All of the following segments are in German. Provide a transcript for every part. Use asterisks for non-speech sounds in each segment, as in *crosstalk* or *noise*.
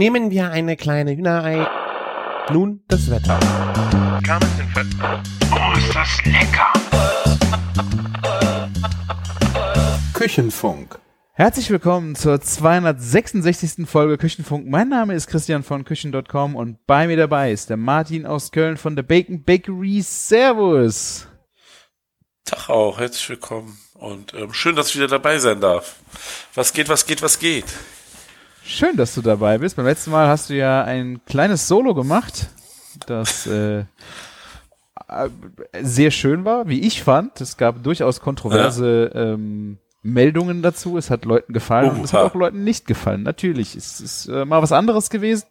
Nehmen wir eine kleine Hühnerei. Nun das Wetter. Oh, ist das lecker! *laughs* Küchenfunk. Herzlich willkommen zur 266. Folge Küchenfunk. Mein Name ist Christian von Küchen.com und bei mir dabei ist der Martin aus Köln von der Bacon Bakery. Servus! Tag auch, herzlich willkommen und ähm, schön, dass ich wieder dabei sein darf. Was geht, was geht, was geht? Schön, dass du dabei bist. Beim letzten Mal hast du ja ein kleines Solo gemacht, das äh, äh, sehr schön war, wie ich fand. Es gab durchaus kontroverse ähm, Meldungen dazu. Es hat Leuten gefallen und es hat auch Leuten nicht gefallen. Natürlich, es ist äh, mal was anderes gewesen.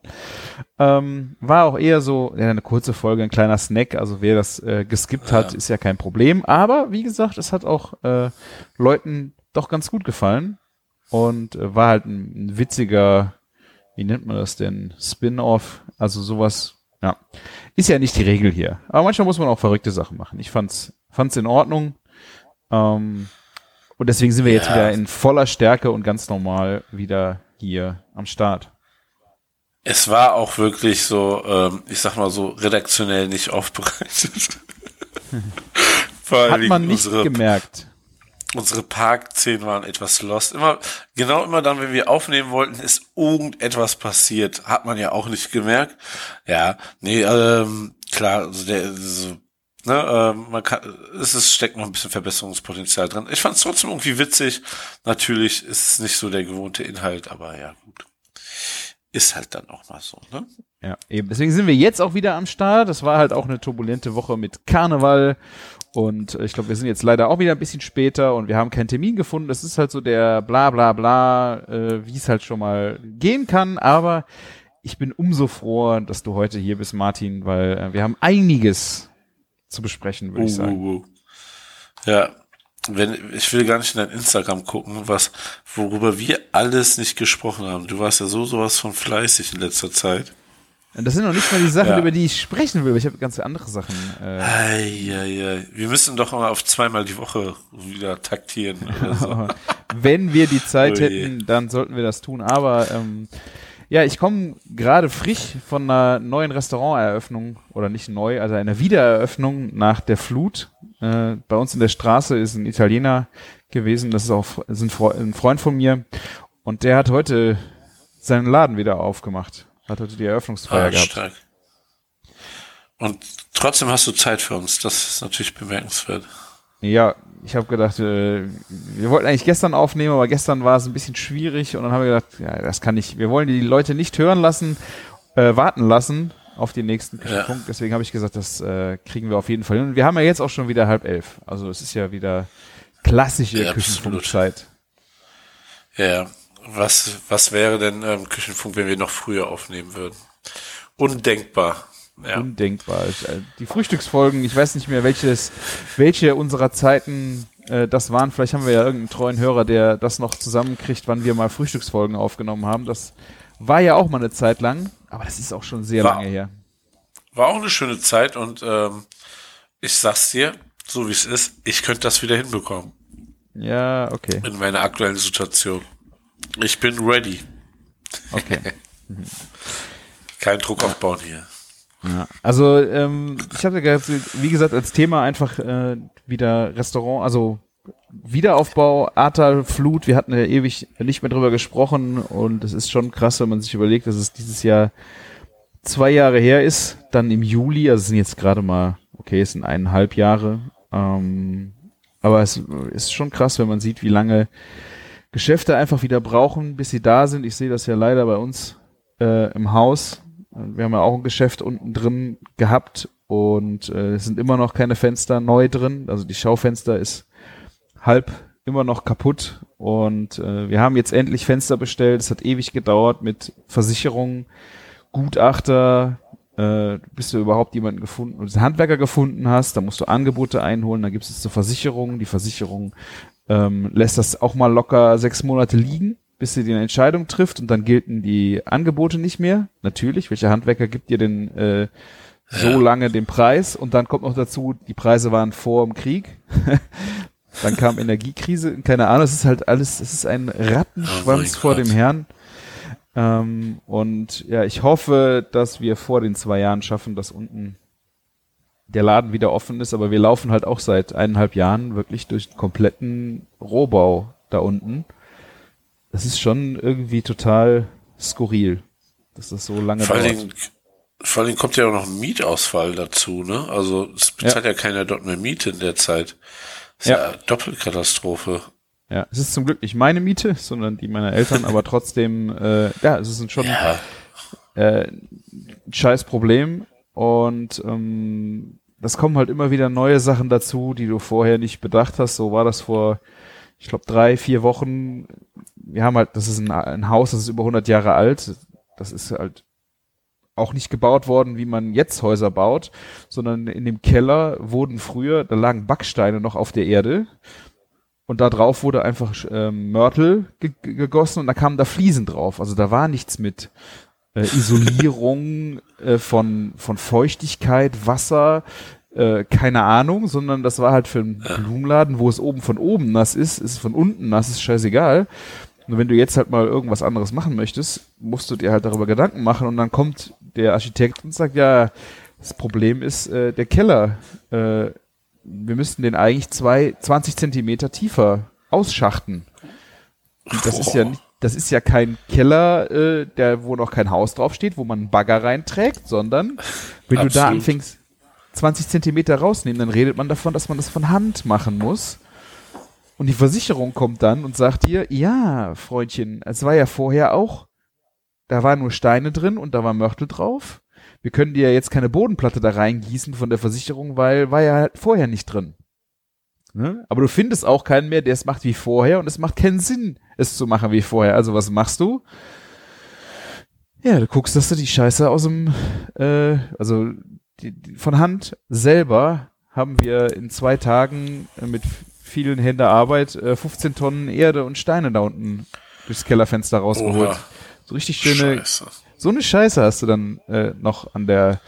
Ähm, war auch eher so ja, eine kurze Folge, ein kleiner Snack. Also wer das äh, geskippt hat, ist ja kein Problem. Aber wie gesagt, es hat auch äh, Leuten doch ganz gut gefallen und äh, war halt ein, ein witziger, wie nennt man das denn, Spin-off. Also sowas. Ja, ist ja nicht die Regel hier. Aber manchmal muss man auch verrückte Sachen machen. Ich fand's, fand's in Ordnung. Ähm, und deswegen sind wir jetzt Ja. wieder in voller Stärke und ganz normal wieder hier am Start. Es war auch wirklich so, ähm, ich sag mal so, redaktionell nicht aufbereitet. *laughs* Hat man nicht unsere, gemerkt. Unsere Parkszenen waren etwas lost. Immer, genau immer dann, wenn wir aufnehmen wollten, ist irgendetwas passiert. Hat man ja auch nicht gemerkt. Ja, nee, ähm, klar, also der, so, ne, ähm, man kann, es ist, steckt noch ein bisschen Verbesserungspotenzial drin. Ich fand es trotzdem irgendwie witzig. Natürlich ist es nicht so der gewohnte Inhalt, aber ja, gut. Ist halt dann auch mal so, ne? Ja, eben. Deswegen sind wir jetzt auch wieder am Start. Das war halt auch eine turbulente Woche mit Karneval. Und äh, ich glaube, wir sind jetzt leider auch wieder ein bisschen später und wir haben keinen Termin gefunden. Das ist halt so der bla bla bla, äh, wie es halt schon mal gehen kann. Aber ich bin umso froher, dass du heute hier bist, Martin, weil äh, wir haben einiges zu besprechen, würde ich sagen. Uh, uh, uh. Ja, wenn, ich will gar nicht in dein Instagram gucken, was, worüber wir alles nicht gesprochen haben. Du warst ja so sowas von fleißig in letzter Zeit. Das sind noch nicht mal die Sachen, Ja. über die ich sprechen will. Ich habe ganz andere Sachen. Äh, Eieiei. Wir müssen doch mal auf zweimal die Woche wieder taktieren so. *laughs* Wenn wir die Zeit Oh hätten, dann sollten wir das tun. Aber ähm, ja, ich komme gerade frisch von einer neuen Restauranteröffnung oder nicht neu, also einer Wiedereröffnung nach der Flut. Äh, bei uns in der Straße ist ein Italiener gewesen, das ist auch ist ein Freund von mir und der hat heute seinen Laden wieder aufgemacht. Hat heute die Eröffnungsfeier Ah, gehabt. stark. Und trotzdem hast du Zeit für uns. Das ist natürlich bemerkenswert. Ja, ich habe gedacht, äh, wir wollten eigentlich gestern aufnehmen, aber gestern war es ein bisschen schwierig und dann haben wir gedacht, ja, das kann nicht, wir wollen die Leute nicht hören lassen, äh, warten lassen auf den nächsten Ja. Punkt. Deswegen habe ich gesagt, das äh, kriegen wir auf jeden Fall hin. Und wir haben ja jetzt auch schon wieder halb elf. Also es ist ja wieder klassische Ja, Küchenfunkzeit. Ja, was, was wäre denn ähm, Küchenfunk, wenn wir noch früher aufnehmen würden? Undenkbar. Ja. Undenkbar. Äh, Die Frühstücksfolgen, ich weiß nicht mehr, welches, welche unserer Zeiten äh, das waren. Vielleicht haben wir ja irgendeinen treuen Hörer, der das noch zusammenkriegt, wann wir mal Frühstücksfolgen aufgenommen haben. Das war ja auch mal eine Zeit lang, aber das ist auch schon sehr War- lange her. War auch eine schöne Zeit und ähm, ich sag's dir, so wie es ist, ich könnte das wieder hinbekommen Ja, okay. in meiner aktuellen Situation. Ich bin ready. Okay. *laughs* Kein Druck aufbauen hier. Ja. Also, ähm, ich hatte, wie gesagt, als Thema einfach äh, wieder Restaurant, also Wiederaufbau, Ahrtal, Flut. Wir hatten ja ewig nicht mehr drüber gesprochen und es ist schon krass, wenn man sich überlegt, dass es dieses Jahr zwei Jahre her ist, dann im Juli, also es sind jetzt gerade mal, okay, es sind eineinhalb Jahre, ähm, aber es ist schon krass, wenn man sieht, wie lange Geschäfte einfach wieder brauchen, bis sie da sind. Ich sehe das ja leider bei uns äh, im Haus. Wir haben ja auch ein Geschäft unten drin gehabt und äh, es sind immer noch keine Fenster neu drin. Also die Schaufenster ist halb immer noch kaputt und äh, wir haben jetzt endlich Fenster bestellt. Es hat ewig gedauert mit Versicherungen, Gutachter, äh, bis du überhaupt jemanden gefunden, einen Handwerker gefunden hast, da musst du Angebote einholen, dann gibt es zur Versicherung, die Versicherung ähm, lässt das auch mal locker sechs Monate liegen, bis sie die Entscheidung trifft und dann gelten die Angebote nicht mehr. Natürlich, welcher Handwerker gibt dir denn äh, so lange den Preis und dann kommt noch dazu, die Preise waren vor dem Krieg. *laughs* dann kam Energiekrise, keine Ahnung, es ist halt alles, es ist ein Rattenschwanz Oh vor Gott. dem Herrn. Ähm, und ja, ich hoffe, dass wir vor den zwei Jahren schaffen, dass unten der Laden wieder offen ist, aber wir laufen halt auch seit eineinhalb Jahren wirklich durch den kompletten Rohbau da unten. Das ist schon irgendwie total skurril, dass das so lange Vor allen, dauert. Dingen, vor allen Dingen kommt ja auch noch ein Mietausfall dazu, ne? Also es bezahlt ja, keiner dort mehr Miete in der Zeit. Das ist ja, Ja. Doppelkatastrophe. Ja, es ist zum Glück nicht meine Miete, sondern die meiner Eltern, aber trotzdem, äh, ja, es ist schon Ja, äh, ein scheiß Problem und ähm, das kommen halt immer wieder neue Sachen dazu, die du vorher nicht bedacht hast. So war das vor, ich glaube, drei, vier Wochen. Wir haben halt, das ist ein, ein Haus, das ist über 100 Jahre alt. Das ist halt auch nicht gebaut worden, wie man jetzt Häuser baut, sondern in dem Keller wurden früher, da lagen Backsteine noch auf der Erde und da drauf wurde einfach ähm, Mörtel ge gegossen und da kamen da Fliesen drauf. Also da war nichts mit äh, Isolierung *laughs* äh, von, von Feuchtigkeit, Wasser, äh, keine Ahnung, sondern das war halt für einen Blumenladen, wo es oben von oben nass ist, ist es von unten nass, ist scheißegal. Nur wenn du jetzt halt mal irgendwas anderes machen möchtest, musst du dir halt darüber Gedanken machen und dann kommt der Architekt und sagt, ja, das Problem ist äh, der Keller. Äh, wir müssten den eigentlich zwei, 20 Zentimeter tiefer ausschachten. Und das ist ja nicht, das ist ja kein Keller, äh, der, wo noch kein Haus draufsteht, wo man einen Bagger reinträgt, sondern wenn du da Absolut. anfängst, 20 Zentimeter rausnehmen, dann redet man davon, dass man das von Hand machen muss. Und die Versicherung kommt dann und sagt dir, ja, Freundchen, es war ja vorher auch, da waren nur Steine drin und da war Mörtel drauf. Wir können dir ja jetzt keine Bodenplatte da reingießen von der Versicherung, weil war ja vorher nicht drin. Ne? Aber du findest auch keinen mehr, der es macht wie vorher und es macht keinen Sinn, es zu machen wie vorher. Also was machst du? Ja, du guckst, dass du die Scheiße aus dem, äh, also die, die, von Hand selber haben wir in zwei Tagen mit vielen Händen Arbeit äh, 15 Tonnen Erde und Steine da unten durchs Kellerfenster rausgeholt. Oha. So richtig schöne, Scheiße. so eine Scheiße hast du dann äh, noch an der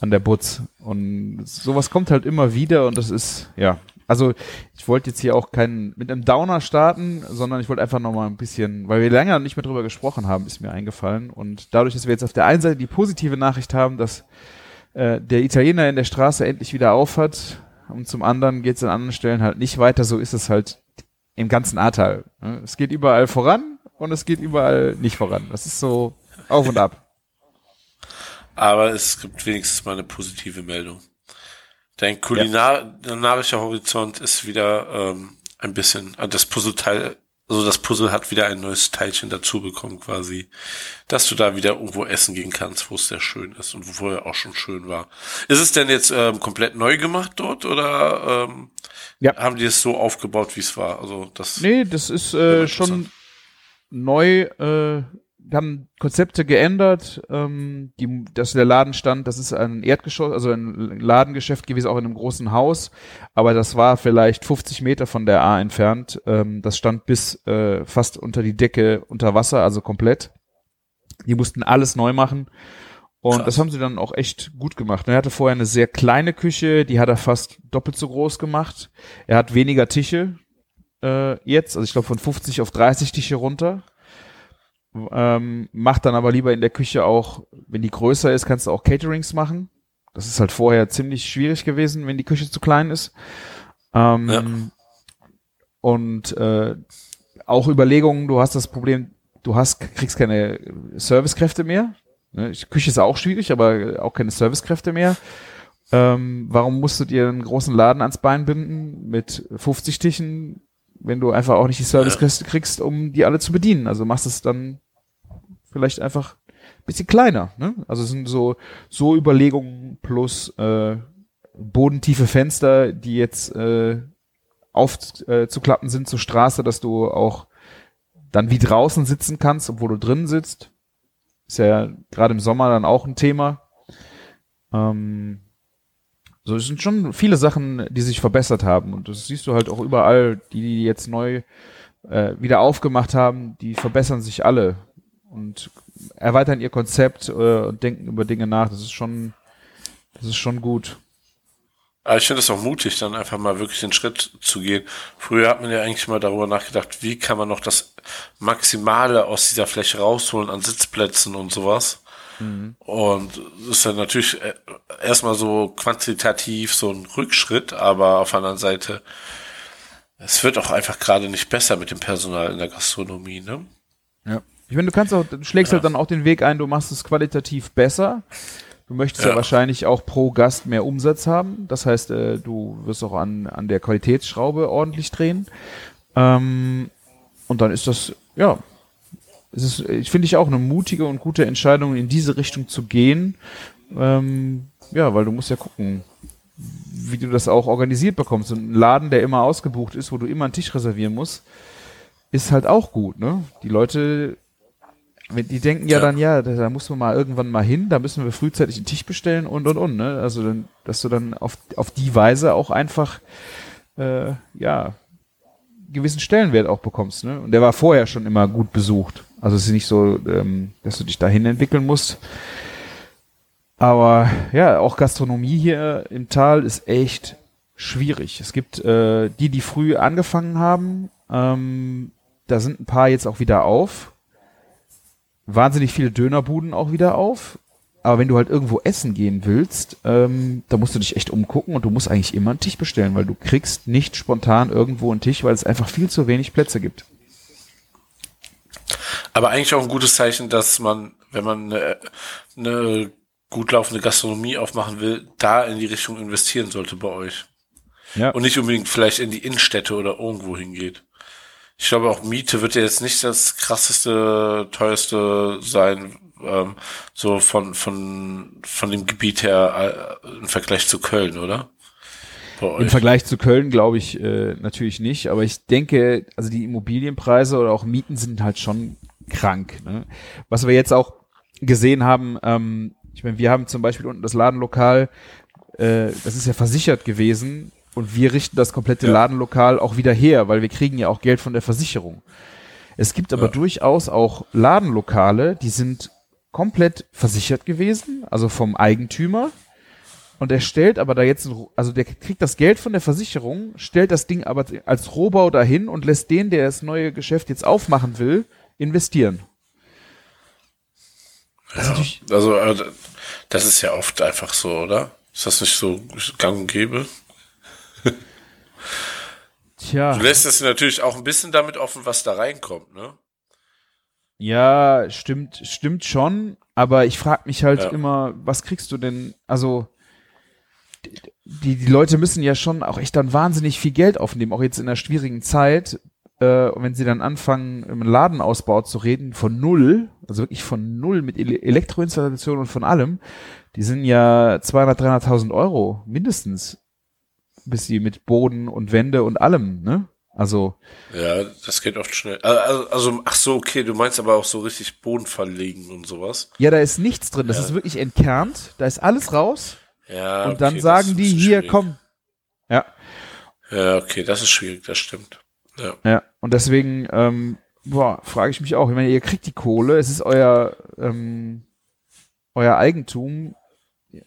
an der Butz und sowas kommt halt immer wieder und das ist ja also ich wollte jetzt hier auch keinen mit einem Downer starten, sondern ich wollte einfach noch mal ein bisschen, weil wir länger nicht mehr drüber gesprochen haben, ist mir eingefallen und dadurch, dass wir jetzt auf der einen Seite die positive Nachricht haben, dass äh, der Italiener in der Straße endlich wieder auf hat und zum anderen geht es an anderen Stellen halt nicht weiter, so ist es halt im ganzen Ahrtal. ne? Es geht überall voran und es geht überall nicht voran. Das ist so auf und ab. Aber es gibt wenigstens mal eine positive Meldung. Dein kulinarischer Horizont ist wieder ähm, ein bisschen, äh, das Puzzleteil, also das Puzzle hat wieder ein neues Teilchen dazu bekommen quasi, dass du da wieder irgendwo essen gehen kannst, wo es sehr schön ist und wo vorher auch schon schön war. Ist es denn jetzt ähm, komplett neu gemacht dort oder ähm, Ja. haben die es so aufgebaut, wie es war? Also das Nee, das ist Ja, äh, schon neu, äh, haben Konzepte geändert, ähm, die, dass der Laden stand, das ist ein Erdgeschoss, also ein Ladengeschäft gewesen, auch in einem großen Haus, aber das war vielleicht 50 Meter von der A entfernt, ähm, das stand bis äh, fast unter die Decke unter Wasser, also komplett. Die mussten alles neu machen. Und Krass. das haben sie dann auch echt gut gemacht. Er hatte vorher eine sehr kleine Küche, die hat er fast doppelt so groß gemacht. Er hat weniger Tische, äh, jetzt, also ich glaube von 50 auf 30 Tische runter. Ähm, macht dann aber lieber in der Küche auch, wenn die größer ist, kannst du auch Caterings machen. Das ist halt vorher ziemlich schwierig gewesen, wenn die Küche zu klein ist. Ähm, Ja. Und äh, auch Überlegungen, du hast das Problem, du hast, kriegst keine Servicekräfte mehr. Ne? Küche ist auch schwierig, aber auch keine Servicekräfte mehr. Ähm, warum musst du dir einen großen Laden ans Bein binden mit 50 Tischen, wenn du einfach auch nicht die Servicekräfte kriegst, um die alle zu bedienen? Also machst es dann vielleicht einfach ein bisschen kleiner. Ne? Also es sind so so Überlegungen plus äh, bodentiefe Fenster, die jetzt äh, aufzuklappen äh, sind zur Straße, dass du auch dann wie draußen sitzen kannst, obwohl du drin sitzt. Ist ja gerade im Sommer dann auch ein Thema. Ähm, so, es sind schon viele Sachen, die sich verbessert haben. Und das siehst du halt auch überall, die, die jetzt neu äh, wieder aufgemacht haben, die verbessern sich alle und erweitern ihr Konzept äh, und denken über Dinge nach. Das ist schon, das ist schon gut. Aber ich finde es auch mutig, dann einfach mal wirklich den Schritt zu gehen. Früher hat man ja eigentlich mal darüber nachgedacht, wie kann man noch das Maximale aus dieser Fläche rausholen an Sitzplätzen und sowas. Mhm. Und das ist dann natürlich äh, erstmal so quantitativ so ein Rückschritt, aber auf der anderen Seite, es wird auch einfach gerade nicht besser mit dem Personal in der Gastronomie, ne? Ja. Ich meine, du kannst auch, du schlägst ja. halt dann auch den Weg ein, du machst es qualitativ besser. Du möchtest ja. ja, wahrscheinlich auch pro Gast mehr Umsatz haben. Das heißt, äh, du wirst auch an, an der Qualitätsschraube ordentlich drehen. Ähm, und dann ist das, ja, es ist, ich finde ich auch eine mutige und gute Entscheidung, in diese Richtung zu gehen. Ähm, ja, weil du musst ja gucken, wie du das auch organisiert bekommst. Und ein Laden, der immer ausgebucht ist, wo du immer einen Tisch reservieren musst, ist halt auch gut, ne? Die Leute die denken ja, ja, dann, ja, da, da muss man mal irgendwann mal hin, da müssen wir frühzeitig einen Tisch bestellen und und und, ne? Also dann, dass du dann auf, auf die Weise auch einfach äh, ja gewissen Stellenwert auch bekommst, ne? Und der war vorher schon immer gut besucht. Also es ist nicht so, ähm, dass du dich dahin entwickeln musst. Aber ja, auch Gastronomie hier im Tal ist echt schwierig. Es gibt äh, die, die früh angefangen haben, ähm, da sind ein paar jetzt auch wieder auf wahnsinnig viele Dönerbuden auch wieder auf. Aber wenn du halt irgendwo essen gehen willst, ähm, da musst du dich echt umgucken und du musst eigentlich immer einen Tisch bestellen, weil du kriegst nicht spontan irgendwo einen Tisch, weil es einfach viel zu wenig Plätze gibt. Aber eigentlich auch ein gutes Zeichen, dass man, wenn man eine, eine gut laufende Gastronomie aufmachen will, da in die Richtung investieren sollte bei euch. Ja. Und nicht unbedingt vielleicht in die Innenstädte oder irgendwo hingeht. Ich glaube auch Miete wird ja jetzt nicht das krasseste, teuerste sein, ähm, so von, von, von dem Gebiet her äh, im Vergleich zu Köln, oder? Im Vergleich zu Köln glaube ich äh, natürlich nicht, aber ich denke, also die Immobilienpreise oder auch Mieten sind halt schon krank. Ne? Was wir jetzt auch gesehen haben, ähm, ich meine, wir haben zum Beispiel unten das Ladenlokal, äh, das ist ja versichert gewesen und wir richten das komplette ja. Ladenlokal auch wieder her, weil wir kriegen ja auch Geld von der Versicherung. Es gibt aber ja. durchaus auch Ladenlokale, die sind komplett versichert gewesen, also vom Eigentümer. Und er stellt aber da jetzt, also der kriegt das Geld von der Versicherung, stellt das Ding aber als Rohbau dahin und lässt den, der das neue Geschäft jetzt aufmachen will, investieren. Ja, also äh, das ist ja oft einfach so, oder? Ist das nicht so gang und gäbe? Tja. Du lässt es natürlich auch ein bisschen damit offen, was da reinkommt, ne? Ja, stimmt, stimmt schon, aber ich frage mich halt ja. immer, was kriegst du denn, also die, die Leute müssen ja schon auch echt dann wahnsinnig viel Geld aufnehmen, auch jetzt in einer schwierigen Zeit, äh, wenn sie dann anfangen, im Ladenausbau zu reden, von null, also wirklich von null mit Ele Elektroinstallation und von allem, die sind ja 200, 300.000 Euro mindestens bis sie mit Boden und Wände und allem, ne? Also. Ja, das geht oft schnell. Also, also, ach so, okay, du meinst aber auch so richtig Boden verlegen und sowas. Ja, da ist nichts drin. Das ja. ist wirklich entkernt. Da ist alles raus. Ja. Und okay, dann sagen die hier, schwierig. komm. Ja. Ja, okay, das ist schwierig, das stimmt. Ja. Ja. Und deswegen, ähm, frage ich mich auch. Ich meine, ihr kriegt die Kohle, es ist euer, ähm, euer Eigentum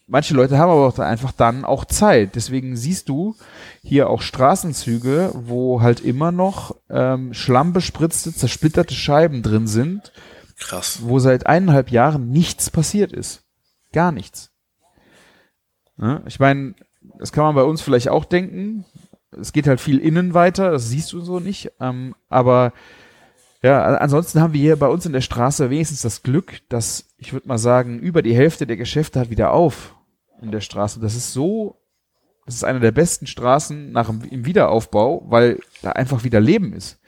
manche Leute haben aber auch einfach dann auch Zeit. Deswegen siehst du hier auch Straßenzüge, wo halt immer noch ähm, schlammbespritzte, zersplitterte Scheiben drin sind. Krass. Wo seit eineinhalb Jahren nichts passiert ist. Gar nichts. Ja, ich meine, das kann man bei uns vielleicht auch denken. Es geht halt viel innen weiter, das siehst du so nicht. Ähm, aber ja, ansonsten haben wir hier bei uns in der Straße wenigstens das Glück, dass ich würde mal sagen, über die Hälfte der Geschäfte hat wieder auf in der Straße. Das ist so, das ist eine der besten Straßen nach dem, im Wiederaufbau, weil da einfach wieder Leben ist.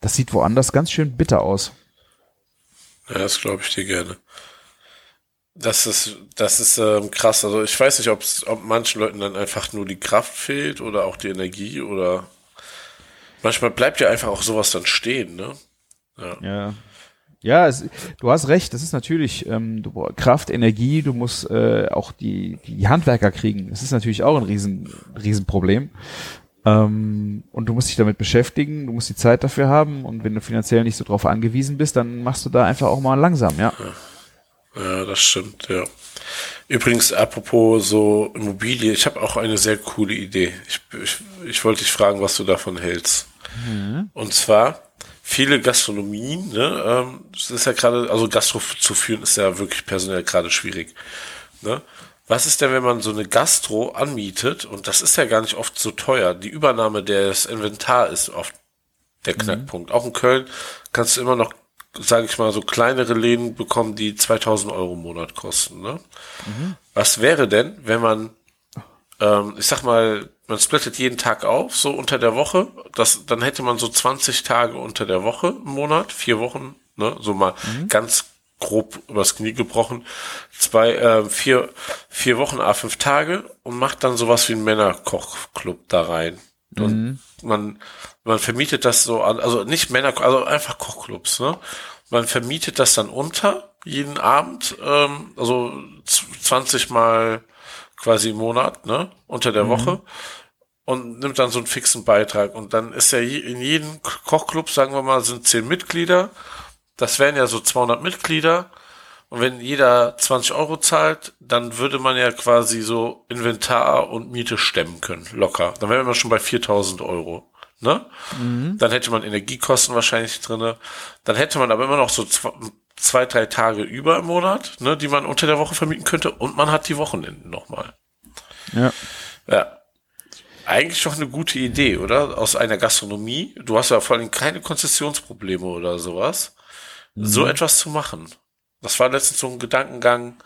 Das sieht woanders ganz schön bitter aus. Ja, das glaube ich dir gerne. Das ist, das ist ähm, krass. Also ich weiß nicht, ob's, ob manchen Leuten dann einfach nur die Kraft fehlt oder auch die Energie oder manchmal bleibt ja einfach auch sowas dann stehen, ne? Ja. ja. Ja, es, du hast recht, das ist natürlich ähm, du Kraft, Energie, du musst äh, auch die, die Handwerker kriegen. Das ist natürlich auch ein riesen, Riesenproblem. Ähm, und du musst dich damit beschäftigen, du musst die Zeit dafür haben und wenn du finanziell nicht so drauf angewiesen bist, dann machst du da einfach auch mal langsam, ja. Ja, das stimmt, ja. Übrigens, apropos so Immobilie, ich habe auch eine sehr coole Idee. Ich, ich, ich wollte dich fragen, was du davon hältst. Mhm. Und zwar viele Gastronomien, ne, ähm, das ist ja gerade, also Gastro zu führen ist ja wirklich personell gerade schwierig. Ne? Was ist denn, wenn man so eine Gastro anmietet und das ist ja gar nicht oft so teuer? Die Übernahme des Inventar ist oft der Knackpunkt. Auch in Köln kannst du immer noch, sage ich mal, so kleinere Läden bekommen, die 2000 Euro im Monat kosten. Ne? Was wäre denn, wenn man, ähm, ich sag mal, man splittet jeden Tag auf, so unter der Woche, das, dann hätte man so 20 Tage unter der Woche im Monat, vier Wochen, ne, so mal ganz grob übers Knie gebrochen, zwei, äh, vier, vier Wochen, a fünf Tage und macht dann sowas wie einen Männerkochclub da rein. Und man, man vermietet das so an, also nicht Männer, also einfach Kochclubs, ne? Man vermietet das dann unter jeden Abend, ähm, also z- 20 mal quasi im Monat, ne? Unter der Woche und nimmt dann so einen fixen Beitrag. Und dann ist ja in jedem Kochclub, sagen wir mal, sind 10 Mitglieder. Das wären ja so 200 Mitglieder. Und wenn jeder 20 Euro zahlt, dann würde man ja quasi so Inventar und Miete stemmen können, locker. Dann wären wir schon bei 4000 Euro. Ne? Dann hätte man Energiekosten wahrscheinlich drinne. Dann hätte man aber immer noch so zwei, zwei, drei Tage über im Monat, ne, die man unter der Woche vermieten könnte. Und man hat die Wochenenden nochmal. Ja. Ja. Eigentlich doch eine gute Idee, oder? Aus einer Gastronomie. Du hast ja vor allem keine Konzessionsprobleme oder sowas. So etwas zu machen. Das war letztens so ein Gedankengang,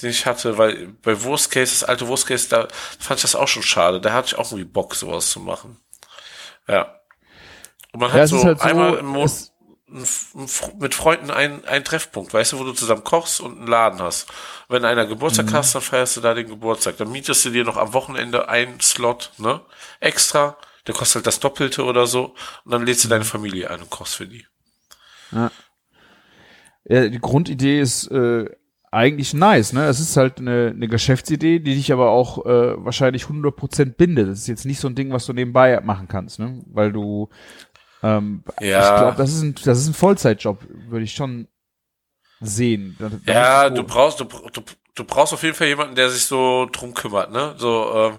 den ich hatte, weil bei Worst Case, das alte Worst Case, da fand ich das auch schon schade. Da hatte ich auch irgendwie Bock, sowas zu machen. Ja. Und man Ja, hat so, halt so, einmal im Monat mit Freunden ein, ein Treffpunkt, weißt du, wo du zusammen kochst und einen Laden hast. Wenn einer Geburtstag Mhm. hast, dann feierst du da den Geburtstag. Dann mietest du dir noch am Wochenende einen Slot, ne? Extra. Der kostet halt das Doppelte oder so. Und dann lädst du deine Familie ein und kochst für die. Ja, die Grundidee ist äh, eigentlich nice, ne? Es ist halt eine, eine Geschäftsidee, die dich aber auch äh, wahrscheinlich 100% bindet. Das ist jetzt nicht so ein Ding, was du nebenbei machen kannst, ne? Weil du ähm, Ja. ich glaube, das ist ein das ist ein Vollzeitjob, würde ich schon sehen. Da- da Ja, du brauchst, du, du, du brauchst auf jeden Fall jemanden, der sich so drum kümmert, ne? So, ähm,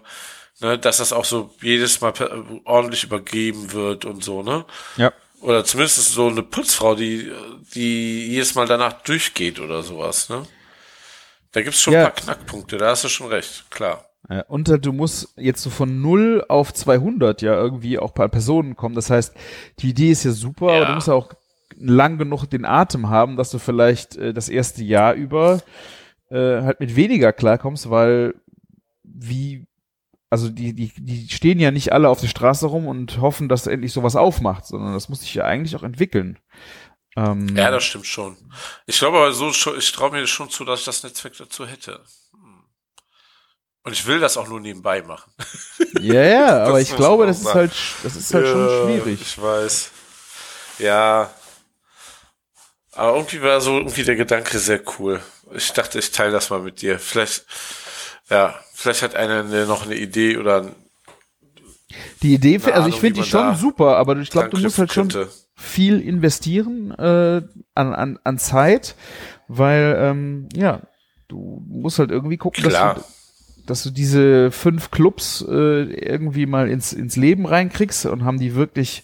ne, dass das auch so jedes Mal per- ordentlich übergeben wird und so, ne? Ja. Oder zumindest so eine Putzfrau, die, die jedes Mal danach durchgeht oder sowas, ne? Da gibt's schon Ja. ein paar Knackpunkte, da hast du schon recht, klar. Und du musst jetzt so von 0 auf 200 ja irgendwie auch bei Personen kommen. Das heißt, die Idee ist ja super, aber Ja. du musst ja auch lang genug den Atem haben, dass du vielleicht äh, das erste Jahr über äh, halt mit weniger klarkommst, weil wie, also die, die, die stehen ja nicht alle auf der Straße rum und hoffen, dass endlich sowas aufmacht, sondern das muss sich ja eigentlich auch entwickeln. Ähm, Ja, das stimmt schon. Ich glaube aber so, schon- ich traue mir schon zu, dass ich das Netzwerk dazu hätte. Und ich will das auch nur nebenbei machen. *laughs* ja, ja, aber ich glaube, das ist sagen. halt, das ist halt schon Ja, schwierig. Ich weiß. Ja. Aber irgendwie war so irgendwie der Gedanke sehr cool. Ich dachte, ich teile das mal mit dir. Vielleicht, ja, vielleicht hat einer eine- noch eine Idee oder ein Die Idee, also ich Ahnung, finde wie die schon super, aber ich glaube, du musst halt schon könnte. Viel investieren äh, an, an, an Zeit, weil ähm, ja, du musst halt irgendwie gucken, dass du, dass du diese fünf Clubs äh, irgendwie mal ins, ins Leben reinkriegst und haben die wirklich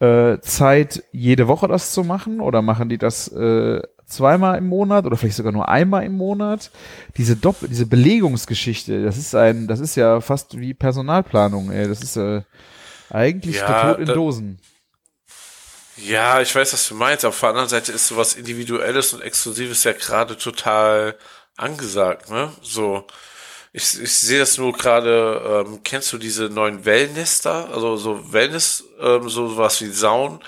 äh, Zeit, jede Woche das zu machen oder machen die das äh, zweimal im Monat oder vielleicht sogar nur einmal im Monat? Diese Dopp diese Belegungsgeschichte, das ist ein, das ist ja fast wie Personalplanung, ey. Das ist äh, eigentlich Ja, der Tod in da- Dosen. Ja, ich weiß, was du meinst. Auf der anderen Seite ist sowas Individuelles und Exklusives ja gerade total angesagt, ne? So, ich, ich sehe das nur gerade, ähm, kennst du diese neuen Wellness da? Also so Wellness, ähm, so was wie Saun,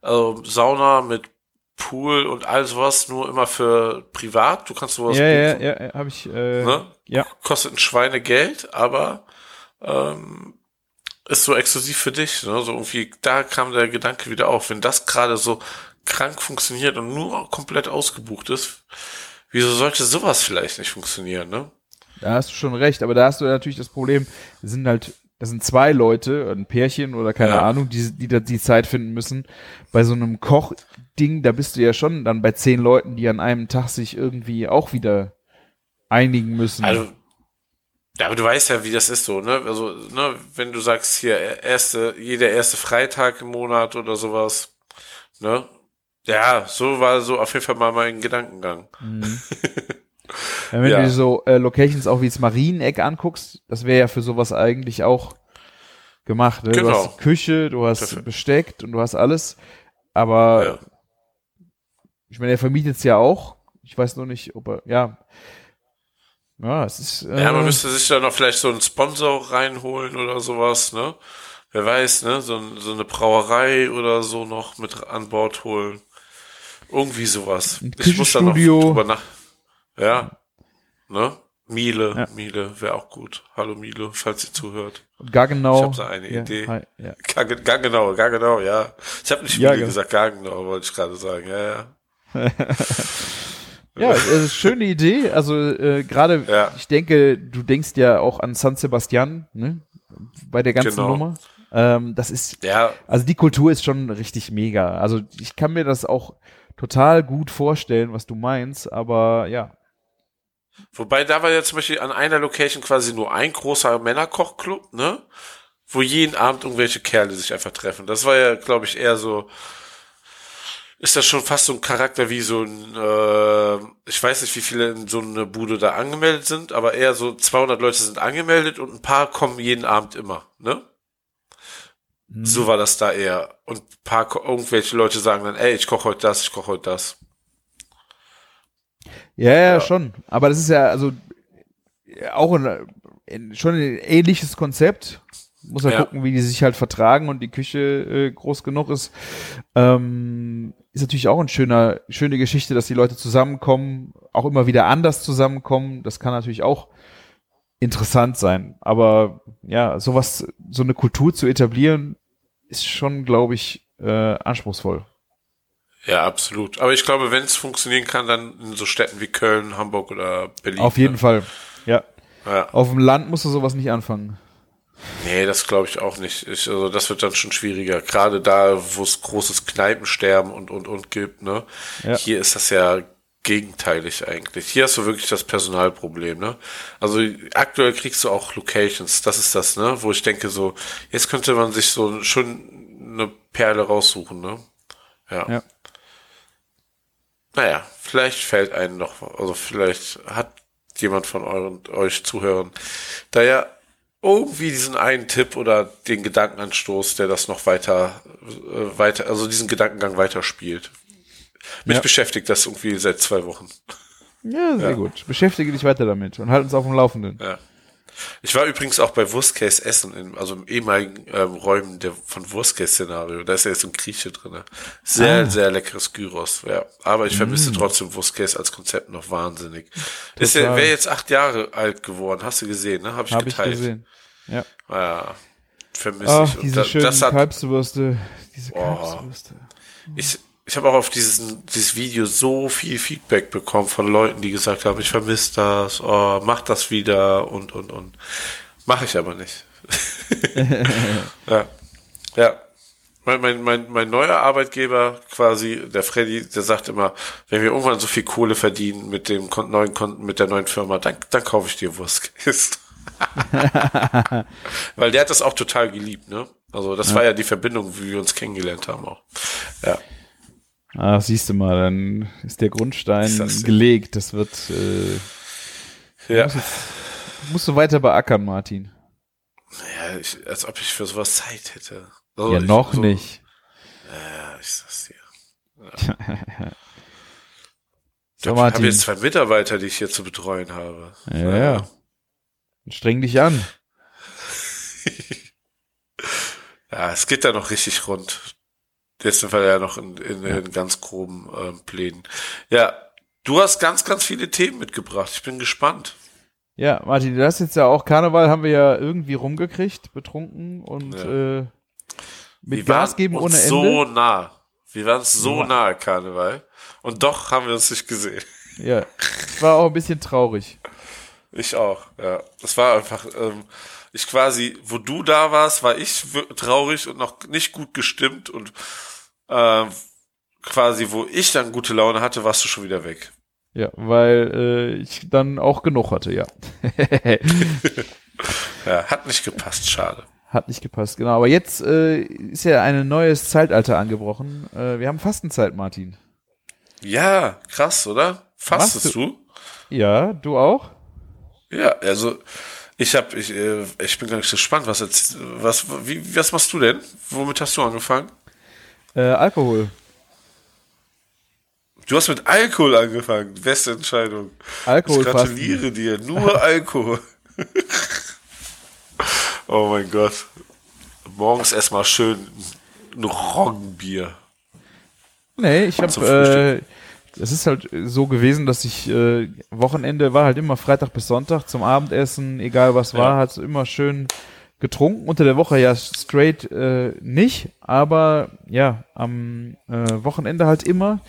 also Sauna mit Pool und all sowas, nur immer für privat. Du kannst sowas Ja, ja, buchen, ja, ja habe ich. Äh, ne? Ja. Kostet ein Schweinegeld, aber ähm, ist so exklusiv für dich. Ne? So irgendwie, da kam der Gedanke wieder auf, wenn das gerade so krank funktioniert und nur komplett ausgebucht ist, wieso sollte sowas vielleicht nicht funktionieren, ne? Da hast du schon recht, aber da hast du natürlich das Problem, es sind halt, das sind zwei Leute, ein Pärchen oder keine Ja. Ahnung, die, die da die Zeit finden müssen. Bei so einem Kochding, da bist du ja schon dann bei zehn Leuten, die an einem Tag sich irgendwie auch wieder einigen müssen. Also, ja, aber du weißt ja, wie das ist so, ne? Also, ne, wenn du sagst, hier, erste, jeder erste Freitag im Monat oder sowas, Ne? Ja, so war so auf jeden Fall mal mein Gedankengang. *laughs* Ja, wenn Ja. du so äh, Locations auch wie das Marieneck anguckst, das wäre ja für sowas eigentlich auch gemacht. Ne? Du Genau. hast Küche, du hast Perfekt. Besteck und du hast alles. Aber Ja. ich meine, er vermietet es ja auch. Ich weiß nur nicht, ob er, ja. Ja, es ist. Äh, Ja, man müsste sich da noch vielleicht so einen Sponsor reinholen oder sowas, ne? Wer weiß, ne? So, so eine Brauerei oder so noch mit an Bord holen. Irgendwie sowas. Ich muss da noch drüber nach. Ja. Ne? Miele, Ja. Miele wäre auch gut. Hallo Miele, falls ihr zuhört. gar genau. Ich hab so eine ja, Idee. hi, Ja. Gar, gar genau, gar genau, ja. Ich habe nicht Ja, Miele genau. gesagt, gar genau, wollte ich gerade sagen. Ja, ja. *laughs* Ja, es ist eine schöne Idee. Also äh, gerade, Ja. ich denke, du denkst ja auch an San Sebastian, ne? Bei der ganzen Genau. Nummer. Ähm, das ist, Ja, also die Kultur ist schon richtig mega. Also ich kann mir das auch total gut vorstellen, was du meinst, aber ja. Wobei da war ja zum Beispiel an einer Location quasi nur ein großer Männerkochclub, ne? Wo jeden Abend irgendwelche Kerle sich einfach treffen. Das war ja, glaube ich, eher so. Ist das schon fast so ein Charakter wie so ein, äh, ich weiß nicht, wie viele in so eine Bude da angemeldet sind, aber eher so 200 Leute sind angemeldet und ein paar kommen jeden Abend immer, ne? So war das da eher. Und ein paar, irgendwelche Leute sagen dann, ey, ich koche heute das, ich koche heute das. Ja, ja, Ja. schon. Aber das ist ja, also auch ein, ein, schon ein ähnliches Konzept. Muss ja, Ja. gucken, wie die sich halt vertragen und die Küche äh, groß genug ist. Ähm, ist natürlich auch eine schöner, schöne Geschichte, dass die Leute zusammenkommen, auch immer wieder anders zusammenkommen. Das kann natürlich auch interessant sein. Aber ja, sowas, so eine Kultur zu etablieren, ist schon, glaube ich, äh, anspruchsvoll. Ja, absolut. Aber ich glaube, wenn es funktionieren kann, dann in so Städten wie Köln, Hamburg oder Berlin. Auf jeden ne? Fall. Ja. Ja. Auf dem Land musst du sowas nicht anfangen. Nee, das glaube ich auch nicht. Ich, also das wird dann schon schwieriger. Gerade da, wo es großes Kneipensterben und und und gibt, ne? Ja. Hier ist das ja gegenteilig eigentlich. Hier hast du wirklich das Personalproblem, ne? Also aktuell kriegst du auch Locations, das ist das, ne? Wo ich denke so, jetzt könnte man sich so schon eine Perle raussuchen, ne? Ja. Ja. Naja, vielleicht fällt einem noch, also vielleicht hat jemand von euren, euch Zuhörern da ja irgendwie diesen einen Tipp oder den Gedankenanstoß, der das noch weiter, äh, weiter, also diesen Gedankengang weiterspielt. Mich Ja. beschäftigt das irgendwie seit zwei Wochen. Ja, sehr Ja. gut. Beschäftige dich weiter damit und halt uns auf dem Laufenden. Ja. Ich war übrigens auch bei Wurstcase Essen, in, also im ehemaligen ähm, Räumen der, von Wurstcase-Szenario. Da ist ja jetzt ein Grieche drin. Sehr, Ah. sehr leckeres Gyros. Ja. Aber ich vermisse Mm. trotzdem Wurstcase als Konzept noch wahnsinnig. Ist ja, wäre jetzt acht Jahre alt geworden. Hast du gesehen, ne? Hab ich Habe ich geteilt. gesehen. Ja. Ja. Vermisse Ach, ich. Und diese da, schönen das hat, Kalbswürste. Diese Boah. Kalbswürste. ich, ich habe auch auf dieses, dieses Video so viel Feedback bekommen von Leuten, die gesagt haben, ich vermisse das, oh, mach das wieder und, und, und. Mache ich aber nicht. *laughs* ja. Ja. Mein, mein, mein, mein neuer Arbeitgeber quasi, der Freddy, der sagt immer, wenn wir irgendwann so viel Kohle verdienen mit dem neuen Konten, mit der neuen Firma, dann, dann kaufe ich dir Wurstkäse. *laughs* *laughs* Weil der hat das auch total geliebt, ne? Also das war ja die Verbindung, wie wir uns kennengelernt haben auch. Ja. Ah, siehst du mal, dann ist der Grundstein Ist das- gelegt. Das wird, äh, Ja. musst du weiter beackern, Martin. Ja, ich, als ob ich für sowas Zeit hätte. Also ja, ich, noch so, nicht. Ja, ich sag's dir. *laughs* So, Ich habe jetzt zwei Mitarbeiter, die ich hier zu betreuen habe. Ja, ja. Streng dich an. *laughs* Ja, es geht da noch richtig rund. Jetzt sind wir ja noch in, in, in ganz groben ähm, Plänen. Ja, du hast ganz, ganz viele Themen mitgebracht. Ich bin gespannt. Ja, Martin, du hast jetzt ja auch Karneval haben wir ja irgendwie rumgekriegt, betrunken und Ja. äh, mit Wir Gas geben ohne Ende. so nah. Wir waren so Ja. nah, Karneval. Und doch haben wir uns nicht gesehen. Ja, es war auch ein bisschen traurig. Ich auch, ja. Das war einfach, ähm, ich quasi, wo du da warst, war ich traurig und noch nicht gut gestimmt und ähm, quasi, wo ich dann gute Laune hatte, warst du schon wieder weg. Ja, weil äh, ich dann auch genug hatte, ja. *laughs* Ja, hat nicht gepasst, schade. Hat nicht gepasst, genau. Aber jetzt äh, ist ja ein neues Zeitalter angebrochen. Äh, wir haben Fastenzeit, Martin. Ja, krass, oder? Fastest du? Ja, du auch? Ja, also ich habe, ich, äh, ich bin gar nicht so gespannt, was jetzt, was, wie, was machst du denn? Womit hast du angefangen? Äh, Alkohol. Du hast mit Alkohol angefangen. Beste Entscheidung. Alkohol Ich gratuliere dir. Nur *laughs* Alkohol. *laughs* oh mein Gott. Morgens erstmal schön ein Roggenbier. Nee, ich habe, äh, es ist halt so gewesen, dass ich äh, Wochenende war halt immer Freitag bis Sonntag zum Abendessen, egal was war, Ja. hat immer schön getrunken. Unter der Woche ja straight äh, nicht, aber ja, am äh, Wochenende halt immer.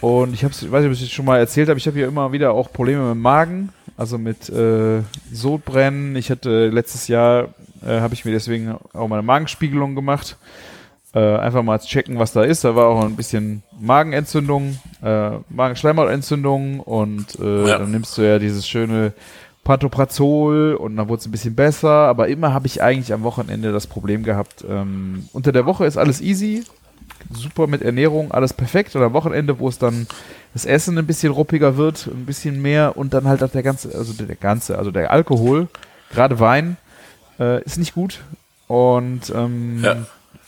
Und ich hab's, ich weiß nicht, ob ich es schon mal erzählt habe, ich habe ja immer wieder auch Probleme mit dem Magen, also mit äh, Sodbrennen. Ich hatte letztes Jahr, äh, habe ich mir deswegen auch meine Magenspiegelung gemacht äh, einfach mal checken, was da ist. Da war auch ein bisschen Magenentzündung, äh, Magenschleimhautentzündung und äh, Ja. dann nimmst du ja dieses schöne Pantoprazol und dann wurde es ein bisschen besser, aber immer habe ich eigentlich am Wochenende das Problem gehabt. Ähm, unter der Woche ist alles easy, super mit Ernährung, alles perfekt und am Wochenende, wo es dann das Essen ein bisschen ruppiger wird, ein bisschen mehr und dann halt auch der ganze, also der ganze, also der Alkohol, gerade Wein, äh, ist nicht gut und ähm, Ja.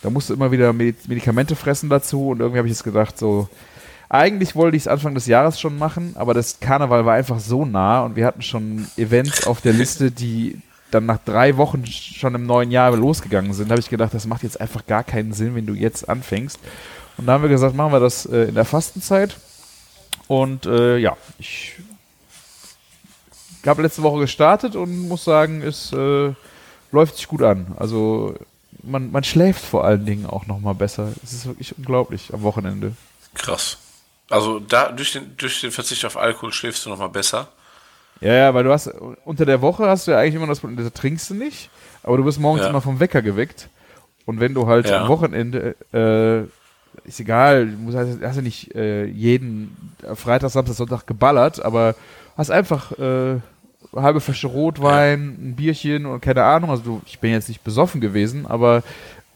Da musst du immer wieder Medi- Medikamente fressen dazu und irgendwie habe ich jetzt gedacht, so, eigentlich wollte ich es Anfang des Jahres schon machen, aber das Karneval war einfach so nah und wir hatten schon Events auf der Liste, die dann nach drei Wochen schon im neuen Jahr losgegangen sind. Da habe ich gedacht, das macht jetzt einfach gar keinen Sinn, wenn du jetzt anfängst. Und da haben wir gesagt, machen wir das äh, in der Fastenzeit. Und äh, ja, ich habe letzte Woche gestartet und muss sagen, es äh, läuft sich gut an. Also man, man schläft vor allen Dingen auch noch mal besser. Es ist wirklich unglaublich am Wochenende. Krass. Also da durch den durch den Verzicht auf Alkohol schläfst du noch mal besser. Ja, ja, weil du hast unter der Woche hast du ja eigentlich immer das Problem, da trinkst du nicht, aber du wirst morgens Ja. immer vom Wecker geweckt. Und wenn du halt Ja. am Wochenende, äh, ist egal, du musst, hast, hast ja nicht äh, jeden Freitag, Samstag, Sonntag geballert, aber hast einfach äh, halbe Flasche Rotwein, ein Bierchen und keine Ahnung. Also du, ich bin jetzt nicht besoffen gewesen, aber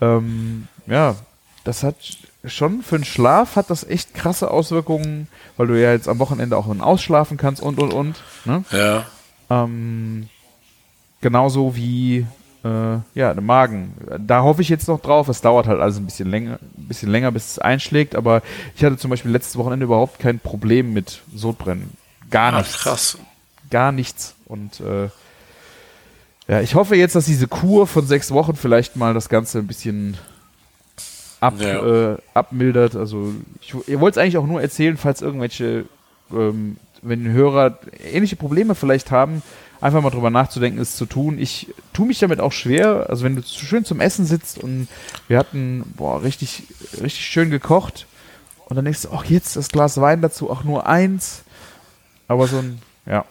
ähm, ja, das hat schon für den Schlaf hat das echt krasse Auswirkungen, weil du ja jetzt am Wochenende auch ausschlafen kannst und und und. Ne? Ja. Ähm, genauso wie äh, ja, der Magen. Da hoffe ich jetzt noch drauf. Es dauert halt alles ein bisschen länger, ein bisschen länger, bis es einschlägt. Aber ich hatte zum Beispiel letztes Wochenende überhaupt kein Problem mit Sodbrennen. Gar nichts. krass. Gar nichts. Und äh, ja, ich hoffe jetzt, dass diese Kur von sechs Wochen vielleicht mal das Ganze ein bisschen ab, Ja. äh, abmildert. Also ich, ihr wollt es eigentlich auch nur erzählen, falls irgendwelche, ähm, wenn Hörer ähnliche Probleme vielleicht haben, einfach mal drüber nachzudenken, es zu tun. Ich tue mich damit auch schwer. Also wenn du zu schön zum Essen sitzt und wir hatten, boah, richtig, richtig schön gekocht und dann denkst du, ach jetzt das Glas Wein dazu, auch nur eins. Aber so ein, ja.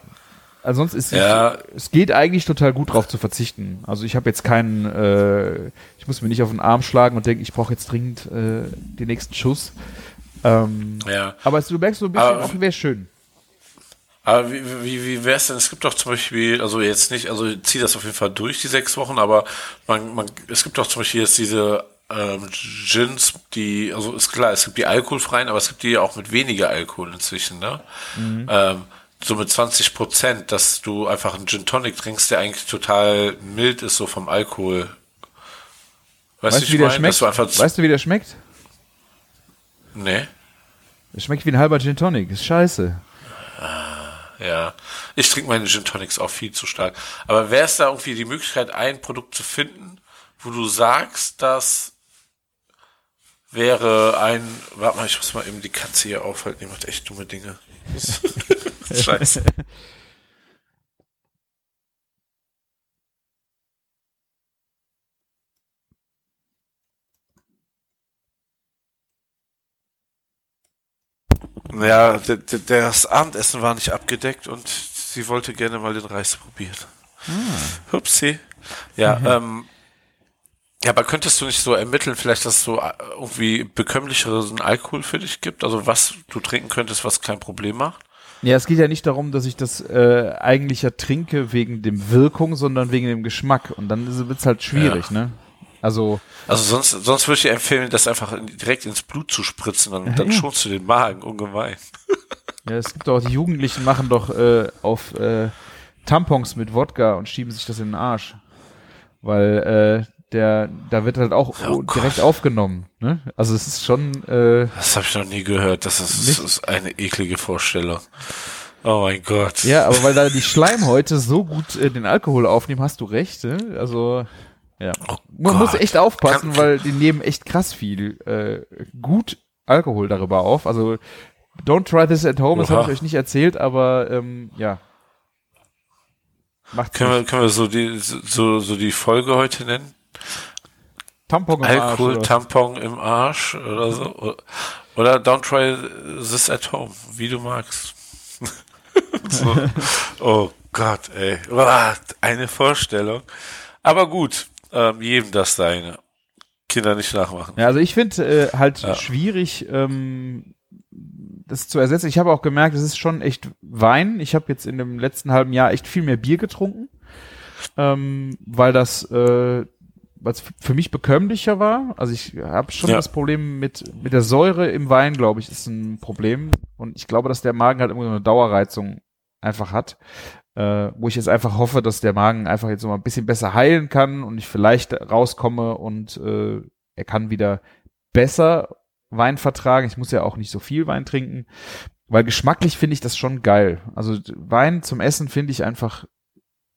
Also sonst ist Ja. es geht eigentlich total gut drauf zu verzichten. Also ich habe jetzt keinen, äh, ich muss mir nicht auf den Arm schlagen und denken, ich brauche jetzt dringend äh, den nächsten Schuss. Ähm, Ja. aber es, du merkst so ein bisschen, Aber- wäre schön. Aber wie, wie, wie wär's denn? Es gibt doch zum Beispiel, also jetzt nicht, also ich zieh das auf jeden Fall durch, die sechs Wochen, aber man, man, es gibt doch zum Beispiel jetzt diese ähm, Gins, die, also ist klar, es gibt die alkoholfreien, aber es gibt die auch mit weniger Alkohol inzwischen, ne? Ähm, so mit 20 Prozent, dass du einfach einen Gin Tonic trinkst, der eigentlich total mild ist, so vom Alkohol. Weißt, Weißt du, wie der schmeckt? Weißt du, wie der schmeckt? nee, Der schmeckt wie ein halber Gin Tonic. Ist scheiße. Ja, ich trinke meine Gin Tonics auch viel zu stark. Aber wäre es da irgendwie die Möglichkeit, ein Produkt zu finden, wo du sagst, das wäre ein, warte mal, ich muss mal eben die Katze hier aufhalten, die macht echt dumme Dinge. *laughs* *laughs* Scheiße. Ja, d- d- das Abendessen war nicht abgedeckt und sie wollte gerne mal den Reis probieren. Hupsi. Ja, ähm, ja, aber könntest du nicht so ermitteln, vielleicht, dass es so äh, irgendwie bekömmlicheren Alkohol für dich gibt? Also was du trinken könntest, was kein Problem macht? Ja, es geht ja nicht darum, dass ich das äh, eigentlich ja trinke wegen dem Wirkung, sondern wegen dem Geschmack. Und dann wird's halt schwierig, Ja. ne? Also, Also sonst, sonst würde ich empfehlen, das einfach in- direkt ins Blut zu spritzen, dann, dann ja. schonst du den Magen ungemein. *laughs* ja, es gibt auch, die Jugendlichen machen doch äh, auf äh, Tampons mit Wodka und schieben sich das in den Arsch. Weil äh, der, da wird halt auch Oh Gott. direkt aufgenommen. Ne? Also es ist schon, äh, Das habe ich noch nie gehört. Das ist, das ist eine eklige Vorstellung. Oh mein Gott. ja, aber weil da die Schleimhäute so gut äh, den Alkohol aufnehmen, hast du recht. Ne? Also ja, Oh man muss Gott. echt aufpassen, Kann- weil die nehmen echt krass viel äh, gut Alkohol darüber auf. Also don't try this at home, das habe ich euch nicht erzählt, aber ähm, ja. Macht's Können wir, nicht. können wir so die, so, so die Folge heute nennen? Tampon im Arsch, Alkohol, oder? Tampon im Arsch oder so. Oder don't try this at home, wie du magst. *laughs* so. Oh Gott, ey. Eine Vorstellung. Aber gut, ähm, jedem das seine. Kinder nicht nachmachen. Ja, also ich finde äh, halt Ja. schwierig, ähm, das zu ersetzen. Ich habe auch gemerkt, es ist schon echt Wein. Ich habe jetzt in dem letzten halben Jahr echt viel mehr Bier getrunken, ähm, weil das äh, was für mich bekömmlicher war. Also ich habe schon Ja. das Problem mit mit der Säure im Wein, glaube ich, ist ein Problem. Und ich glaube, dass der Magen halt irgendwie so eine Dauerreizung einfach hat. Äh, wo ich jetzt einfach hoffe, dass der Magen einfach jetzt mal ein bisschen besser heilen kann und ich vielleicht rauskomme und äh, er kann wieder besser Wein vertragen. Ich muss ja auch nicht so viel Wein trinken, weil geschmacklich finde ich das schon geil. Also Wein zum Essen finde ich einfach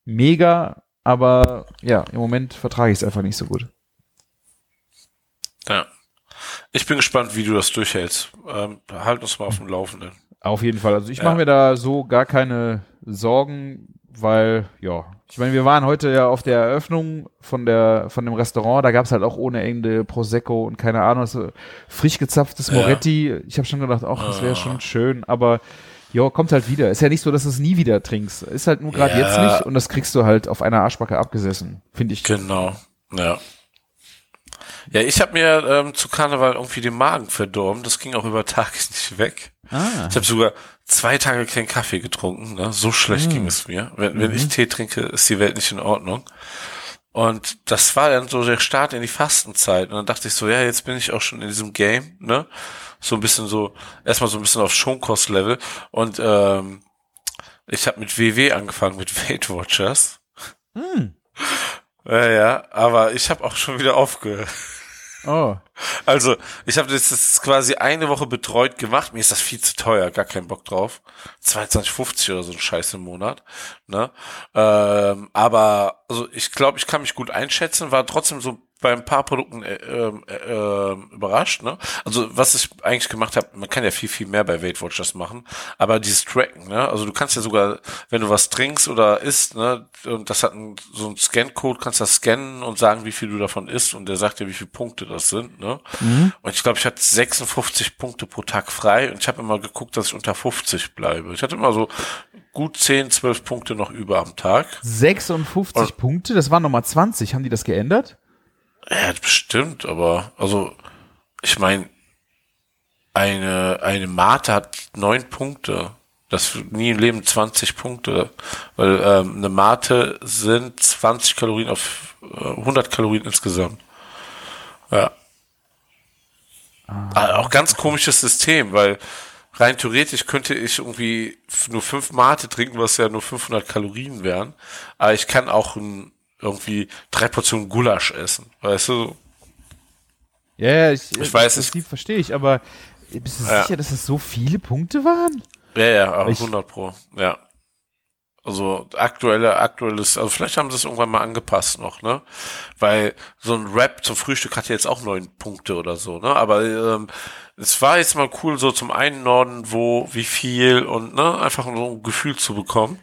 mega, aber ja, im Moment vertrage ich es einfach nicht so gut. Ja. Ich bin gespannt, wie du das durchhältst. Ähm, halt uns mal auf dem Laufenden. Auf jeden Fall. Also ich Ja. mache mir da so gar keine Sorgen, weil, ja, ich meine, wir waren heute ja auf der Eröffnung von der von dem Restaurant, da gab's halt auch ohne Ende Prosecco und keine Ahnung, so frisch gezapftes Ja. Moretti. Ich habe schon gedacht, ach, das wäre Ah. schon schön, aber ja, kommt halt wieder. Ist ja nicht so, dass du es nie wieder trinkst. Ist halt nur gerade Ja. jetzt nicht und das kriegst du halt auf einer Arschbacke abgesessen, finde ich. Genau. Ja. Ja, ich habe mir ähm, zu Karneval irgendwie den Magen verdorben. Das ging auch über Tage *laughs* nicht weg. Ah. Ich habe sogar zwei Tage keinen Kaffee getrunken. Ne? So schlecht ging es mir. Wenn, wenn ich Tee trinke, ist die Welt nicht in Ordnung. Und das war dann so der Start in die Fastenzeit. Und dann dachte ich so, ja, jetzt bin ich auch schon in diesem Game, ne? So ein bisschen so, erstmal so ein bisschen auf Schonkost-Level. Und ähm, ich habe mit WW angefangen, mit Weight Watchers. Hm. Ja, ja, aber ich habe auch schon wieder aufgehört. Oh. Also, ich habe das jetzt quasi eine Woche betreut gemacht. Mir ist das viel zu teuer, gar keinen Bock drauf. 22,50 oder so ein Scheiß im Monat. Ne? Ähm, aber also ich glaube, ich kann mich gut einschätzen, war trotzdem so bei ein paar Produkten äh, ähm, äh, äh, überrascht. Ne? Also was ich eigentlich gemacht habe, man kann ja viel, viel mehr bei Weight Watchers machen, aber dieses Tracken, ne? also du kannst ja sogar, wenn du was trinkst oder isst, ne? und das hat ein, so einen Scan-Code, kannst das scannen und sagen, wie viel du davon isst und der sagt dir, wie viele Punkte das sind. Ne? Und ich glaube, ich hatte 56 Punkte pro Tag frei und ich habe immer geguckt, dass ich unter 50 bleibe. Ich hatte immer so gut 10, 12 Punkte noch über am Tag. 56 Und- Punkte, das waren nochmal 20. Haben die das geändert? Ja, bestimmt, aber also ich meine, eine eine Mate hat neun Punkte. Das nie im Leben 20 Punkte, weil ähm, eine Mate sind 20 Kalorien auf äh, 100 Kalorien insgesamt. Ja. Ah, auch ganz komisches System, weil rein theoretisch könnte ich irgendwie nur fünf Mate trinken, was ja nur 500 Kalorien wären. Aber ich kann auch ein, irgendwie drei Portionen Gulasch essen, weißt du? Ja, ja, ich, Ich weiß, das es- Prinzip verstehe ich, aber bist du Ja. sicher, dass es so viele Punkte waren? Ja, ja, aber Ich- 100 pro, ja. Also aktuelle, aktuelles, also vielleicht haben sie es irgendwann mal angepasst noch, ne? Weil so ein Rap zum Frühstück hat ja jetzt auch neun Punkte oder so, ne? Aber ähm, es war jetzt mal cool, so zum einen Norden, wo, wie viel und ne, einfach so ein Gefühl zu bekommen.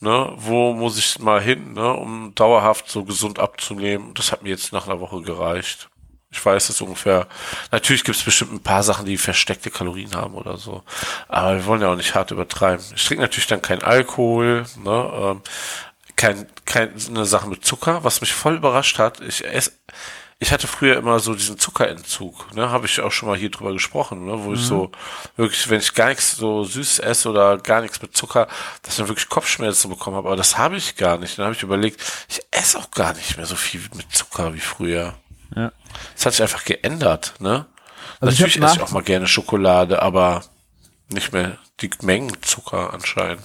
Ne, wo muss ich mal hin, ne, um dauerhaft so gesund abzunehmen? Das hat mir jetzt nach einer Woche gereicht. Ich weiß es ungefähr. Natürlich gibt es bestimmt ein paar Sachen, die versteckte Kalorien haben oder so. Aber wir wollen ja auch nicht hart übertreiben. Ich trinke natürlich dann keinen Alkohol, ne, ähm, kein, keine Sache mit Zucker, was mich voll überrascht hat. Ich esse, ich hatte früher immer so diesen Zuckerentzug, ne, habe ich auch schon mal hier drüber gesprochen, ne, wo ich so wirklich, wenn ich gar nichts so süß esse oder gar nichts mit Zucker, dass ich dann wirklich Kopfschmerzen bekommen habe. Aber das habe ich gar nicht. Dann habe ich überlegt, ich esse auch gar nicht mehr so viel mit Zucker wie früher. Ja. Das hat sich einfach geändert, ne? Also ich Natürlich hab esse ich auch mal gerne Schokolade, aber nicht mehr die Mengen Zucker anscheinend.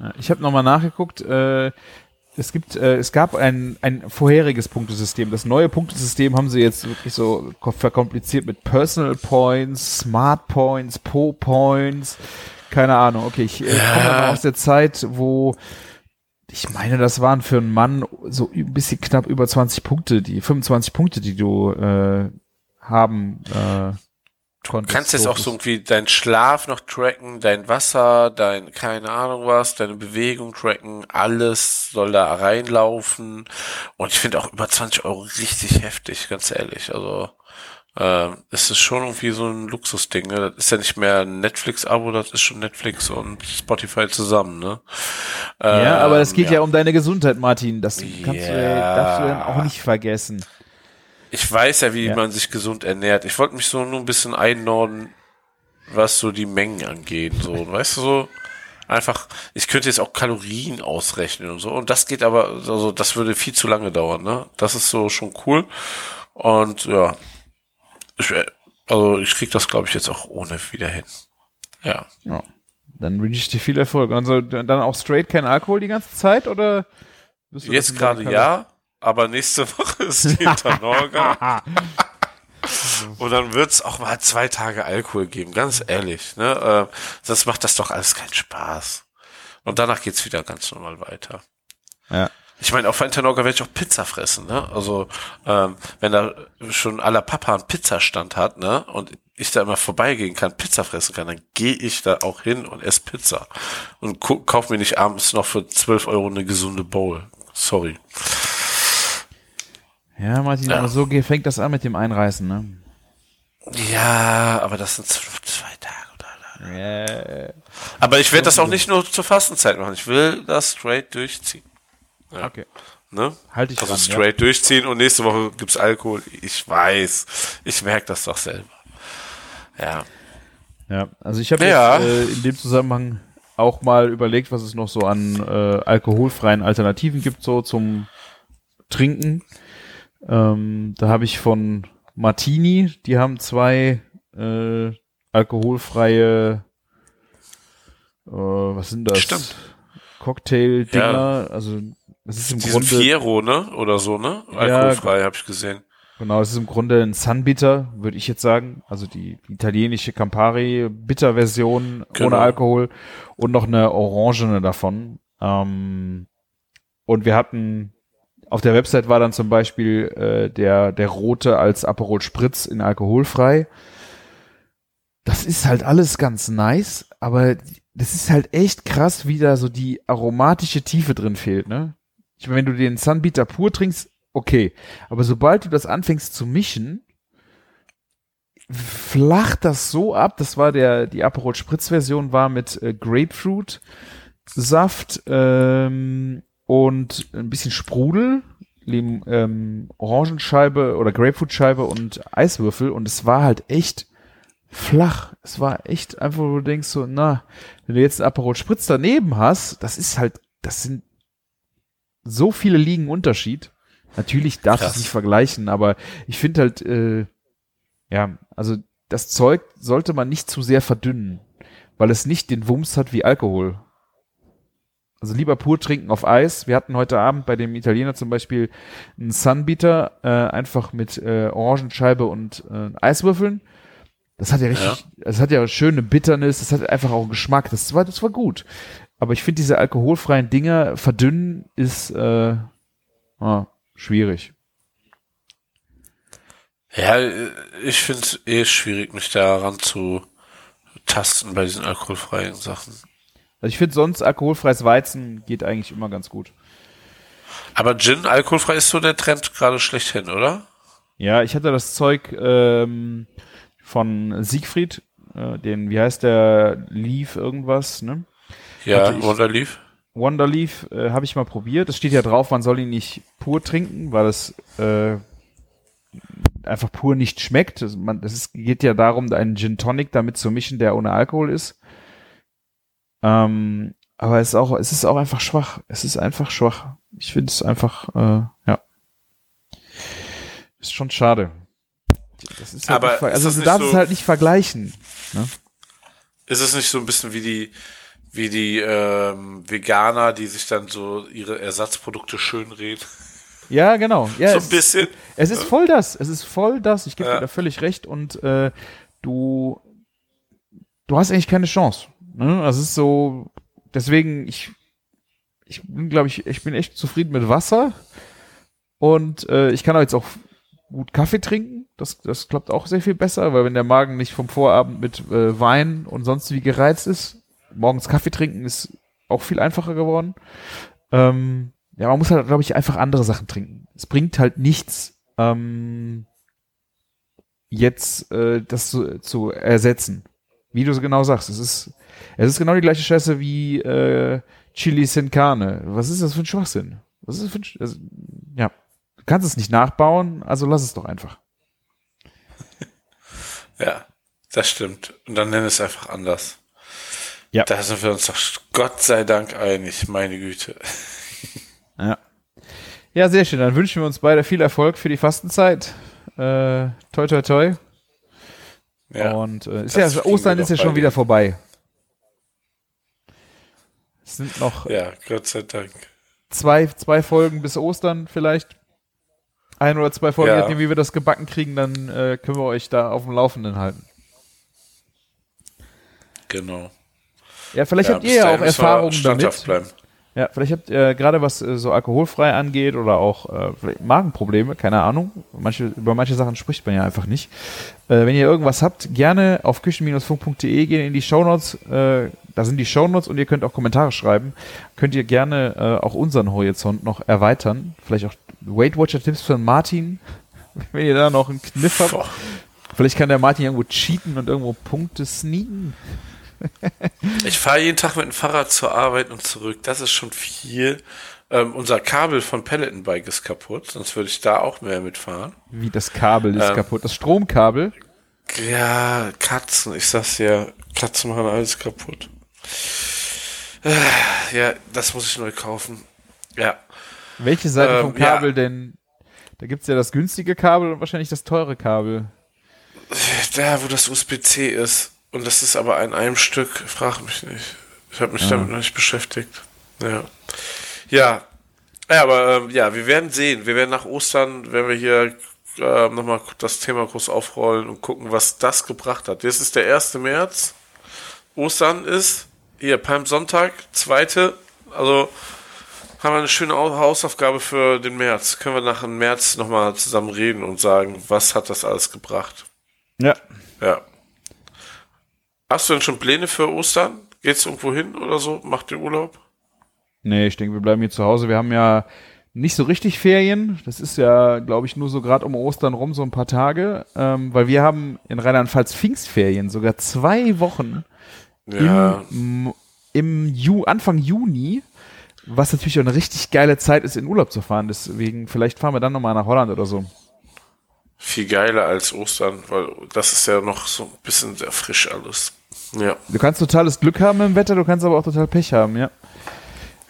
Ja, Ich habe nochmal nachgeguckt. Äh, es gibt, äh, es gab ein, ein vorheriges Punktesystem. Das neue Punktesystem haben sie jetzt wirklich so ko- verkompliziert mit Personal Points, Smart Points, Po Points. Keine Ahnung. Okay, ich äh, komme aber aus der Zeit, wo ich meine, das waren für einen Mann so ein bisschen knapp über 20 Punkte, die 25 Punkte, die du äh, haben äh, konntest. kannst jetzt auch so irgendwie deinen Schlaf noch tracken, dein Wasser, dein, keine Ahnung was, deine Bewegung tracken, alles soll da reinlaufen. Und ich finde auch über 20 Euro richtig heftig, ganz ehrlich. Also, ähm, es ist schon irgendwie so ein Luxusding, ne? Das ist ja nicht mehr ein Netflix-Abo, das ist schon Netflix und Spotify zusammen, ne? Ja, aber es Ähm, geht ja. um deine Gesundheit, Martin. Das kannst du, Ja. darfst du dann auch nicht vergessen. Ich weiß ja, wie Ja. man sich gesund ernährt. Ich wollte mich so nur ein bisschen einnorden, was so die Mengen angeht. So, weißt du, so einfach, ich könnte jetzt auch Kalorien ausrechnen und so. Und das geht aber, also das würde viel zu lange dauern, ne? Das ist so schon cool. Und ja, ich, wär- also ich krieg das, glaube ich, jetzt auch ohne wieder hin. Ja. Ja. Dann wünsche ich dir viel Erfolg. Also dann auch straight kein Alkohol die ganze Zeit oder? Jetzt gerade ja, aber nächste Woche ist. Kalorien- *laughs* Und dann wird's auch mal zwei Tage Alkohol geben, ganz ehrlich. Ne? Äh, sonst macht das doch alles keinen Spaß. Und danach geht's wieder ganz normal weiter. Ja. Ich meine, auf Internorga werde ich auch Pizza fressen, ne? Also, ähm, wenn da schon aller Papa einen Pizzastand hat, ne? Und ich da immer vorbeigehen kann, Pizza fressen kann, dann gehe ich da auch hin und esse Pizza. Und gu- kauf mir nicht abends noch für 12 Euro eine gesunde Bowl. Sorry. Ja, Martin, Ja. aber so fängt das an mit dem Einreißen, ne? Ja, aber das sind zwei Tage oder Yeah. Aber ich werde das auch nicht nur zur Fastenzeit machen. Ich will das straight durchziehen. Okay. Ne? Halt dich Also dran, ja. straight durchziehen und nächste Woche gibt's Alkohol. Ich weiß. Ich merke das doch selber. Ja. Ja, also ich habe Ja. jetzt äh, in dem Zusammenhang auch mal überlegt, was es noch so an äh, alkoholfreien Alternativen gibt, so zum Trinken. Ähm, da habe ich von Martini, die haben zwei äh, alkoholfreie, äh, was sind das? Stimmt. Cocktail-Dinger. Also das ist im Grunde Fiero, ne? Oder so, ne? Ja, Alkoholfrei, habe ich gesehen. Genau, es ist im Grunde ein Sunbitter, würde ich jetzt sagen. Also die italienische Campari Bitter-Version Genau. ohne Alkohol und noch eine orangene davon. Ähm, und wir hatten auf der Website war dann zum Beispiel äh, der der rote als Aperol Spritz in alkoholfrei. Das ist halt alles ganz nice, aber das ist halt echt krass, wie da so die aromatische Tiefe drin fehlt, ne? Ich meine, wenn du den Sunbeater pur trinkst, okay. Aber sobald du das anfängst zu mischen, flacht das so ab. Das war der, die Aperol Spritz Version war mit äh, Grapefruit Saft ähm, und ein bisschen Sprudel, Lim, ähm, Orangenscheibe oder Grapefruitscheibe und Eiswürfel und es war halt echt flach. Es war echt einfach, wo du denkst so, na, wenn du jetzt einen Aperol Spritz daneben hast, das ist halt, das sind so viele liegen Unterschied. Natürlich darfst du es nicht vergleichen, aber ich finde halt, äh, ja, also das Zeug sollte man nicht zu sehr verdünnen, weil es nicht den Wumms hat wie Alkohol. Also lieber pur trinken auf Eis. Wir hatten heute Abend bei dem Italiener zum Beispiel einen Sunbeater, äh, einfach mit äh, Orangenscheibe und äh, Eiswürfeln. Das hat ja richtig, das hat ja schöne Bitternis, das hat einfach auch einen Geschmack. Das war, das war gut. Aber ich finde diese alkoholfreien Dinger verdünnen ist äh, ah, schwierig. Ja, ich finde es eh schwierig, mich daran zu tasten bei diesen alkoholfreien Sachen. Also ich finde sonst alkoholfreies Weizen geht eigentlich immer ganz gut. Aber Gin alkoholfrei ist so der Trend gerade schlechthin, oder? Ja, ich hatte das Zeug ähm, von Siegfried, äh, den, wie heißt der, Leaf irgendwas, ne? Ja, ich- Wonderleaf. Wonderleaf äh, habe ich mal probiert. Es steht ja drauf, man soll ihn nicht pur trinken, weil es äh, einfach pur nicht schmeckt. Ist, geht ja darum, einen Gin Tonic damit zu mischen, der ohne Alkohol ist. Ähm, aber es ist auch, es ist auch einfach schwach. Es ist einfach schwach. Ich finde es einfach, äh, ja. Ist schon schade. Das ist halt Aber also du darfst so- es halt nicht vergleichen. Ne? Ist es nicht so ein bisschen wie die, wie die ähm, Veganer, die sich dann so ihre Ersatzprodukte schönreden? Ja, genau. Ja, so es, ein bisschen. es ist voll das. Es ist voll das. Ich gebe Ja. dir da völlig recht. Und äh, du, du hast eigentlich keine Chance. Ne? Also es ist so. Deswegen ich, ich bin, glaube ich, ich bin echt zufrieden mit Wasser. Und äh, ich kann auch jetzt auch gut Kaffee trinken. Das, das klappt auch sehr viel besser, weil wenn der Magen nicht vom Vorabend mit äh, Wein und sonst wie gereizt ist, morgens Kaffee trinken ist auch viel einfacher geworden. Ähm, ja, man muss halt, glaube ich, einfach andere Sachen trinken. Es bringt halt nichts, ähm, jetzt äh, das zu, zu ersetzen. Wie du so genau sagst, es ist, es ist genau die gleiche Scheiße wie äh, Chili sin Carne. Was ist das für ein Schwachsinn? Was ist das für ein, Sch also, ja, du kannst es nicht nachbauen, also lass es doch einfach. *laughs* Ja, das stimmt. Und dann nenn es einfach anders. Ja. Da sind wir uns doch Gott sei Dank einig, meine Güte. *laughs* Ja. Ja, sehr schön. Dann wünschen wir uns beide viel Erfolg für die Fastenzeit. Äh, toi, toi, toi. Ja. Und äh, ist ja, Ostern ist ja schon wieder vorbei. Es sind noch ja, Gott sei Dank. zwei, zwei Folgen bis Ostern vielleicht. Ein oder zwei Folgen, Ja. nachdem, wie wir das gebacken kriegen, dann äh, können wir euch da auf dem Laufenden halten. Genau. Ja, vielleicht habt bis ihr ja auch Erfahrungen damit. Bleiben. Ja, vielleicht habt ihr gerade was äh, so alkoholfrei angeht oder auch äh, vielleicht Magenprobleme, keine Ahnung. Manche, über manche Sachen spricht man ja einfach nicht. Äh, wenn ihr irgendwas habt, gerne auf küchen-funk.de gehen in die Shownotes. Äh, da sind die Shownotes und ihr könnt auch Kommentare schreiben. Könnt ihr gerne äh, auch unseren Horizont noch erweitern. Vielleicht auch Weight Watcher Tipps von Martin, *laughs* wenn ihr da noch einen Kniff habt. Vielleicht kann der Martin irgendwo cheaten und irgendwo Punkte sneaken. Ich fahre jeden Tag mit dem Fahrrad zur Arbeit und zurück. Das ist schon viel. Ähm, unser Kabel von Peloton Bike ist kaputt, sonst würde ich da auch mehr mitfahren. Wie das Kabel ist Ähm. kaputt. Das Stromkabel. Ja, Katzen, ich sag's ja, Katzen machen alles kaputt. Äh, Ja, das muss ich neu kaufen. Ja, Welche Seite Ähm, vom Kabel ja. denn? Da gibt's ja das günstige Kabel und wahrscheinlich das teure Kabel. da, wo das USB-C ist. Und das ist aber in einem Stück, frag mich nicht. Ich habe mich damit noch nicht beschäftigt. Ja. Ja. Ja, aber ähm, ja, wir werden sehen. Wir werden nach Ostern, wenn wir hier äh, nochmal das Thema groß aufrollen und gucken, was das gebracht hat. Jetzt ist der 1. März. Ostern ist hier Palmsonntag, zweite. Also haben wir eine schöne Au- Hausaufgabe für den März. Können wir nach dem März nochmal zusammen reden und sagen, was hat das alles gebracht? Ja. Ja. Hast du denn schon Pläne für Ostern? Geht's irgendwo hin oder so? Macht ihr Urlaub? Nee, ich denke, wir bleiben hier zu Hause. Wir haben ja nicht so richtig Ferien. Das ist ja, glaube ich, nur so gerade um Ostern rum, so ein paar Tage. Ähm, weil wir haben in Rheinland-Pfalz Pfingstferien, sogar zwei Wochen Ja, im, im Ju Anfang Juni. Was natürlich auch eine richtig geile Zeit ist, in Urlaub zu fahren. Deswegen, vielleicht fahren wir dann nochmal nach Holland oder so. viel geiler als Ostern, weil das ist ja noch so ein bisschen sehr frisch alles. Ja. Du kannst totales Glück haben im Wetter, du kannst aber auch total Pech haben, ja.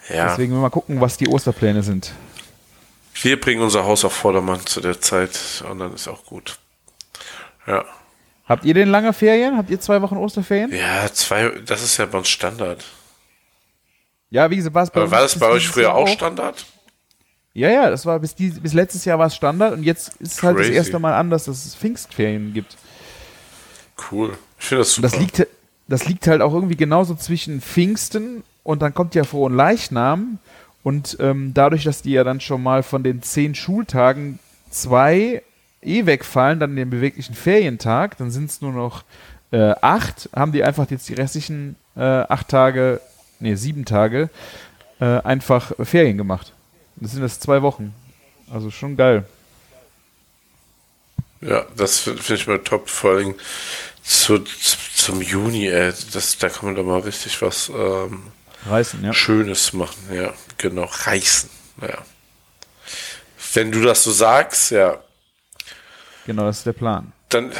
Ja. Deswegen wir mal gucken, was die Osterpläne sind. Wir bringen unser Haus auf Vordermann zu der Zeit und dann ist auch gut. Ja. Habt ihr denn lange Ferien? Habt ihr zwei Wochen Osterferien? Ja, zwei, das ist ja bei uns Standard. Ja, wie gesagt, war es bei uns war das bei euch früher auch Standard? Ja, ja, das war bis, die, bis letztes Jahr war es Standard und jetzt ist es halt das erste Mal anders, dass es Pfingstferien gibt. Cool. Ich finde das super. das liegt, das liegt halt auch irgendwie genauso zwischen Pfingsten und dann kommt ja Frohen Leichnam und ähm, dadurch, dass die ja dann schon mal von den zehn Schultagen zwei eh wegfallen, dann den beweglichen Ferientag, dann sind es nur noch äh, acht, haben die einfach jetzt die restlichen äh, acht Tage, nee, sieben Tage äh, einfach Ferien gemacht. Das sind das zwei Wochen. Also schon geil. Ja, das finde find ich mal top, vor allem zu, zu, zum Juni, ey. Das, da kann man doch mal richtig was ähm, Reißen, ja. Schönes machen, ja, genau, reißen, ja. Wenn du das so sagst, ja. Genau, das ist der Plan. Dann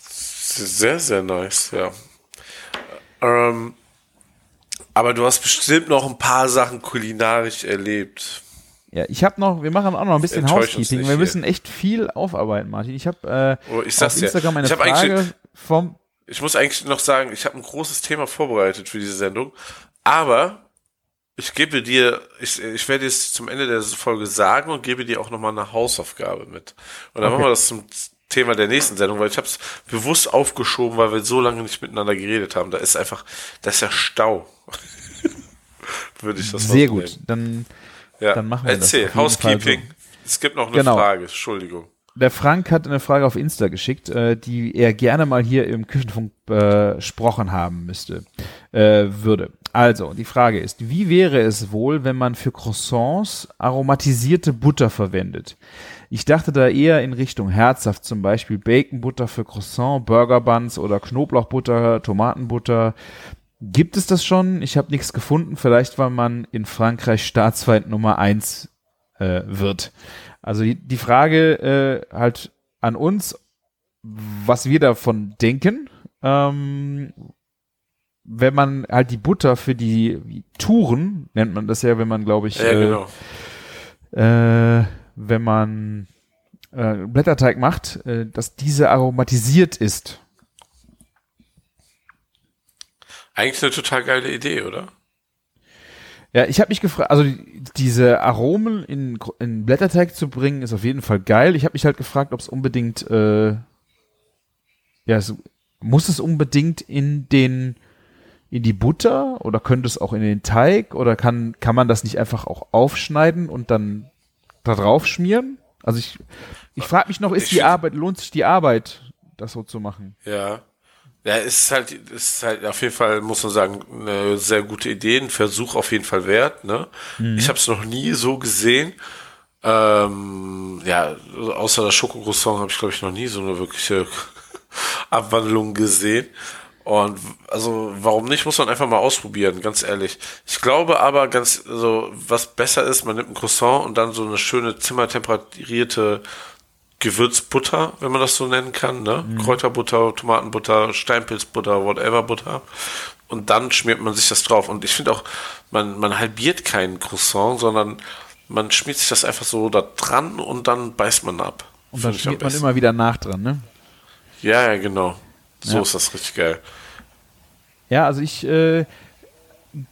sehr, sehr nice, ja. Ähm, aber du hast bestimmt noch ein paar Sachen kulinarisch erlebt. Ja, ich habe noch, wir machen auch noch ein bisschen Housekeeping. Wir hier. müssen echt viel aufarbeiten, Martin. Ich habe äh, Oh, ich auf. Instagram eine Ich Frage eigentlich- vom Ich muss eigentlich noch sagen, ich habe ein großes Thema vorbereitet für diese Sendung, aber ich gebe dir, ich, ich werde es zum Ende der Folge sagen und gebe dir auch nochmal eine Hausaufgabe mit. Und dann Okay. machen wir das zum Thema der nächsten Sendung, weil ich habe es bewusst aufgeschoben, weil wir so lange nicht miteinander geredet haben. Da ist einfach, da ist ja Stau. *laughs* Würde ich das mal sehr gut. Dann Ja. Dann machen wir das Erzähl, Fall Housekeeping. Es gibt noch eine Genau. Frage, Entschuldigung. Der Frank hat eine Frage auf Insta geschickt, äh, die er gerne mal hier im Küchenfunk besprochen haben müsste, äh, würde. Also, die Frage ist, wie wäre es wohl, wenn man für Croissants aromatisierte Butter verwendet? Ich dachte da eher in Richtung herzhaft, zum Beispiel Baconbutter für Croissant, Burger Buns oder Knoblauchbutter, Tomatenbutter. Gibt es das schon? Ich habe nichts gefunden. Vielleicht, weil man in Frankreich Staatsfeind Nummer eins äh, wird. Also die, die Frage äh, halt an uns, was wir davon denken, ähm, wenn man halt die Butter für die Touren, nennt man das ja, wenn man, glaube ich, Ja, äh, genau. äh, wenn man äh, Blätterteig macht, äh, dass diese aromatisiert ist. Eigentlich eine total geile Idee, oder? Ja, ich habe mich gefragt, also die, diese Aromen in, in Blätterteig zu bringen, ist auf jeden Fall geil. Ich habe mich halt gefragt, ob es unbedingt, äh, ja, es, muss es unbedingt in den in die Butter oder könnte es auch in den Teig oder kann kann man das nicht einfach auch aufschneiden und dann da drauf schmieren? Also ich ich frage mich noch, ist Ich die Arbeit lohnt sich die Arbeit, das so zu machen? Ja. Ja, es ist halt, es ist halt auf jeden Fall, muss man sagen, eine sehr gute Idee, ein Versuch auf jeden Fall wert. Ne? Ich habe es noch nie so gesehen. Ähm, ja, außer das Schokocroissant habe ich, glaube ich, noch nie so eine wirkliche *laughs* Abwandlung gesehen. Und also, warum nicht, muss man einfach mal ausprobieren, ganz ehrlich. Ich glaube aber ganz, also, was besser ist, man nimmt ein Croissant und dann so eine schöne zimmertemperierte Gewürzbutter, wenn man das so nennen kann, ne? Kräuterbutter, Tomatenbutter, Steinpilzbutter, whatever Butter. Und dann schmiert man sich das drauf. Und ich finde auch, man, man halbiert keinen Croissant, sondern man schmiert sich das einfach so da dran und dann beißt man ab. Und dann schmiert man immer wieder nach dran, ne? Ja, ja, genau. So Ja. ist das richtig geil. Ja, also ich äh,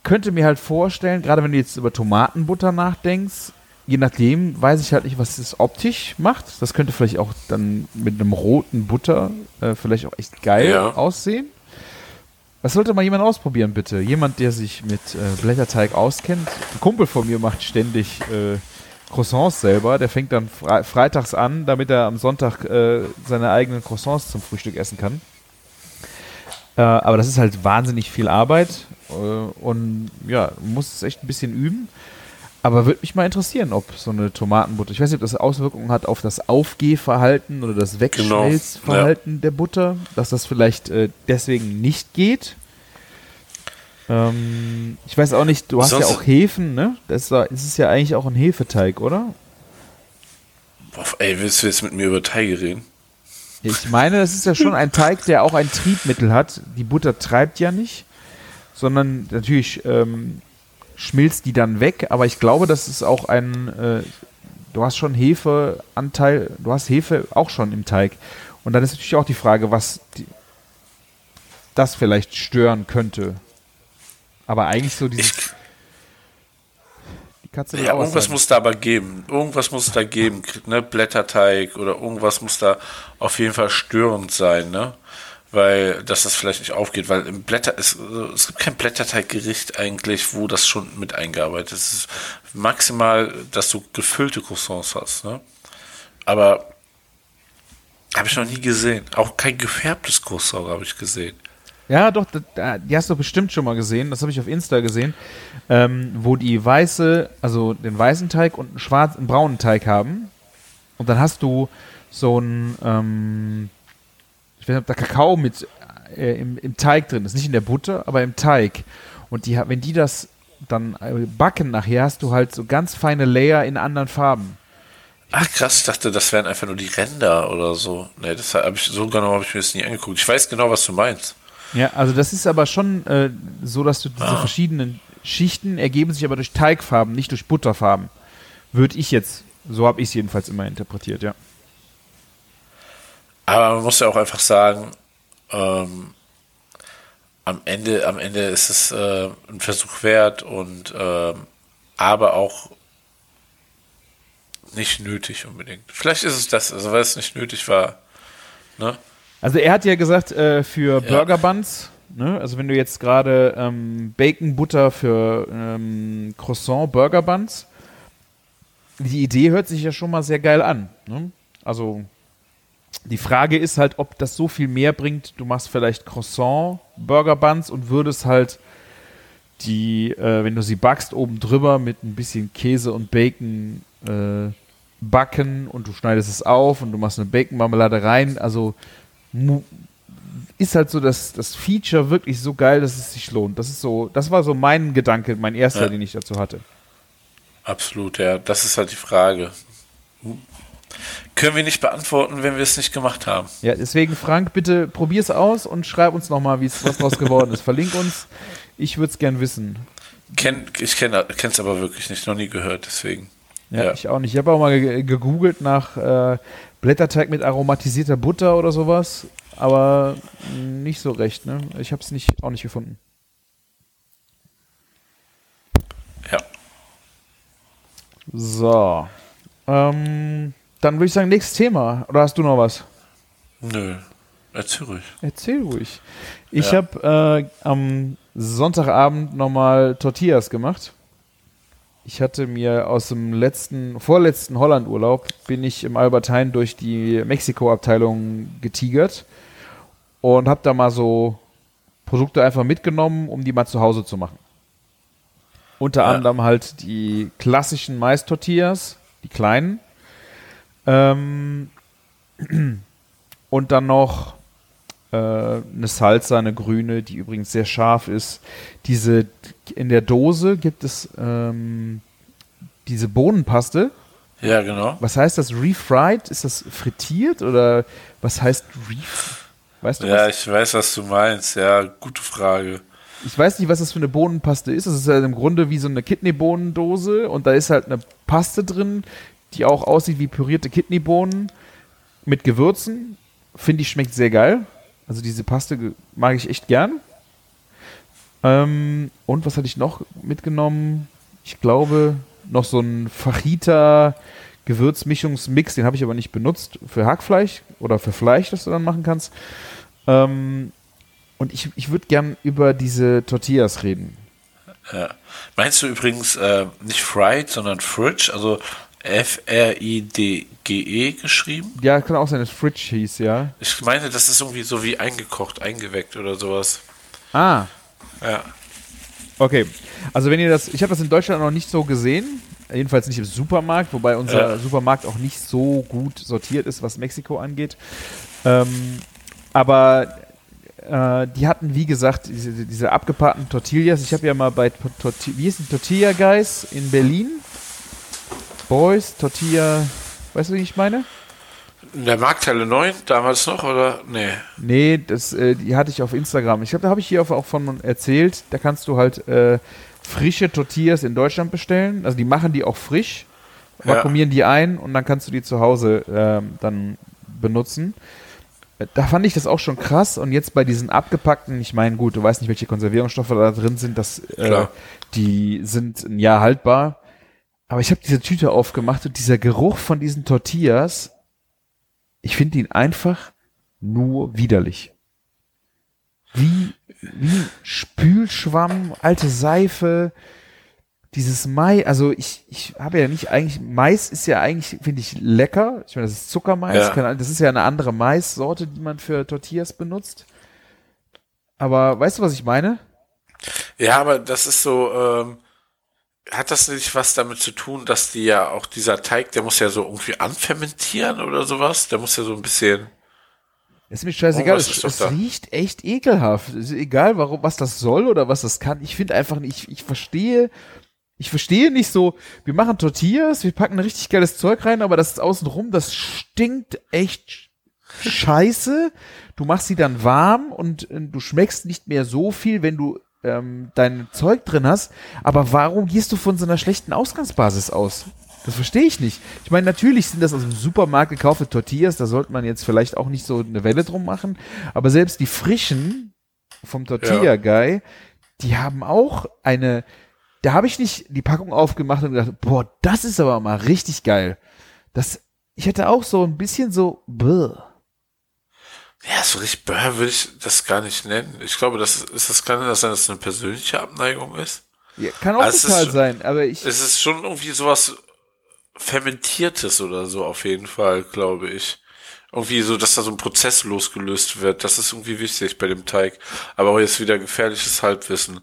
könnte mir halt vorstellen, gerade wenn du jetzt über Tomatenbutter nachdenkst, je nachdem weiß ich halt nicht, was es optisch macht. Das könnte vielleicht auch dann mit einem roten Butter äh, vielleicht auch echt geil Ja. aussehen. Das sollte mal jemand ausprobieren, bitte. Jemand, der sich mit äh, Blätterteig auskennt. Ein Kumpel von mir macht ständig äh, Croissants selber. Der fängt dann fre freitags an, damit er am Sonntag äh, seine eigenen Croissants zum Frühstück essen kann. Äh, aber das ist halt wahnsinnig viel Arbeit äh, und ja, muss es echt ein bisschen üben. Aber würde mich mal interessieren, ob so eine Tomatenbutter, ich weiß nicht, ob das Auswirkungen hat auf das Aufgehverhalten oder das Wegschmelzverhalten der Butter, dass das vielleicht äh, deswegen nicht geht. Ähm, ich weiß auch nicht, du hast ja Sonst- auch Hefen, ne? Das ja- ist ja eigentlich auch ein Hefeteig, oder? Boah, ey, willst du jetzt mit mir über Teige reden? Ich meine, das ist ja schon ein Teig, der auch ein Triebmittel hat. Die Butter treibt ja nicht, sondern natürlich ähm, schmilzt die dann weg. Aber ich glaube, das ist auch ein, äh, du hast schon Hefeanteil, du hast Hefe auch schon im Teig. Und dann ist natürlich auch die Frage, was die, das vielleicht stören könnte. Aber eigentlich so dieses, Ich, die Katze ja, irgendwas muss da aber geben. Irgendwas muss da geben. Ne? Blätterteig oder irgendwas muss da auf jeden Fall störend sein, ne? Weil, dass das vielleicht nicht aufgeht, weil im Blätter, es, es gibt kein Blätterteiggericht eigentlich, wo das schon mit eingearbeitet ist. Ist maximal, dass du gefüllte Croissants hast, ne? Aber habe ich noch nie gesehen. Auch kein gefärbtes Croissant habe ich gesehen. Ja, doch, die hast du bestimmt schon mal gesehen. Das habe ich auf Insta gesehen, ähm, wo die weiße, also den weißen Teig und einen schwarzen, einen braunen Teig haben. Und dann hast du so ein, ähm, ich weiß nicht, ob da Kakao mit äh, im, im Teig drin ist, nicht in der Butter, aber im Teig. Und die, wenn die das dann äh, backen nachher, hast du halt so ganz feine Layer in anderen Farben. Ach krass, ich dachte, das wären einfach nur die Ränder oder so. Nee, das habe ich so genau habe ich mir das nie angeguckt. Ich weiß genau, was du meinst. Ja, also das ist aber schon äh, so, dass du diese Ah. verschiedenen Schichten ergeben sich aber durch Teigfarben, nicht durch Butterfarben. Würde ich jetzt, so habe ich es jedenfalls immer interpretiert, ja. Aber man muss ja auch einfach sagen, ähm, am Ende, am Ende ist es äh, ein Versuch wert und ähm, aber auch nicht nötig unbedingt. Vielleicht ist es das, also weil es nicht nötig war. Ne? Also er hat ja gesagt, äh, für Burger Buns, ne, also wenn du jetzt gerade ähm, Bacon Butter für ähm, Croissant Burger Buns, die Idee hört sich ja schon mal sehr geil an. Ne? Also die Frage ist halt, ob das so viel mehr bringt. Du machst vielleicht Croissant Burger Buns und würdest halt die, äh, wenn du sie backst, oben drüber mit ein bisschen Käse und Bacon äh, backen und du schneidest es auf und du machst eine Bacon-Marmelade rein. Also ist halt so das, das Feature wirklich so geil, dass es sich lohnt. Das ist so, das war so mein Gedanke, mein erster, Ja. den ich dazu hatte. Absolut, ja. Das ist halt die Frage. Können wir nicht beantworten, wenn wir es nicht gemacht haben. Ja, deswegen, Frank, bitte probier's aus und schreib uns nochmal, wie es was draus geworden ist. Verlink uns. Ich würde es gern wissen. Kenn, ich kenne es aber wirklich nicht, noch nie gehört, deswegen. Ja, Ja. ich auch nicht. Ich habe auch mal ge- gegoogelt nach äh, Blätterteig mit aromatisierter Butter oder sowas, aber nicht so recht, ne? Ich habe es nicht, auch nicht gefunden. Ja. So. Ähm, dann würde ich sagen, nächstes Thema. Oder hast du noch was? Nö. Erzähl ruhig. Erzähl ruhig. Ich Ja. habe äh, am Sonntagabend nochmal Tortillas gemacht. Ich hatte mir aus dem letzten, vorletzten Hollandurlaub bin ich im Albert Heijn durch die Mexiko-Abteilung getigert und habe da mal so Produkte einfach mitgenommen, um die mal zu Hause zu machen. Unter Ja. anderem halt die klassischen Mais-Tortillas, die kleinen. Ähm, und dann noch äh, eine Salsa, eine grüne, die übrigens sehr scharf ist. Diese in der Dose gibt es ähm, diese Bohnenpaste. Ja, genau. Was heißt das? Refried? Ist das frittiert oder was heißt ref? Weißt du Ja, was? ich weiß, was du meinst. Ja, gute Frage. Ich weiß nicht, was das für eine Bohnenpaste ist. Das ist ja im Grunde wie so eine Kidneybohnendose und da ist halt eine Paste drin, die auch aussieht wie pürierte Kidneybohnen mit Gewürzen. Finde ich schmeckt sehr geil. Also diese Paste mag ich echt gern. Ähm, und was hatte ich noch mitgenommen? Ich glaube, noch so ein Fajita Gewürzmischungsmix, den habe ich aber nicht benutzt für Hackfleisch oder für Fleisch, das du dann machen kannst. Ähm, und ich, ich würde gern über diese Tortillas reden. Ja. Meinst du übrigens äh, nicht fried, sondern fridge, also F-R-I-D-G-E geschrieben? Ja, kann auch sein, dass Fridge hieß, ja. Ich meine, das ist irgendwie so wie eingekocht, eingeweckt oder sowas. Ah, Ja. okay. Also wenn ihr das, ich habe das in Deutschland noch nicht so gesehen, jedenfalls nicht im Supermarkt, wobei unser Ja. Supermarkt auch nicht so gut sortiert ist, was Mexiko angeht. Ähm, aber äh, die hatten, wie gesagt, diese, diese abgepackten Tortillas. Ich habe ja mal bei Torti wie hieß die Tortilla Guys in Berlin? Boys, Tortilla, weißt du, wie ich meine? In der Markthalle 9 damals noch, oder? Nee. Nee, das, äh, die hatte ich auf Instagram. Ich glaube, da habe ich hier auch- von erzählt. Da kannst du halt äh, frische Tortillas in Deutschland bestellen. Also die machen die auch frisch, Ja. vakuumieren die ein und dann kannst du die zu Hause ähm, dann benutzen. Äh, Da fand ich das auch schon krass. Und jetzt bei diesen abgepackten, ich meine, gut, du weißt nicht, welche Konservierungsstoffe da drin sind. Das, äh, die sind ein Jahr haltbar. Aber ich habe diese Tüte aufgemacht und dieser Geruch von diesen Tortillas, ich finde ihn einfach nur widerlich. Wie, wie Spülschwamm, alte Seife, dieses Mai, also ich, ich habe ja nicht eigentlich, Mais ist ja eigentlich, finde ich, lecker. Ich meine, das ist Zuckermais, Ja. das ist ja eine andere Maissorte, die man für Tortillas benutzt. Aber weißt du, was ich meine? Ja, aber das ist so, ähm, hat das nicht was damit zu tun, dass die ja auch dieser Teig, der muss ja so irgendwie anfermentieren oder sowas? Der muss ja so ein bisschen. Ist mir scheißegal, Oh, es, es riecht echt ekelhaft. Ist egal, warum, was das soll oder was das kann. Ich finde einfach nicht, ich, ich verstehe, Ich verstehe nicht so, wir machen Tortillas, wir packen ein richtig geiles Zeug rein, aber das ist außenrum, das stinkt echt scheiße. Du machst sie dann warm und äh, du schmeckst nicht mehr so viel, wenn du ähm, dein Zeug drin hast. Aber warum gehst du von so einer schlechten Ausgangsbasis aus? Das verstehe ich nicht. Ich meine, natürlich sind das aus dem Supermarkt gekaufte Tortillas, da sollte man jetzt vielleicht auch nicht so eine Welle drum machen, aber selbst die frischen vom Tortilla Guy, die haben auch eine, da habe ich nicht die Packung aufgemacht und gedacht, boah, das ist aber mal richtig geil. Das, ich hätte auch so ein bisschen so, bäh. Ja, so richtig bäh würde ich das gar nicht nennen. Ich glaube, das ist das kann das sein, dass es eine persönliche Abneigung ist. Ja, kann auch Also total ist- sein, aber ich, Es ist schon irgendwie sowas Fermentiertes oder so auf jeden Fall, glaube ich. Irgendwie so, dass da so ein Prozess losgelöst wird. Das ist irgendwie wichtig bei dem Teig. Aber auch jetzt wieder gefährliches Halbwissen.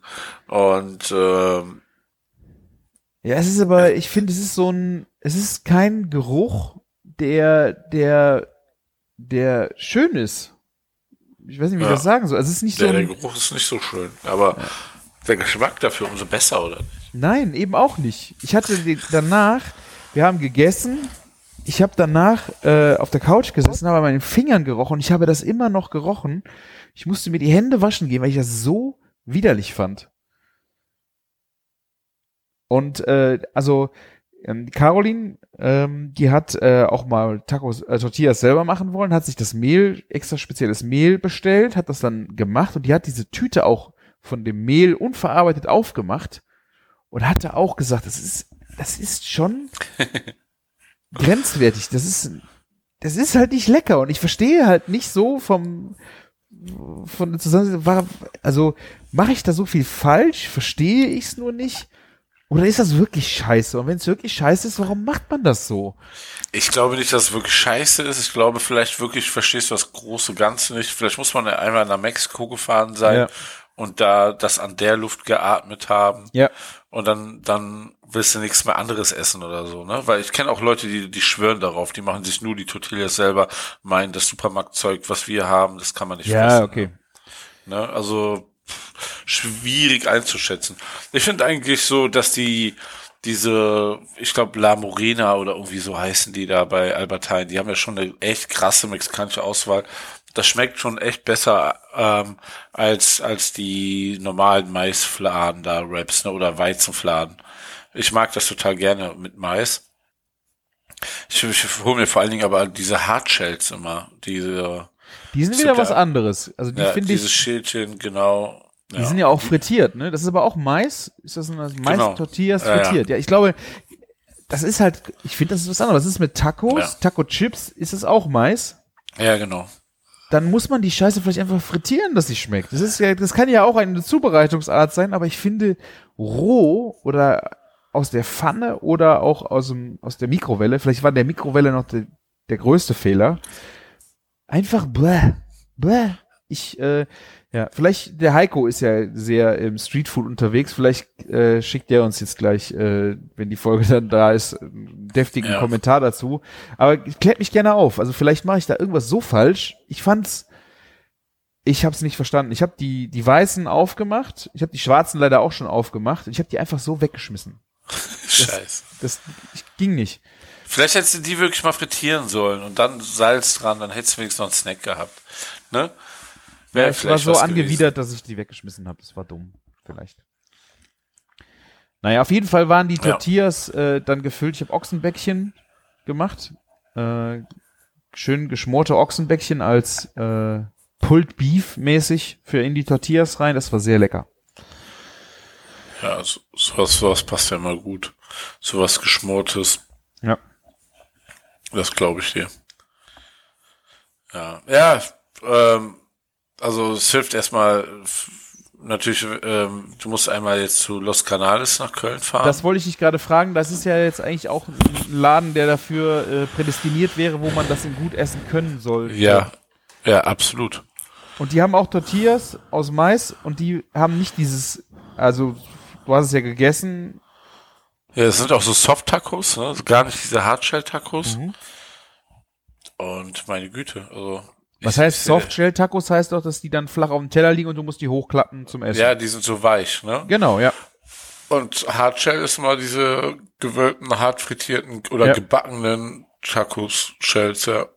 Und ähm, Ja, es ist aber, ich finde, es ist so ein, es ist kein Geruch, der, der, der schön ist. Ich weiß nicht, wie ich Ja. das sagen soll. Also es ist nicht so der, der ein, Geruch ist nicht so schön. Aber der Geschmack dafür umso besser, oder? nein, eben auch nicht. Ich hatte danach, wir haben gegessen, ich habe danach äh, auf der Couch gesessen, habe an meinen Fingern gerochen und ich habe das immer noch gerochen. Ich musste mir die Hände waschen gehen, weil ich das so widerlich fand. Und äh, also ähm, Caroline, ähm, die hat äh, auch mal Tacos, äh, Tortillas selber machen wollen, hat sich das Mehl, extra spezielles Mehl bestellt, hat das dann gemacht und die hat diese Tüte auch von dem Mehl unverarbeitet aufgemacht und hatte auch gesagt, das ist, das ist schon *laughs* grenzwertig. Das ist, das ist halt nicht lecker und ich verstehe halt nicht so vom von der Zusammensetzung, also mache ich da so viel falsch? Verstehe ich es nur nicht? Oder ist das wirklich scheiße? Und wenn es wirklich scheiße ist, warum macht man das so? Ich glaube nicht, dass es wirklich scheiße ist. Ich glaube, vielleicht wirklich verstehst du das große Ganze nicht. Vielleicht muss man ja einmal nach Mexiko gefahren sein Ja. und da das an der Luft geatmet haben. Ja. Und dann, dann willst du nichts mehr anderes essen oder so, ne? Weil ich kenne auch Leute, die, die schwören darauf, die machen sich nur die Tortillas selber, meinen, das Supermarktzeug, was wir haben, das kann man nicht fressen. Ne? Also schwierig einzuschätzen. Ich finde eigentlich so, dass die diese, ich glaube La Morena oder irgendwie so heißen die da bei Albertine, die haben ja schon eine echt krasse mexikanische Auswahl. Das schmeckt schon echt besser ähm, als als die normalen Maisfladen da Wraps ne, oder Weizenfladen. Ich mag das total gerne mit Mais. Ich, ich hole mir vor allen Dingen aber diese Hardshells immer, diese Die sind wieder was anderes. Also die ja, finde dieses ich, Schildchen genau. die sind ja auch frittiert, ne? Das ist aber auch Mais. Ist das ein Mais Genau. Tortillas Ja, frittiert? Ja, ich glaube, das ist halt, ich finde, das ist was anderes. Das ist mit Tacos. Taco Chips, ist es auch Mais. ja genau. Dann muss man die Scheiße vielleicht einfach frittieren, dass sie schmeckt. Das ist ja, das kann ja auch eine Zubereitungsart sein, aber ich finde roh oder aus der Pfanne oder auch aus dem, aus der Mikrowelle, vielleicht war der Mikrowelle noch der, der größte Fehler. Einfach bläh, bläh. Ich, äh, ja, vielleicht, der Heiko ist ja sehr im Streetfood unterwegs, vielleicht äh, schickt der uns jetzt gleich, äh, wenn die Folge dann da ist, einen deftigen Ja. Kommentar dazu. Aber klärt mich gerne auf. Also vielleicht mache ich da irgendwas so falsch. Ich fand's, ich hab's nicht verstanden. Ich habe die, die weißen aufgemacht, ich habe die schwarzen leider auch schon aufgemacht und ich habe die einfach so weggeschmissen. *laughs* Scheiße. Das ich, ging nicht. Vielleicht hättest du die wirklich mal frittieren sollen und dann Salz dran, dann hättest du wenigstens noch einen Snack gehabt. Ne? Wäre Ja, ich war so angewidert, dass ich die weggeschmissen habe. Das war dumm, vielleicht. Naja, auf jeden Fall waren die Ja. Tortillas äh, dann gefüllt. Ich habe Ochsenbäckchen gemacht. Äh, schön geschmorte Ochsenbäckchen als äh, Pulled Beef mäßig für in die Tortillas rein. Das war sehr lecker. gewesen. Ja, so, sowas, sowas passt ja immer gut. Sowas Geschmortes, Ja. Das glaube ich dir. Ja, ja, ähm, also es hilft erstmal natürlich, ähm, du musst einmal jetzt zu Los Canales nach Köln fahren. Das wollte ich dich gerade fragen. Das ist ja jetzt eigentlich auch ein Laden, der dafür äh, prädestiniert wäre, wo man das in gut essen können soll. ja, ja, absolut. Und die haben auch Tortillas aus Mais und die haben nicht dieses, also du hast es ja gegessen. Ja, es sind auch so Soft-Tacos, ne? Also gar nicht diese Hardshell-Tacos. Mhm. Und meine Güte, also. Was ich- heißt Softshell-Tacos? Heißt doch, dass die dann flach auf dem Teller liegen und du musst die hochklappen zum Essen. Ja, die sind so weich, ne? Genau, ja. Und Hardshell ist mal diese gewölbten, hart frittierten oder Ja. gebackenen Tacos-Shells, ja.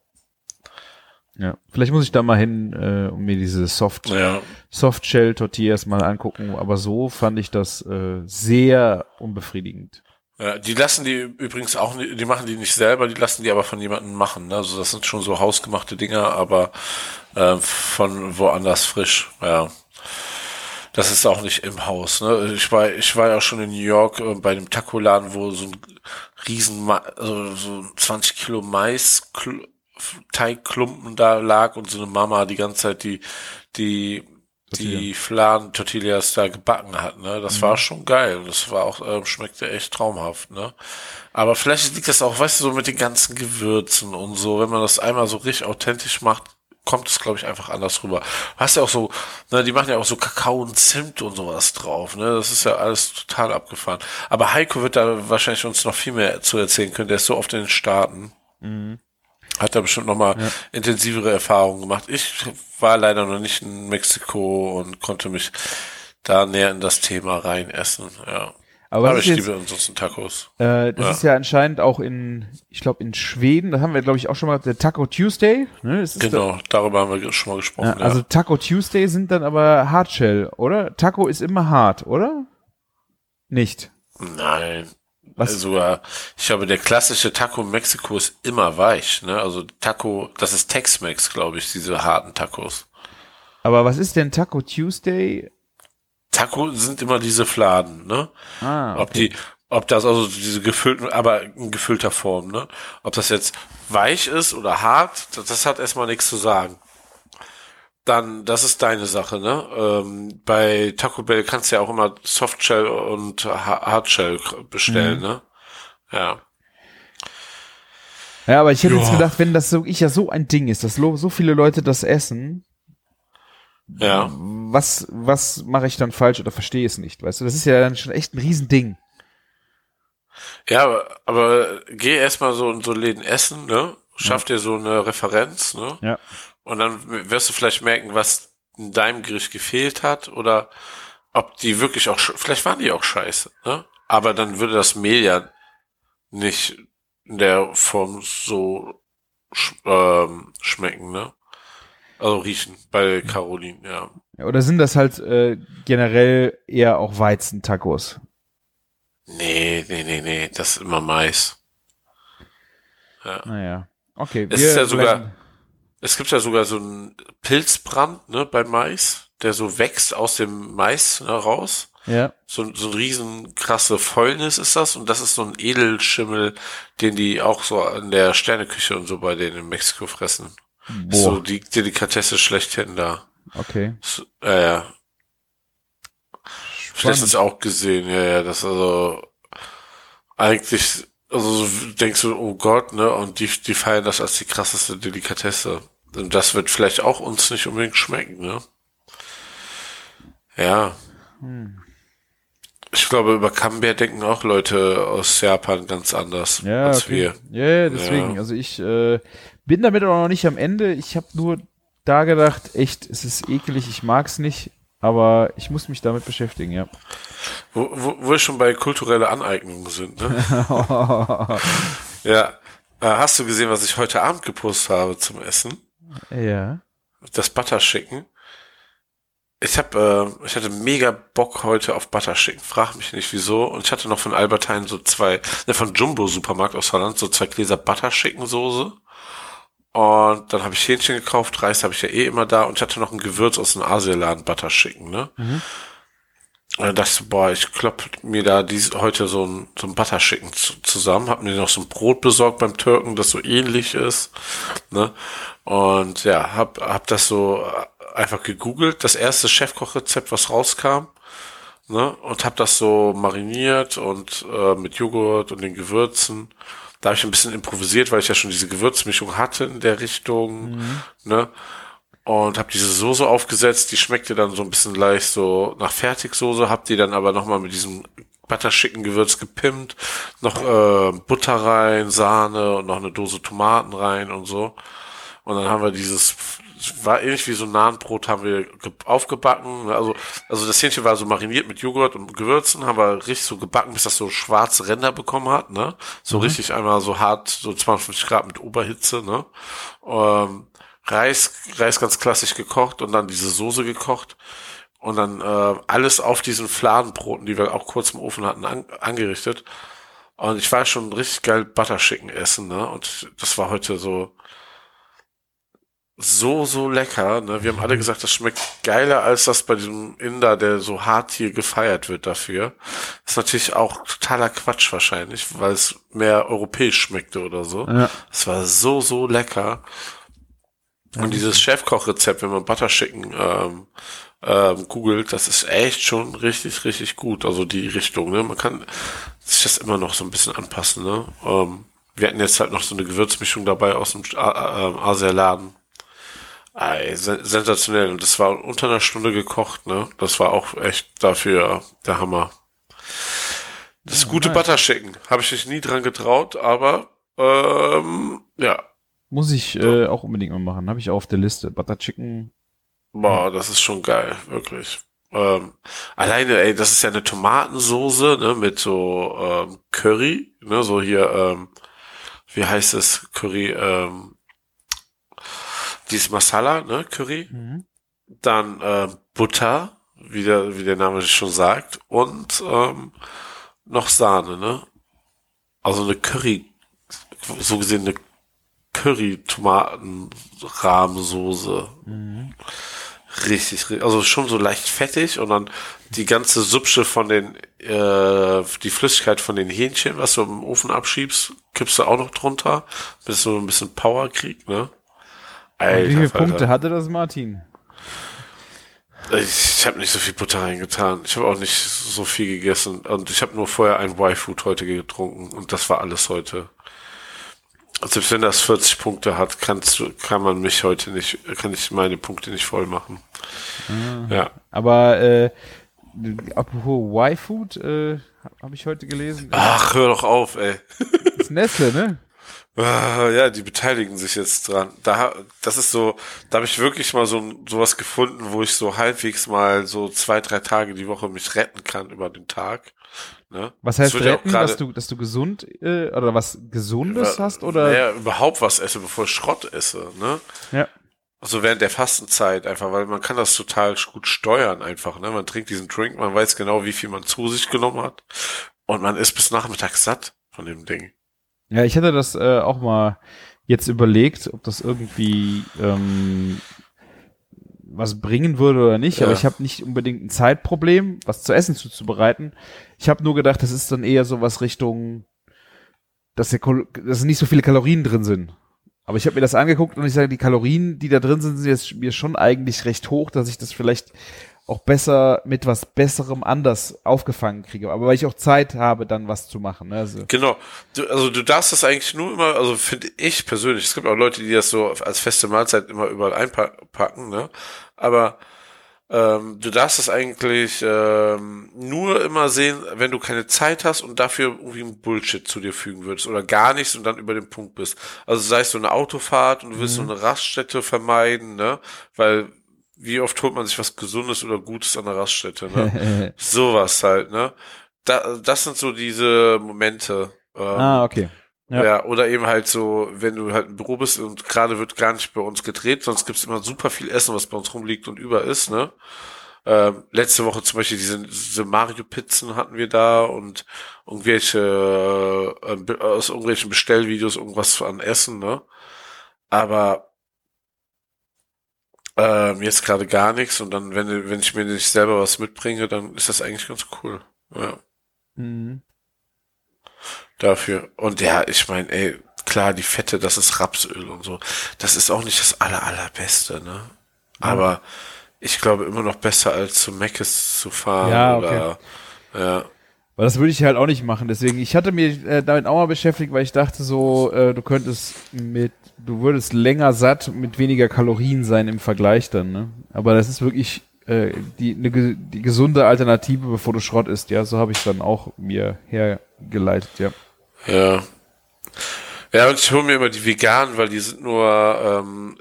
Ja. Vielleicht muss ich da mal hin äh, und mir diese Soft Ja, Softshell Tortillas mal angucken, aber so fand ich das äh, sehr unbefriedigend. Ja, die lassen die übrigens auch, nicht- die machen die nicht selber, die lassen die aber von jemandem machen. Ne? Also das sind schon so hausgemachte Dinger, aber äh, von woanders frisch. Ja, das ist auch nicht im Haus. Ne? Ich war, ich war ja auch schon in New York äh, bei dem Taco-Laden, wo so ein riesen, Ma also so 20 Kilo Mais Teigklumpen da lag und so eine Mama die ganze Zeit die die die Fladen Tortillas da gebacken hat, ne? Das war schon geil. Das war auch, ähm, schmeckte echt traumhaft, ne? Aber vielleicht liegt das auch, weißt du, so mit den ganzen Gewürzen und so, wenn man das einmal so richtig authentisch macht, kommt es, glaube ich, einfach anders rüber. Hast ja auch so, ne, die machen ja auch so Kakao und Zimt und sowas drauf, ne? Das ist ja alles total abgefahren. Aber Heiko wird da wahrscheinlich uns noch viel mehr zu erzählen können. Der ist so oft in den Staaten. Hat da bestimmt noch mal intensivere Erfahrungen gemacht. Ich war leider noch nicht in Mexiko und konnte mich da näher in das Thema rein essen. Ja. Aber, Aber was ich jetzt, liebe ansonsten Tacos. äh, das Ja. ist ja anscheinend auch in, ich glaube in Schweden, das haben wir glaube ich auch schon mal, der Taco Tuesday. Ne? Genau, darüber haben wir schon mal gesprochen. Ja, also Taco Tuesday sind dann aber Hardshell, oder? Taco ist immer hart, oder? Nicht. ja. Nein. Was? Also, äh, ich glaube, der klassische Taco Mexiko ist immer weich. Ne? Also Taco, das ist Tex-Mex, glaube ich, diese harten Tacos. Aber was ist denn Taco Tuesday? Taco sind immer diese Fladen, ne? Ah, Ob die, ob das also diese gefüllten, aber in gefüllter Form, ne? Ob das jetzt weich ist oder hart, das, das hat erstmal nichts zu sagen. Dann, das ist deine Sache, ne? Ähm, bei Taco Bell kannst du ja auch immer Softshell und Ha- Hardshell bestellen, Mhm. ne? Ja. Ja, aber ich hätte jetzt Ja. gedacht, wenn das so, ich ja so ein Ding ist, dass so viele Leute das essen, Ja. was, was mache ich dann falsch oder verstehe es nicht, weißt du? Das ist ja dann schon echt ein Riesending. Ja, aber, aber geh erstmal so in so Läden essen, ne? Schaff dir so eine Referenz, ne? Ja. Und dann wirst du vielleicht merken, was in deinem Gericht gefehlt hat oder ob die wirklich auch, vielleicht waren die auch scheiße, ne? Aber dann würde das Mehl ja nicht in der Form so sch ähm, schmecken, ne? Also riechen bei Caroline, ja. Ja, Oder sind das halt äh, generell eher auch Weizentacos? Nee, nee, nee, nee, das ist immer Mais. Naja. Okay. Es ist ja sogar- Es gibt ja sogar so einen Pilzbrand, ne, bei Mais, der so wächst aus dem Mais ne, raus. Ja. So, so ein riesen krasse Fäulnis ist das und das ist so ein Edelschimmel, den die auch so in der Sterneküche und so bei denen in Mexiko fressen. Ist So Boah. die Delikatesse schlechthin da. Okay. So, äh, ja. Ich hab letztens auch gesehen, ja, ja, das also eigentlich, also so denkst du, oh Gott, ne, und die, die feiern das als die krasseste Delikatesse. Und das wird vielleicht auch uns nicht unbedingt schmecken, ne? Ja. Ich glaube, über Camembert denken auch Leute aus Japan ganz anders Ja, als okay. wir. Ja, ja, deswegen. Ja. Also ich äh, bin damit auch noch nicht am Ende. Ich habe nur da gedacht, echt, es ist eklig, ich mag's nicht, aber ich muss mich damit beschäftigen, ja. Wo, wo, wo wir schon bei kultureller Aneignung sind, ne? *laughs* ja. Äh, Hast du gesehen, was ich heute Abend gepostet habe zum Essen? Ja. Das Butter Chicken. Ich hab, äh, ich hatte mega Bock heute auf Butter Chicken. Frag mich nicht wieso. Und ich hatte noch von Albertine so zwei, ne, von Jumbo Supermarkt aus Holland, so zwei Gläser Butter Chicken Soße. Und dann habe ich Hähnchen gekauft, Reis habe ich ja eh immer da und ich hatte noch ein Gewürz aus dem Asialaden Butter Chicken, ne? Und so, boah, ich klopp mir da dies, heute so ein, so ein Butter Chicken zu, zusammen, hab mir noch so ein Brot besorgt beim Türken, das so ähnlich ist, ne? Und ja, hab, hab das so einfach gegoogelt, das erste Chefkochrezept, was rauskam, ne? Und hab das so mariniert und äh, mit Joghurt und den Gewürzen. Da habe ich ein bisschen improvisiert, weil ich ja schon diese Gewürzmischung hatte in der Richtung, ne? Und habe diese Soße aufgesetzt, die schmeckte dann so ein bisschen leicht so nach Fertigsoße, hab die dann aber nochmal mit diesem butterschicken Gewürz gepimpt, noch äh, Butter rein, Sahne und noch eine Dose Tomaten rein und so. Und dann haben wir dieses war ähnlich wie so ein Nahenbrot haben wir aufgebacken. Also, also das Hähnchen war so mariniert mit Joghurt und Gewürzen, haben wir richtig so gebacken, bis das so schwarze Ränder bekommen hat, ne? So mhm. richtig einmal so hart, so 250 Grad mit Oberhitze, ne? Ähm, Reis, Reis ganz klassisch gekocht und dann diese Soße gekocht und dann äh, alles auf diesen Fladenbroten, die wir auch kurz im Ofen hatten, an, angerichtet. Und ich war schon richtig geil Butter Chicken essen, ne? Und das war heute so so, so lecker. Ne? Wir haben alle gesagt, das schmeckt geiler als das bei diesem Inder, der so hart hier gefeiert wird dafür. Das ist natürlich auch totaler Quatsch wahrscheinlich, weil es mehr europäisch schmeckte oder so. Ja. Es war so, so lecker. Und dieses Chefkochrezept, wenn man Butter Chicken ähm, ähm, googelt, das ist echt schon richtig, richtig gut. Also die Richtung, ne? Man kann sich das immer noch so ein bisschen anpassen, ne? Ähm, wir hatten jetzt halt noch so eine Gewürzmischung dabei aus dem äh, Asialaden. Ey, sensationell. Und das war unter einer Stunde gekocht, ne? Das war auch echt dafür der Hammer. Das ja, gute nice. Butter Chicken. Habe ich mich nie dran getraut, aber ähm, ja. Muss ich äh, auch unbedingt mal machen. Habe ich auch auf der Liste. Butter Chicken. Boah, das ist schon geil, wirklich. Ähm, alleine, ey, das ist ja eine Tomatensoße, ne, mit so ähm, Curry, ne, so hier, ähm, wie heißt es, Curry, ähm, dieses Masala, ne, Curry. Mhm. Dann äh, Butter, wie der, wie der Name schon sagt, und ähm, noch Sahne, ne? Also eine Curry, so gesehen eine Curry-Tomaten-Rahmsoße. Mhm. Richtig, also schon so leicht fettig und dann die ganze Subsche von den, äh, die Flüssigkeit von den Hähnchen, was du im Ofen abschiebst, kippst du auch noch drunter, bis du ein bisschen Power kriegst, ne? Alter, wie viele Alter. Punkte hatte das Martin? Ich, ich habe nicht so viel Butter reingetan. Ich habe auch nicht so viel gegessen. Und ich habe nur vorher ein Y-Food heute getrunken. Und das war alles heute. Also selbst wenn das 40 Punkte hat, kannst du, kann man mich heute nicht, kann ich meine Punkte nicht voll machen. Ah, ja. Aber äh, apropos Y-Food, äh, habe ich heute gelesen. Ach, hör doch auf, ey. Das *laughs* ist Nestle, ne? Ah, ja, die beteiligen sich jetzt dran. Da, das ist so, da habe ich wirklich mal so sowas gefunden, wo ich so halbwegs mal so zwei, drei Tage die Woche mich retten kann über den Tag. Ne? Was heißt retten, grade, dass du, dass du gesund äh, oder was Gesundes hast oder? Ja, überhaupt was esse, bevor ich Schrott esse. Ne? Ja. Also während der Fastenzeit einfach, weil man kann das total gut steuern einfach. Ne? Man trinkt diesen Drink, man weiß genau, wie viel man zu sich genommen hat und man ist bis nachmittags satt von dem Ding. Ja, ich hätte das äh, auch mal jetzt überlegt, ob das irgendwie ähm, was bringen würde oder nicht, ja. aber ich habe nicht unbedingt ein Zeitproblem, was zu essen zuzubereiten. Ich habe nur gedacht, das ist dann eher so was Richtung, dass, der, dass nicht so viele Kalorien drin sind. Aber ich habe mir das angeguckt und ich sage, die Kalorien, die da drin sind, sind jetzt mir schon eigentlich recht hoch, dass ich das vielleicht auch besser mit was Besserem anders aufgefangen kriege. Aber weil ich auch Zeit habe, dann was zu machen. Ne? Also. Genau. Du, also du darfst das eigentlich nur immer, also finde ich persönlich, es gibt auch Leute, die das so als feste Mahlzeit immer überall einpacken, ne? Aber ähm, du darfst das eigentlich ähm, nur immer sehen, wenn du keine Zeit hast und dafür irgendwie ein Bullshit zu dir fügen würdest oder gar nichts und dann über den Punkt bist. Also sei es so eine Autofahrt und du willst mhm. so eine Raststätte vermeiden, ne? Weil wie oft holt man sich was Gesundes oder Gutes an der Raststätte, ne? *laughs* Sowas halt, ne? Da, das sind so diese Momente. Ähm, ah, okay. Ja. ja. oder eben halt so, wenn du halt im Büro bist und gerade wird gar nicht bei uns gedreht, sonst gibt's immer super viel Essen, was bei uns rumliegt und über ist, ne? Ähm, letzte Woche zum Beispiel diese, diese Mario-Pizzen hatten wir da und irgendwelche, äh, aus irgendwelchen Bestellvideos irgendwas an Essen, ne? Aber ähm, jetzt gerade gar nichts und dann, wenn, wenn ich mir nicht selber was mitbringe, dann ist das eigentlich ganz cool. Ja. Mhm. Dafür. Und ja, ich meine, ey, klar, die Fette, das ist Rapsöl und so. Das ist auch nicht das aller, allerbeste, ne? Aber ich glaube immer noch besser als zu Meckes zu fahren ja, okay. oder, ja. Weil das würde ich halt auch nicht machen. Deswegen, ich hatte mich äh, damit auch mal beschäftigt, weil ich dachte so, äh, du könntest mit du würdest länger satt mit weniger Kalorien sein im Vergleich dann, ne? Aber das ist wirklich äh, die, ne, die gesunde Alternative, bevor du Schrott isst, ja. So habe ich dann auch mir hergeleitet, ja. Ja. Ja, und ich hole mir immer die veganen, weil die sind nur, ähm,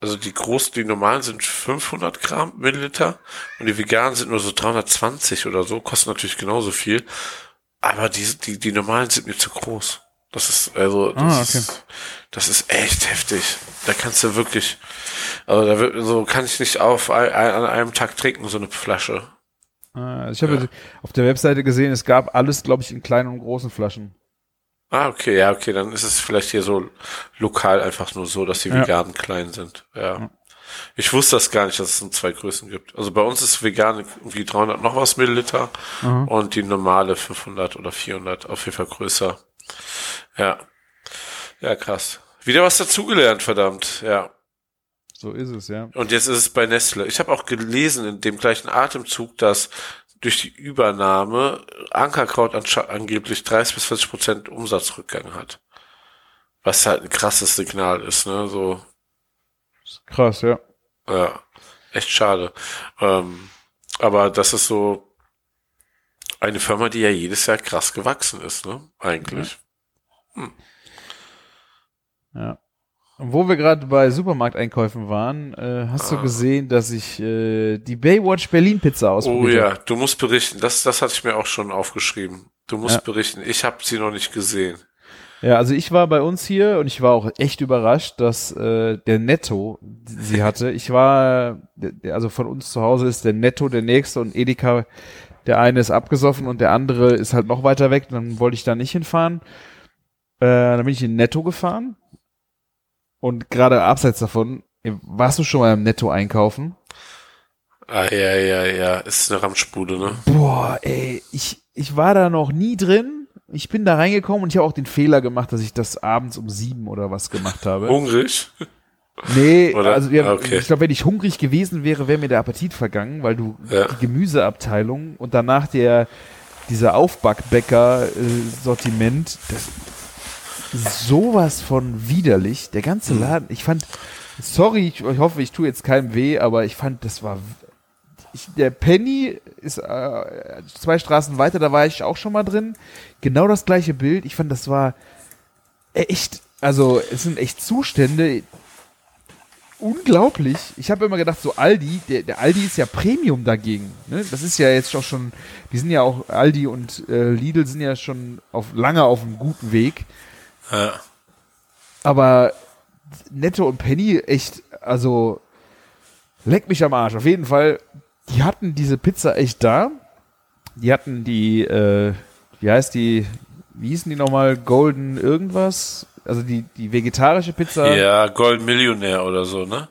Also die großen, die normalen sind 500 Gramm Milliliter und die veganen sind nur so 320 oder so, kosten natürlich genauso viel. Aber die, die, die normalen sind mir zu groß. Das ist, also, das, Ah, okay. ist, das ist echt heftig. Da kannst du wirklich, also da wird, so kann ich nicht auf ein, an einem Tag trinken, so eine Flasche. Äh, Ich habe auf der Webseite gesehen, es gab alles, glaube ich, in kleinen und großen Flaschen. Ah, okay, ja, okay, dann ist es vielleicht hier so lokal einfach nur so, dass die Ja. Veganen klein sind. Ja. Ich wusste das gar nicht, dass es in zwei Größen gibt. Also bei uns ist vegan irgendwie 300 noch was Milliliter Mhm. und die normale 500 oder 400 auf jeden Fall größer. Ja. Ja, krass. Wieder was dazugelernt, verdammt. Ja. So ist es, ja. Und jetzt ist es bei Nestle. Ich habe auch gelesen in dem gleichen Atemzug, dass durch die Übernahme Ankerkraut angeblich 30 bis 40 Prozent Umsatzrückgang hat. Was halt ein krasses Signal ist, ne? So, Krass, ja. ja, echt schade. Ähm, aber das ist so eine Firma, die ja jedes Jahr krass gewachsen ist, ne? Eigentlich. Ja. Und wo wir gerade bei Supermarkteinkäufen waren, äh, hast Ah. du gesehen, dass ich äh, die Baywatch Berlin Pizza Oh ausprobiert habe? ja, du musst berichten. Das, das hatte ich mir auch schon aufgeschrieben. Du musst Ja. berichten. Ich habe sie noch nicht gesehen. Ja, also ich war bei uns hier und ich war auch echt überrascht, dass äh, der Netto sie hatte. Ich war, also von uns zu Hause ist der Netto der nächste und Edeka, der eine ist abgesoffen und der andere ist halt noch weiter weg. Dann wollte ich da nicht hinfahren. Äh, dann bin ich in Netto gefahren und gerade abseits davon, warst du schon mal im Netto einkaufen? Ah, ja, ja, ja. Ist eine Ramschbude, ne? Boah, ey, ich, ich war da noch nie drin. Ich bin da reingekommen und ich habe auch den Fehler gemacht, dass ich das abends um sieben oder was gemacht habe. Hungrig? Nee, *laughs* Oder? also wir, Okay. ich glaube, wenn ich hungrig gewesen wäre, wäre mir der Appetit vergangen, weil du Ja. die Gemüseabteilung und danach der dieser Aufbackbäcker-Sortiment, das ist sowas von widerlich. Der ganze Mhm. Laden, ich fand, sorry, ich, ich hoffe, ich tue jetzt keinem weh, aber ich fand, das war ich, der Penny ist äh, zwei Straßen weiter, da war ich auch schon mal drin. Genau das gleiche Bild. Ich fand, das war echt, also es sind echt Zustände. Unglaublich. Ich habe immer gedacht, so Aldi, der, der Aldi ist ja Premium dagegen. Ne? Das ist ja jetzt auch schon, die sind ja auch, Aldi und äh, Lidl sind ja schon auf lange auf einem guten Weg. Ja. Aber Netto und Penny, echt, also leck mich am Arsch. Auf jeden Fall, die hatten diese Pizza echt da. Die hatten die, äh, wie heißt die, wie hießen die nochmal? Golden irgendwas? Also die, die vegetarische Pizza. Ja, Golden Millionär oder so, ne?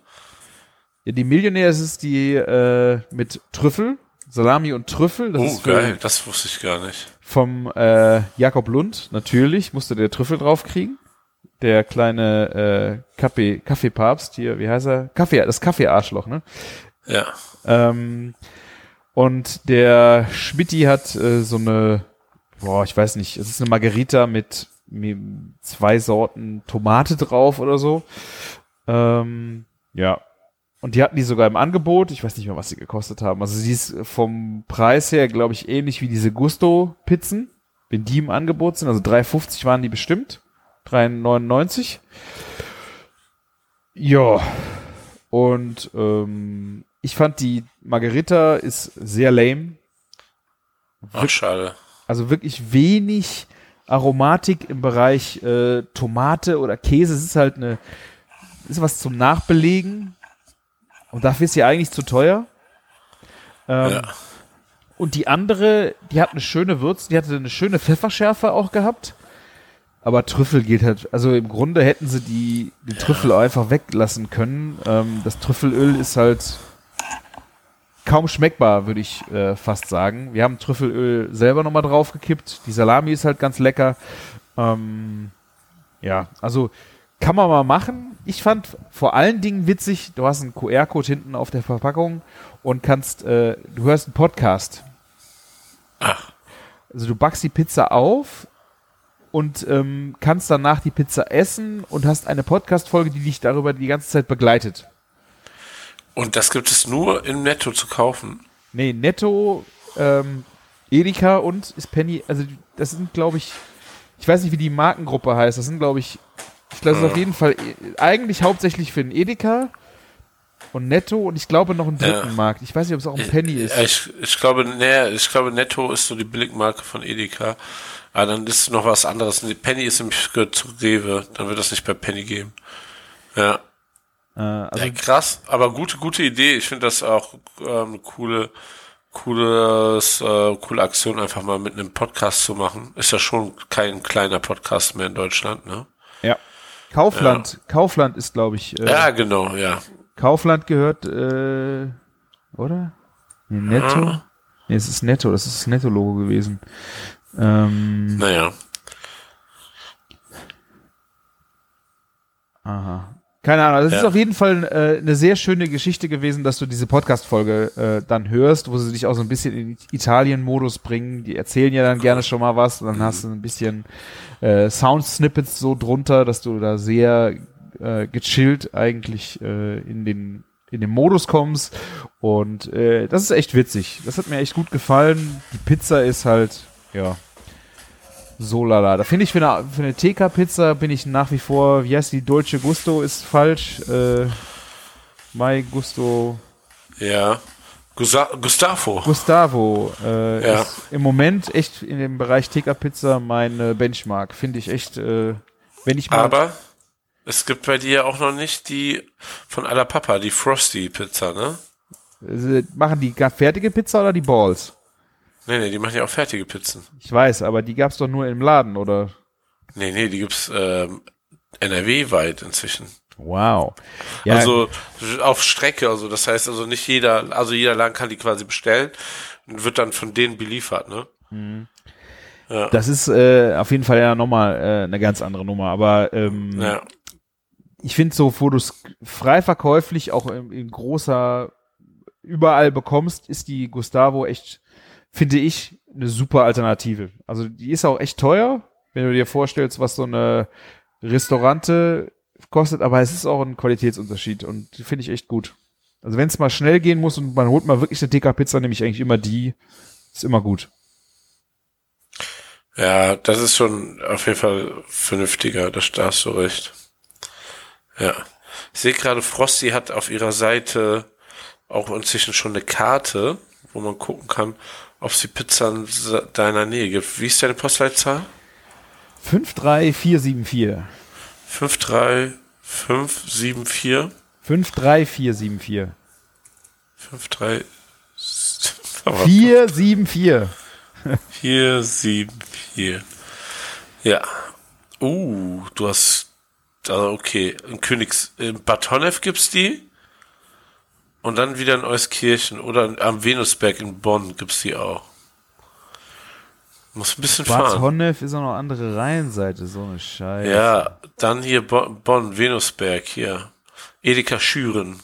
Ja, die Millionär ist es die äh, mit Trüffel, Salami und Trüffel. Das Oh, geil. Das wusste ich gar nicht. Vom äh, Jakob Lund, natürlich, musste der Trüffel draufkriegen. Der kleine äh, Kaffee, Kaffeepapst hier, wie heißt er? Kaffee, das Kaffeearschloch, ne? Ja. Ähm, und der Schmitti hat äh, so eine, boah, ich weiß nicht, es ist eine Margarita mit, mit zwei Sorten Tomate drauf oder so. Ähm, ja. Und die hatten die sogar im Angebot. Ich weiß nicht mehr, was sie gekostet haben. Also sie ist vom Preis her, glaube ich, ähnlich wie diese Gusto-Pizzen, wenn die im Angebot sind. Also 3,50 waren die bestimmt. 3,99. Ja. Und ähm, ich fand die Margarita ist sehr lame. Ach, schade. Also wirklich wenig Aromatik im Bereich äh, Tomate oder Käse. Es ist halt eine, ist was zum Nachbelegen. Und dafür ist sie eigentlich zu teuer. Ähm, Ja. Und die andere, die hat eine schöne Würze, die hatte eine schöne Pfefferschärfe auch gehabt. Aber Trüffel geht halt, also im Grunde hätten sie die, den Trüffel auch einfach weglassen können. Ähm, das Trüffelöl ist halt kaum schmeckbar, würde ich äh, fast sagen. Wir haben Trüffelöl selber nochmal draufgekippt. Die Salami ist halt ganz lecker. Ähm, ja, also kann man mal machen. Ich fand vor allen Dingen witzig, du hast einen QR-Code hinten auf der Verpackung und kannst, äh, du hörst einen Podcast. Ach. Also du backst die Pizza auf und ähm, kannst danach die Pizza essen und hast eine Podcast-Folge, die dich darüber die ganze Zeit begleitet. Und das gibt es nur im Netto zu kaufen. Nee, Netto, ähm, Edeka und ist Penny, also das sind, glaube ich, ich weiß nicht, wie die Markengruppe heißt, das sind, glaube ich, das ist auf jeden Fall eigentlich hauptsächlich für den Edeka und Netto und ich glaube noch einen dritten Ja. Markt. Ich weiß nicht, ob es auch ein Penny ist. Ich, ich glaube, nee, ich glaube, Netto ist so die Billigmarke von Edeka. Aber dann ist noch was anderes. Penny ist nämlich gehört zu Rewe. Dann wird das nicht bei Penny geben. Ja. Äh, also ja, krass, aber gute, gute Idee. Ich finde das auch ähm, eine coole, cooles, äh, coole Aktion, einfach mal mit einem Podcast zu machen. Ist ja schon kein kleiner Podcast mehr in Deutschland, ne? Ja. Kaufland, Kaufland ist, glaube ich, äh, Ja, genau, ja. Kaufland gehört, äh, oder? Nee, Netto? Ja. Nee, es ist Netto, das ist das Netto-Logo gewesen. Ähm, Naja. aha. Keine Ahnung, das ist Ja. auf jeden Fall äh, eine sehr schöne Geschichte gewesen, dass du diese Podcast-Folge äh, dann hörst, wo sie dich auch so ein bisschen in Italien-Modus bringen. Die erzählen ja dann gerne schon mal was und dann hast du ein bisschen äh, Sound-Snippets so drunter, dass du da sehr äh, gechillt eigentlich äh, in den in den Modus kommst und äh, das ist echt witzig. Das hat mir echt gut gefallen. Die Pizza ist halt ja so lala. Da finde ich für eine, für eine TK-Pizza bin ich nach wie vor, wie heißt die, Dolce Gusto ist falsch. Äh, Mai Gusto Ja. Gusa Gustavo. Gustavo äh, Ja. ist im Moment echt in dem Bereich TK-Pizza meine Benchmark. Finde ich echt, äh, wenn ich mal. Aber es gibt bei dir auch noch nicht die von Alla Papa, die Frosty Pizza, ne? Äh, machen die gar fertige Pizza oder die Balls? Nee, nee, die machen ja auch fertige Pizzen. Ich weiß, aber die gab's doch nur im Laden, oder? Nee, nee, die gibt's ähm, NRW-weit inzwischen. Wow. Ja, Also auf Strecke, also das heißt also nicht jeder, also jeder Laden kann die quasi bestellen und wird dann von denen beliefert, ne? Ja, das ist äh, auf jeden Fall ja nochmal äh, eine ganz andere Nummer. Aber ähm, ja, ich finde so, wo du es frei verkäuflich auch in, in großer überall bekommst, ist die Gustavo echt, finde ich, eine super Alternative. Also die ist auch echt teuer, wenn du dir vorstellst, was so eine Restaurante kostet, aber es ist auch ein Qualitätsunterschied und finde ich echt gut. Also wenn es mal schnell gehen muss und man holt mal wirklich eine TK-Pizza, nehme ich eigentlich immer die. Ist immer gut. ja, das ist schon auf jeden Fall vernünftiger, das, da hast du recht. Ja. Ich sehe gerade, Frosty hat auf ihrer Seite auch inzwischen schon eine Karte, wo man gucken kann, ob es die Pizza in deiner Nähe gibt. Wie ist deine Postleitzahl? 53474. 53574 53474. 53 474. 474. Ja. Uh, du hast also okay, in Königs in Bad Honnef gibt's die und dann wieder in Euskirchen oder am Venusberg in Bonn gibt's die auch. Muss ein bisschen Bad fahren. Honnef ist auch noch andere Rheinseite, so eine Scheiße. Ja, dann hier Bonn, Bonn, Venusberg, hier. Edeka Schüren.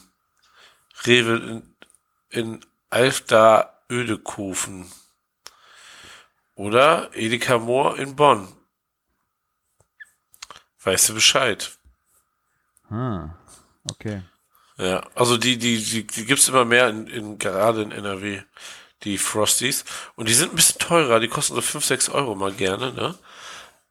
Rewe in, in Alfda Ödekofen. Oder Edeka Moor in Bonn. Weißt du Bescheid? Ah, okay. Ja, also die, die, die, die gibt's immer mehr in, in, gerade in NRW, die Frosties. Und die sind ein bisschen teurer, die kosten so 5, 6 Euro mal gerne, ne?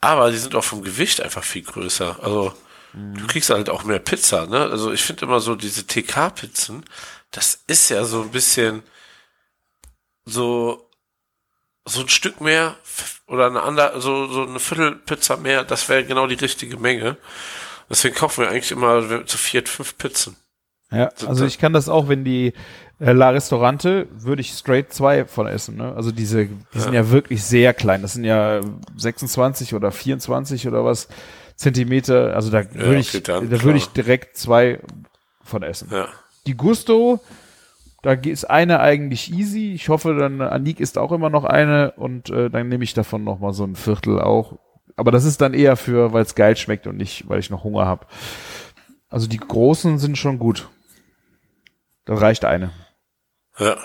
Aber die sind auch vom Gewicht einfach viel größer. Also, du kriegst halt auch mehr Pizza, ne? Also, ich finde immer so diese TK-Pizzen, das ist ja so ein bisschen so, so ein Stück mehr oder eine andere, so, so eine Viertelpizza mehr, das wäre genau die richtige Menge. Deswegen kaufen wir eigentlich immer zu viert fünf Pizzen. Ja, also ich kann das auch, wenn die äh, La Restaurante, würde ich straight zwei von essen. Ne? Also diese, die sind ja wirklich sehr klein. Das sind ja 26 oder 24 oder was Zentimeter. Also da würde ich, da würde ich direkt zwei von essen. Ja. Die Gusto, da ist eine eigentlich easy. Ich hoffe, dann Anik ist auch immer noch eine und äh, dann nehme ich davon noch mal so ein Viertel auch. Aber das ist dann eher für, weil es geil schmeckt und nicht, weil ich noch Hunger habe. Also die großen sind schon gut. Da reicht eine. Ja.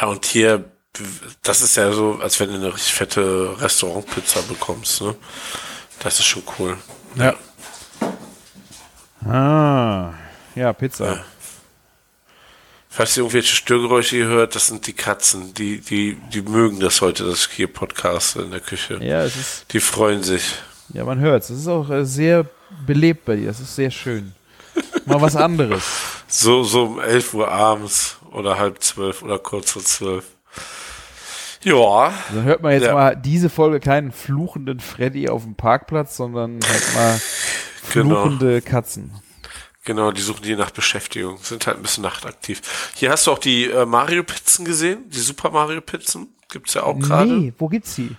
Ja, und hier, das ist ja so, als wenn du eine richtig fette Restaurantpizza bekommst, ne? Das ist schon cool. Ja. Ah, ja, Pizza. Ja. Falls ihr irgendwelche Störgeräusche hört, das sind die Katzen. Die, die, die mögen das heute, dass ich hier podcaste in der Küche. Ja, es ist, Die freuen sich. ja, man hört's. Es ist auch äh, sehr belebt bei dir. Es ist sehr schön. Mal was anderes. So, so um 11 Uhr abends oder halb zwölf oder kurz vor zwölf. Ja. Dann hört man jetzt Ja. mal diese Folge keinen fluchenden Freddy auf dem Parkplatz, sondern halt mal Genau. fluchende Katzen. Genau, die suchen die nach Beschäftigung, sind halt ein bisschen nachtaktiv. Hier hast du auch die äh, Mario-Pizzen gesehen, die Super Mario-Pizzen. Gibt's ja auch gerade. Nee, wo gibt's die?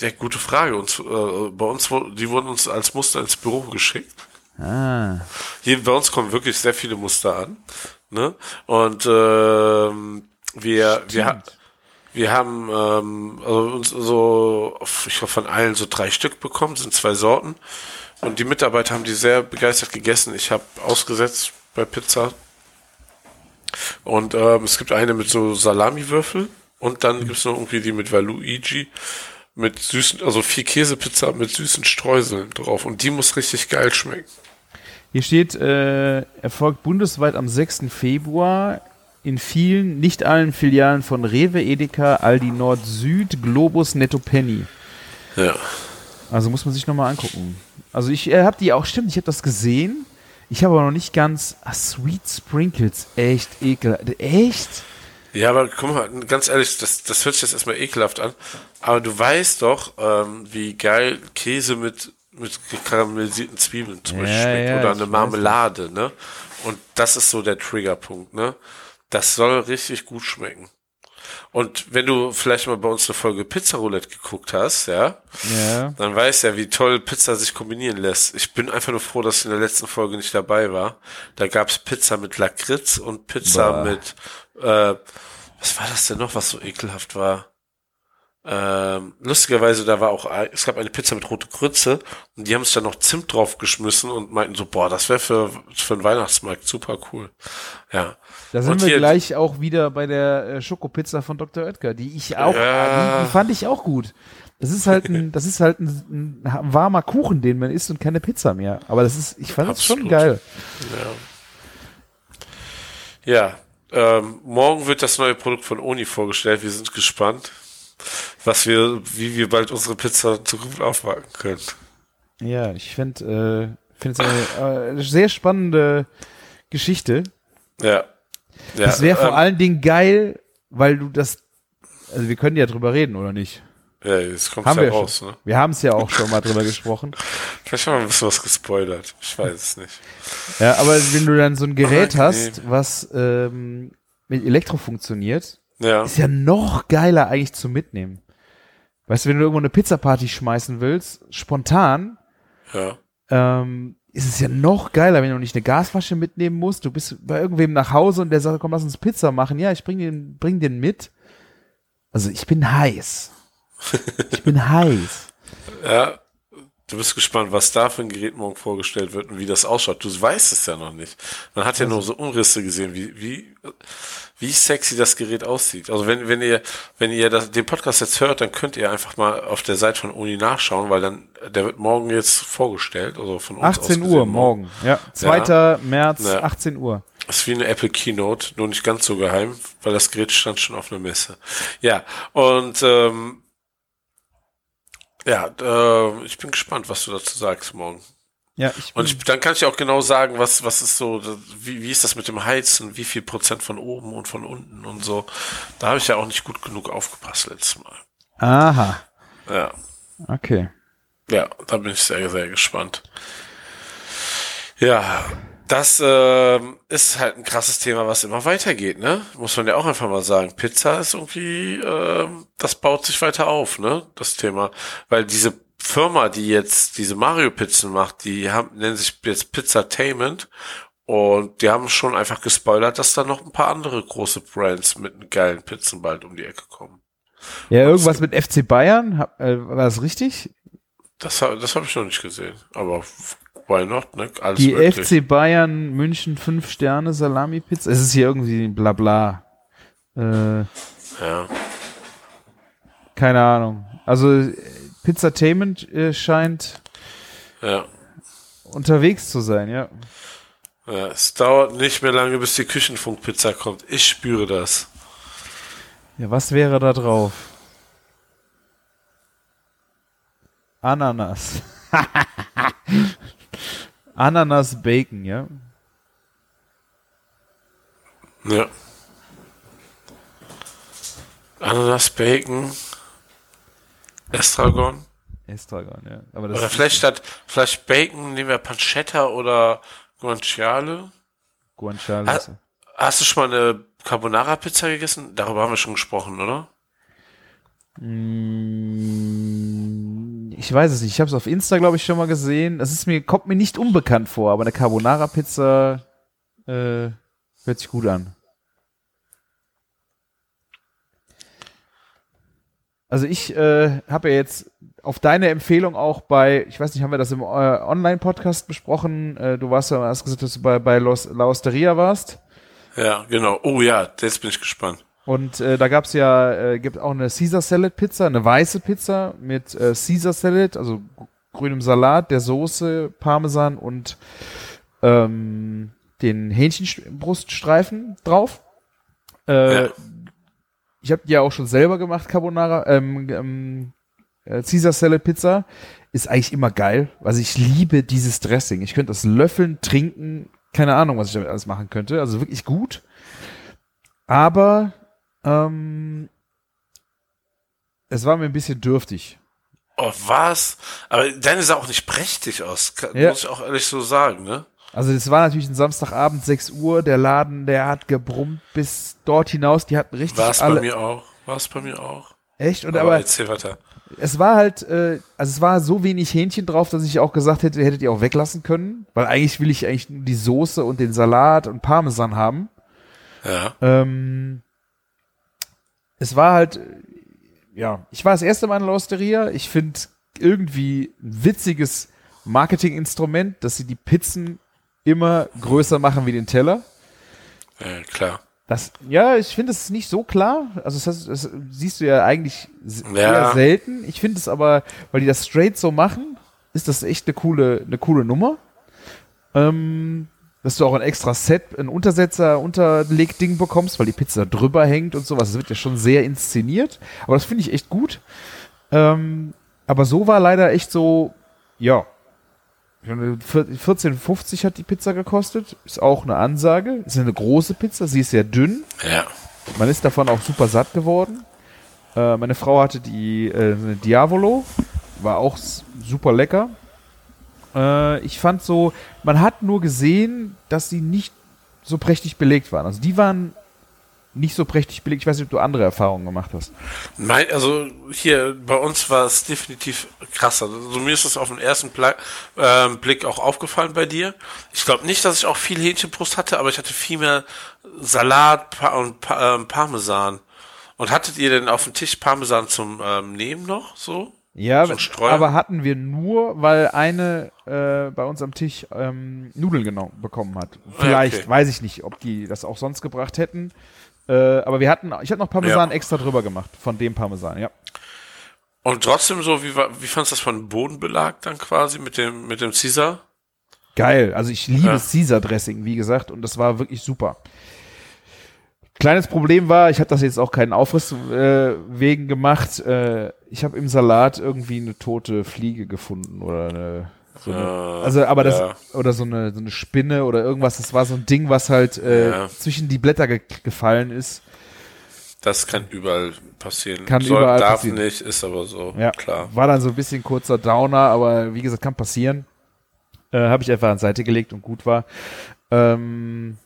Ja, gute Frage. Uns, äh, bei uns, die wurden uns als Muster ins Büro geschickt. Ah. Hier, bei uns kommen wirklich sehr viele Muster an. Ne? Und ähm, wir, wir, wir haben ähm, also uns so, ich glaube von allen so drei Stück bekommen, sind zwei Sorten. Und die Mitarbeiter haben die sehr begeistert gegessen. Ich habe ausgesetzt bei Pizza. Und ähm, es gibt eine mit so Salamiwürfel und dann gibt's noch irgendwie die mit Valuigi mit süßen, also vier Käsepizza mit süßen Streuseln drauf. Und die muss richtig geil schmecken. Hier steht, äh, erfolgt bundesweit am 6. Februar in vielen, nicht allen Filialen von Rewe, Edeka, Aldi Nord Süd, Globus, Netto Penny. Ja. Also muss man sich nochmal angucken. Also ich äh, habe die auch, stimmt, ich habe das gesehen. Ich habe aber noch nicht ganz, ah, Sweet Sprinkles, echt ekel. Echt? Ja, aber guck mal, ganz ehrlich, das, das hört sich jetzt erstmal ekelhaft an. Aber du weißt doch, ähm, wie geil Käse mit, mit karamellisierten Zwiebeln zum Ja, Beispiel schmeckt. ja, Oder eine Marmelade, ne? Und das ist so der Triggerpunkt, ne? Das soll richtig gut schmecken. Und wenn du vielleicht mal bei uns eine Folge Pizza Roulette geguckt hast, ja, Ja. dann weißt ja, wie toll Pizza sich kombinieren lässt. Ich bin einfach nur froh, dass ich in der letzten Folge nicht dabei war. Da gab's Pizza mit Lakritz und Pizza Boah. mit, äh, was war das denn noch, was so ekelhaft war? Ähm, lustigerweise, da war auch, es gab eine Pizza mit rote Grütze und die haben sich dann noch Zimt drauf geschmissen und meinten so, boah, das wäre für, für einen Weihnachtsmarkt super cool. Ja. Da sind Und wir hier- gleich auch wieder bei der äh, Schokopizza von Dr. Oetker, die ich auch, Ja. die, die fand ich auch gut. Das ist halt ein, das ist halt ein, ein warmer Kuchen, den man isst und keine Pizza mehr. Aber das ist, ich fand es schon geil. Ja, ähm, morgen wird das neue Produkt von Oni vorgestellt. Wir sind gespannt, was wir, wie wir bald unsere Pizza in Zukunft aufbacken können. Ja, ich finde, äh, es eine äh, sehr spannende Geschichte. Ja. ja Das wäre vor ähm, allen Dingen geil, weil du das, also wir können ja drüber reden, oder nicht? Ja, jetzt kommt ja wir raus, schon. ne? Wir haben es ja auch schon mal drüber gesprochen. *laughs* Vielleicht haben wir ein bisschen was gespoilert. Ich weiß es nicht. Ja, aber wenn du dann so ein Gerät Unangenehm. hast, was ähm, mit Elektro funktioniert, Ja. ist ja noch geiler eigentlich zum Mitnehmen. Weißt du, wenn du irgendwo eine Pizzaparty schmeißen willst, spontan, Ja. ähm, ist es ja noch geiler, wenn du nicht eine Gasflasche mitnehmen musst. Du bist bei irgendwem nach Hause und der sagt, komm, lass uns Pizza machen. Ja, ich bring den, bring den mit. Also ich bin heiß. Ich bin *laughs* heiß. Ja. Du bist gespannt, was da für ein Gerät morgen vorgestellt wird und wie das ausschaut. Du weißt es ja noch nicht. Man hat ja nur so Umrisse gesehen, wie, wie, wie sexy das Gerät aussieht. Also wenn, wenn ihr, wenn ihr das, den Podcast jetzt hört, dann könnt ihr einfach mal auf der Seite von Uni nachschauen, weil dann, der wird morgen jetzt vorgestellt, also von uns 18 aus gesehen Uhr morgen. Ja, 2. März, Ja. 18 Uhr. Das ist wie eine Apple Keynote, nur nicht ganz so geheim, weil das Gerät stand schon auf einer Messe. Ja, und ähm, ja, äh, ich bin gespannt, was du dazu sagst morgen. Ja, ich Und ich, dann kann ich auch genau sagen, was, was ist so, wie, wie ist das mit dem Heizen, wie viel Prozent von oben und von unten und so. Da habe ich ja auch nicht gut genug aufgepasst letztes Mal. Aha. Ja, Okay. ja, da bin ich sehr, sehr gespannt. Ja, das ähm, ist halt ein krasses Thema, was immer weitergeht, ne? Muss man ja auch einfach mal sagen. Pizza ist irgendwie, ähm, das baut sich weiter auf, ne? Das Thema. Weil diese Firma, die jetzt diese Mario-Pizzen macht, die haben, nennen sich jetzt Pizzatainment und die haben schon einfach gespoilert, dass da noch ein paar andere große Brands mit geilen Pizzen bald um die Ecke kommen. Ja, irgendwas mit FC Bayern, hab, äh, war das richtig? Das, das habe ich noch nicht gesehen. Aber why not, ne? Alles Die möglich. FC Bayern München 5 Sterne Salami Pizza. Es ist hier irgendwie bla bla. Äh, Ja. keine Ahnung. Also Pizzatainment äh, scheint Ja. unterwegs zu sein, ja. ja. Es dauert nicht mehr lange, bis die Küchenfunkpizza kommt. Ich spüre das. Ja, was wäre da drauf? Ananas. *laughs* Ananas Bacon, ja. Ja. Ananas, Bacon, Estragon. Estragon, ja. Aber das Oder vielleicht statt vielleicht Bacon nehmen wir Pancetta oder Guanciale. Guanciale. Ah. ist- Hast du schon mal eine Carbonara-Pizza gegessen? Darüber haben wir schon gesprochen, oder? Mm, Ich weiß es nicht. Ich habe es auf Insta, glaube ich, schon mal gesehen. Es ist mir, kommt mir nicht unbekannt vor, aber eine Carbonara-Pizza äh, hört sich gut an. Also ich äh, habe ja jetzt auf deine Empfehlung auch bei, ich weiß nicht, haben wir das im äh, Online-Podcast besprochen? Äh, du warst ja, hast gesagt, dass du bei, bei Los, La Osteria warst. Ja, genau. Oh ja, jetzt bin ich gespannt. Und äh, da gab's ja, äh, gibt auch eine Caesar Salad Pizza, eine weiße Pizza mit äh, Caesar Salad, also grünem Salat, der Soße, Parmesan und ähm, den Hähnchenbruststreifen drauf. Äh, Ja. Ich habe die ja auch schon selber gemacht, Carbonara, ähm, ähm, äh, Caesar Salad Pizza. Ist eigentlich immer geil. Also ich liebe dieses Dressing. Ich könnte das löffeln, trinken, keine Ahnung, was ich damit alles machen könnte. Also wirklich gut. Aber ähm, es war mir ein bisschen dürftig. Oh, was? Aber deine sah auch nicht prächtig aus, kann, Ja. muss ich auch ehrlich so sagen, ne? Also es war natürlich ein Samstagabend, 6 Uhr, der Laden, der hat gebrummt bis dort hinaus, die hatten richtig War es bei alle. mir auch. War es bei mir auch. Echt? Und Aber, aber erzähl weiter. es war halt, äh, also es war so wenig Hähnchen drauf, dass ich auch gesagt hätte, hättet ihr auch weglassen können. Weil eigentlich will ich eigentlich nur die Soße und den Salat und Parmesan haben. Ja. Ähm, es war halt, äh, ja, ich war das erste Mal in der Osteria. Ich finde irgendwie ein witziges Marketinginstrument, dass sie die Pizzen immer größer machen wie den Teller. ja, klar. Das, ja, ich finde es nicht so klar. Also das, heißt, das siehst du ja eigentlich Ja. selten. Ich finde es aber, weil die das straight so machen, ist das echt eine coole, eine coole Nummer. Ähm, dass du auch ein extra Set, ein Untersetzer, Unterlegding bekommst, weil die Pizza drüber hängt und sowas. Das wird ja schon sehr inszeniert. Aber das finde ich echt gut. Ähm, aber so war leider echt so, ja. 14,50 hat die Pizza gekostet. Ist auch eine Ansage. Ist eine große Pizza. Sie ist sehr dünn. Ja. Man ist davon auch super satt geworden. Äh, meine Frau hatte die äh, Diavolo. War auch super lecker. Äh, ich fand so, man hat nur gesehen, dass sie nicht so prächtig belegt waren. Also die waren nicht so prächtig belegt. Ich weiß nicht, ob du andere Erfahrungen gemacht hast. Mein, also hier bei uns war es definitiv krasser. Also mir ist das auf den ersten Pla ähm, Blick auch aufgefallen bei dir. Ich glaube nicht, dass ich auch viel Hähnchenbrust hatte, aber ich hatte viel mehr Salat pa und pa ähm, Parmesan. Und hattet ihr denn auf dem Tisch Parmesan zum ähm, Nehmen noch so? Ja, So aber hatten wir nur, weil eine äh, bei uns am Tisch ähm, Nudeln genommen bekommen hat. Vielleicht, okay. weiß ich nicht, ob die das auch sonst gebracht hätten. Äh, aber wir hatten, ich hatte noch Parmesan Ja. extra drüber gemacht, von dem Parmesan, ja. Und trotzdem so, wie, war- wie fandst du das von Bodenbelag dann quasi mit dem, mit dem Caesar? Geil. Also ich liebe Ja. Caesar Dressing, wie gesagt, und das war wirklich super. Kleines Problem war, ich habe das jetzt auch keinen Aufriss äh, wegen gemacht. Äh, ich habe im Salat irgendwie eine tote Fliege gefunden oder eine, so eine Äh, also aber das ja. oder so eine so eine Spinne oder irgendwas. Das war so ein Ding, was halt äh, Ja. zwischen die Blätter ge gefallen ist. Das kann überall passieren. Kann Soll, überall darf passieren. nicht, ist aber so. Ja, Klar. war dann so ein bisschen kurzer Downer, aber wie gesagt, kann passieren. Äh, habe ich einfach an Seite gelegt und gut war. Ähm,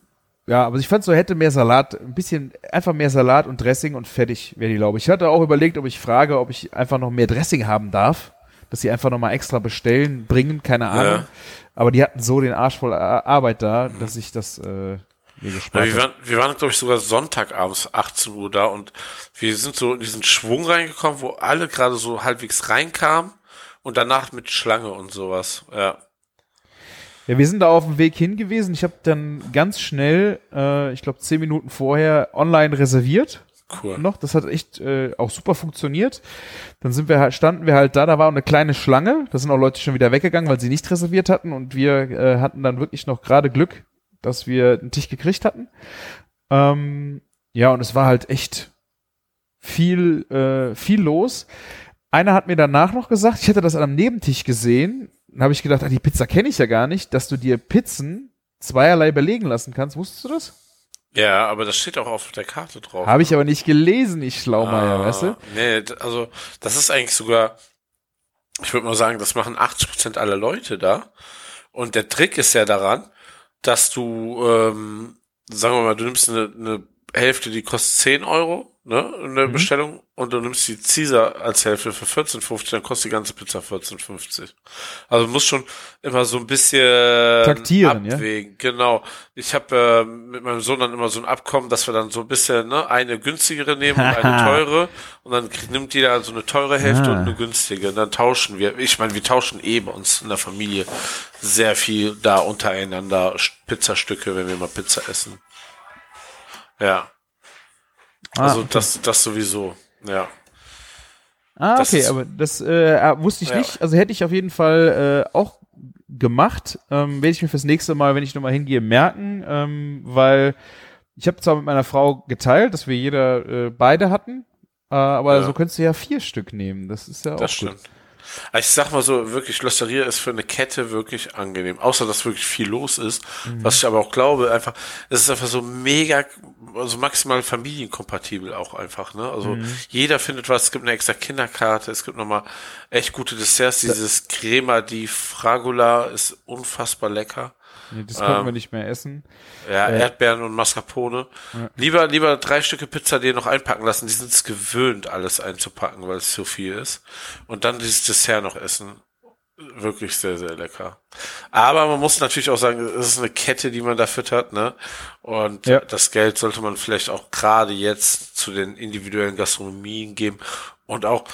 ja, aber ich fand so, hätte mehr Salat, ein bisschen, einfach mehr Salat und Dressing und fertig wäre die Laube. Ich hatte auch überlegt, ob ich frage, ob ich einfach noch mehr Dressing haben darf, dass sie einfach nochmal extra bestellen, bringen, keine Ahnung. Ja. Aber die hatten so den Arsch voll Ar- Arbeit da, dass ich das äh, mir Ja, gespart wir habe. waren, wir waren glaube ich, sogar Sonntagabends 18 Uhr da und wir sind so in diesen Schwung reingekommen, wo alle gerade so halbwegs reinkamen und danach mit Schlange und sowas. Ja. Ja, wir sind da auf dem Weg hin gewesen. Ich habe dann ganz schnell, äh, ich glaube zehn Minuten vorher, online reserviert. Cool. Noch, das hat echt äh, auch super funktioniert. Dann sind wir halt, standen wir halt da, da war eine kleine Schlange. Da sind auch Leute schon wieder weggegangen, weil sie nicht reserviert hatten. Und wir äh, hatten dann wirklich noch gerade Glück, dass wir einen Tisch gekriegt hatten. Ähm, ja, und es war halt echt viel, äh, viel los. Einer hat mir danach noch gesagt, ich hätte das an einem Nebentisch gesehen. Dann habe ich gedacht, ah, die Pizza kenne ich ja gar nicht, dass du dir Pizzen zweierlei belegen lassen kannst. Wusstest du das? Ja, aber das steht auch auf der Karte drauf. Habe ich aber nicht gelesen, ich Schlaumeier, Ah, weißt du? Nee, also das ist eigentlich sogar, ich würde mal sagen, das machen 80% aller Leute da. Und der Trick ist ja daran, dass du, ähm, sagen wir mal, du nimmst eine, eine Hälfte, die kostet 10 Euro, ne, in der Mhm. Bestellung, und du nimmst die Caesar als Hälfte für 14,50, dann kostet die ganze Pizza 14,50. Also du musst schon immer so ein bisschen Taktieren, ja? abwägen. Genau. Ich habe äh, mit meinem Sohn dann immer so ein Abkommen, dass wir dann so ein bisschen ne, eine günstigere nehmen und eine *laughs* teure und dann nimmt jeder so eine teure Hälfte Ah. und eine günstige. Und dann tauschen wir. Ich meine, wir tauschen eh bei uns in der Familie sehr viel da untereinander Pizzastücke, wenn wir mal Pizza essen. Ja, Ah, also okay. das, das sowieso. Ja. Ah, Das okay, ist- aber das äh, äh, wusste ich Ja. nicht. Also hätte ich auf jeden Fall äh, auch gemacht. Ähm, werde ich mir fürs nächste Mal, wenn ich nochmal hingehe, merken, ähm, weil ich habe zwar mit meiner Frau geteilt, dass wir jeder äh, beide hatten, äh, aber Ja. so könntest du ja vier Stück nehmen. Das ist ja auch Das gut. stimmt. Aber Ich sag mal so, wirklich, Losteria ist für eine Kette wirklich angenehm. Außer, dass wirklich viel los ist. Mhm. Was ich aber auch glaube, einfach, es ist einfach so mega, also maximal familienkompatibel auch einfach, ne? Also, Mhm. jeder findet was. Es gibt eine extra Kinderkarte. Es gibt nochmal echt gute Desserts. Dieses Crema di Fragola ist unfassbar lecker. Nee, das konnten Ähm, wir nicht mehr essen. Ja, Ja. Erdbeeren und Mascarpone. Lieber, lieber drei Stücke Pizza dir noch einpacken lassen. Die sind es gewöhnt, alles einzupacken, weil es so viel ist. Und dann dieses Dessert noch essen. Wirklich sehr, sehr lecker. Aber man muss natürlich auch sagen, es ist eine Kette, die man da füttert, ne? Und Ja. das Geld sollte man vielleicht auch gerade jetzt zu den individuellen Gastronomien geben. Und auch,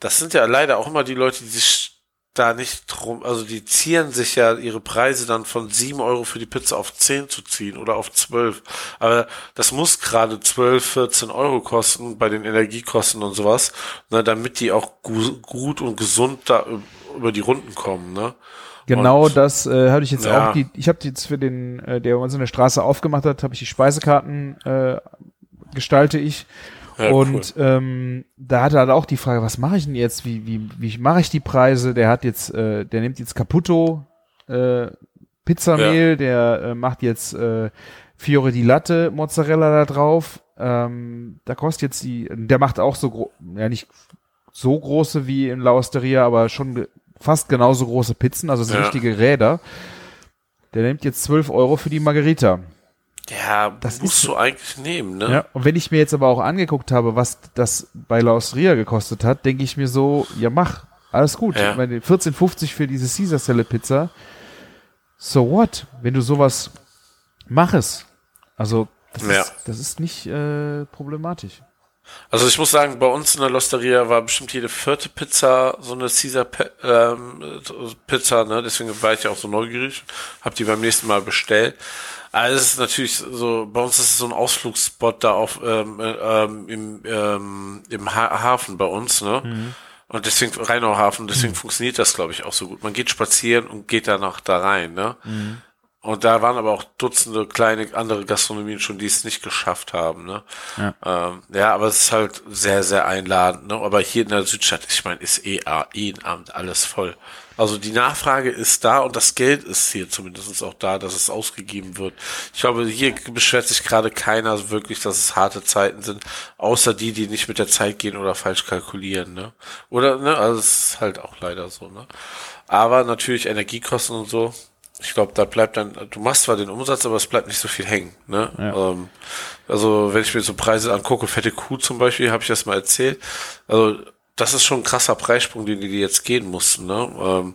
das sind ja leider auch immer die Leute, die sich da nicht drum, also die zieren sich ja ihre Preise dann von 7 Euro für die Pizza auf 10 zu ziehen oder auf 12. Aber das muss gerade 12, 14 Euro kosten bei den Energiekosten und sowas, ne, damit die auch gu gut und gesund da über die Runden kommen, ne? Genau Und- das äh, hatte ich jetzt Ja. auch. Die, ich habe jetzt für den, äh, der uns in der Straße aufgemacht hat, habe ich die Speisekarten äh, gestalte ich. Ja, und ähm, da hat er halt auch die Frage, was mache ich denn jetzt? Wie, wie, wie mache ich die Preise? Der hat jetzt, äh, der nimmt jetzt Caputo äh, Pizzamehl, der äh, macht jetzt äh, Fiore di Latte Mozzarella da drauf. Ähm, da kostet jetzt die, der macht auch so ja nicht so große wie in La Osteria, aber schon fast genauso große Pizzen, also so Ja. richtige Räder. Der nimmt jetzt 12 Euro für die Margarita. Ja, Das musst ist- du eigentlich nehmen, ne? Ja, und wenn ich mir jetzt aber auch angeguckt habe, was das bei La Osteria gekostet hat, denke ich mir so, ja mach, alles gut. Ja. Ich meine, 14,50 für diese Caesar Pizza. So what? Wenn du sowas mach es. Also, das, Ja. ist, das ist nicht äh, problematisch. Also ich muss sagen, bei uns in der Losteria war bestimmt jede vierte Pizza so eine Caesar ähm, Pizza, ne? Deswegen war ich ja auch so neugierig, hab die beim nächsten Mal bestellt. Aber es ist natürlich so, bei uns ist es so ein Ausflugsspot da auf ähm, äh, ähm, im, ähm, im ha Hafen bei uns, ne? Und deswegen Rheinauhafen, deswegen funktioniert das, glaube ich, auch so gut. Man geht spazieren und geht danach da rein, ne? Und da waren aber auch Dutzende kleine andere Gastronomien schon, die es nicht geschafft haben. Ne? Ja. Ähm, ja, aber es ist halt sehr, sehr einladend. Ne? Aber hier in der Südstadt, ich meine, ist eh jeden Abend alles voll. Also die Nachfrage ist da und das Geld ist hier zumindest auch da, dass es ausgegeben wird. Ich glaube, hier beschwert sich gerade keiner wirklich, dass es harte Zeiten sind, außer die, die nicht mit der Zeit gehen oder falsch kalkulieren. Ne? Oder, ne? Also es ist halt auch leider so. Ne? Aber natürlich Energiekosten und so, ich glaube, da bleibt dann, du machst zwar den Umsatz, aber es bleibt nicht so viel hängen. Ne? Ja. Ähm, also wenn ich mir so Preise angucke, fette Kuh zum Beispiel, habe ich das mal erzählt. Also das ist schon ein krasser Preissprung, den die jetzt gehen mussten. Ne? Ähm,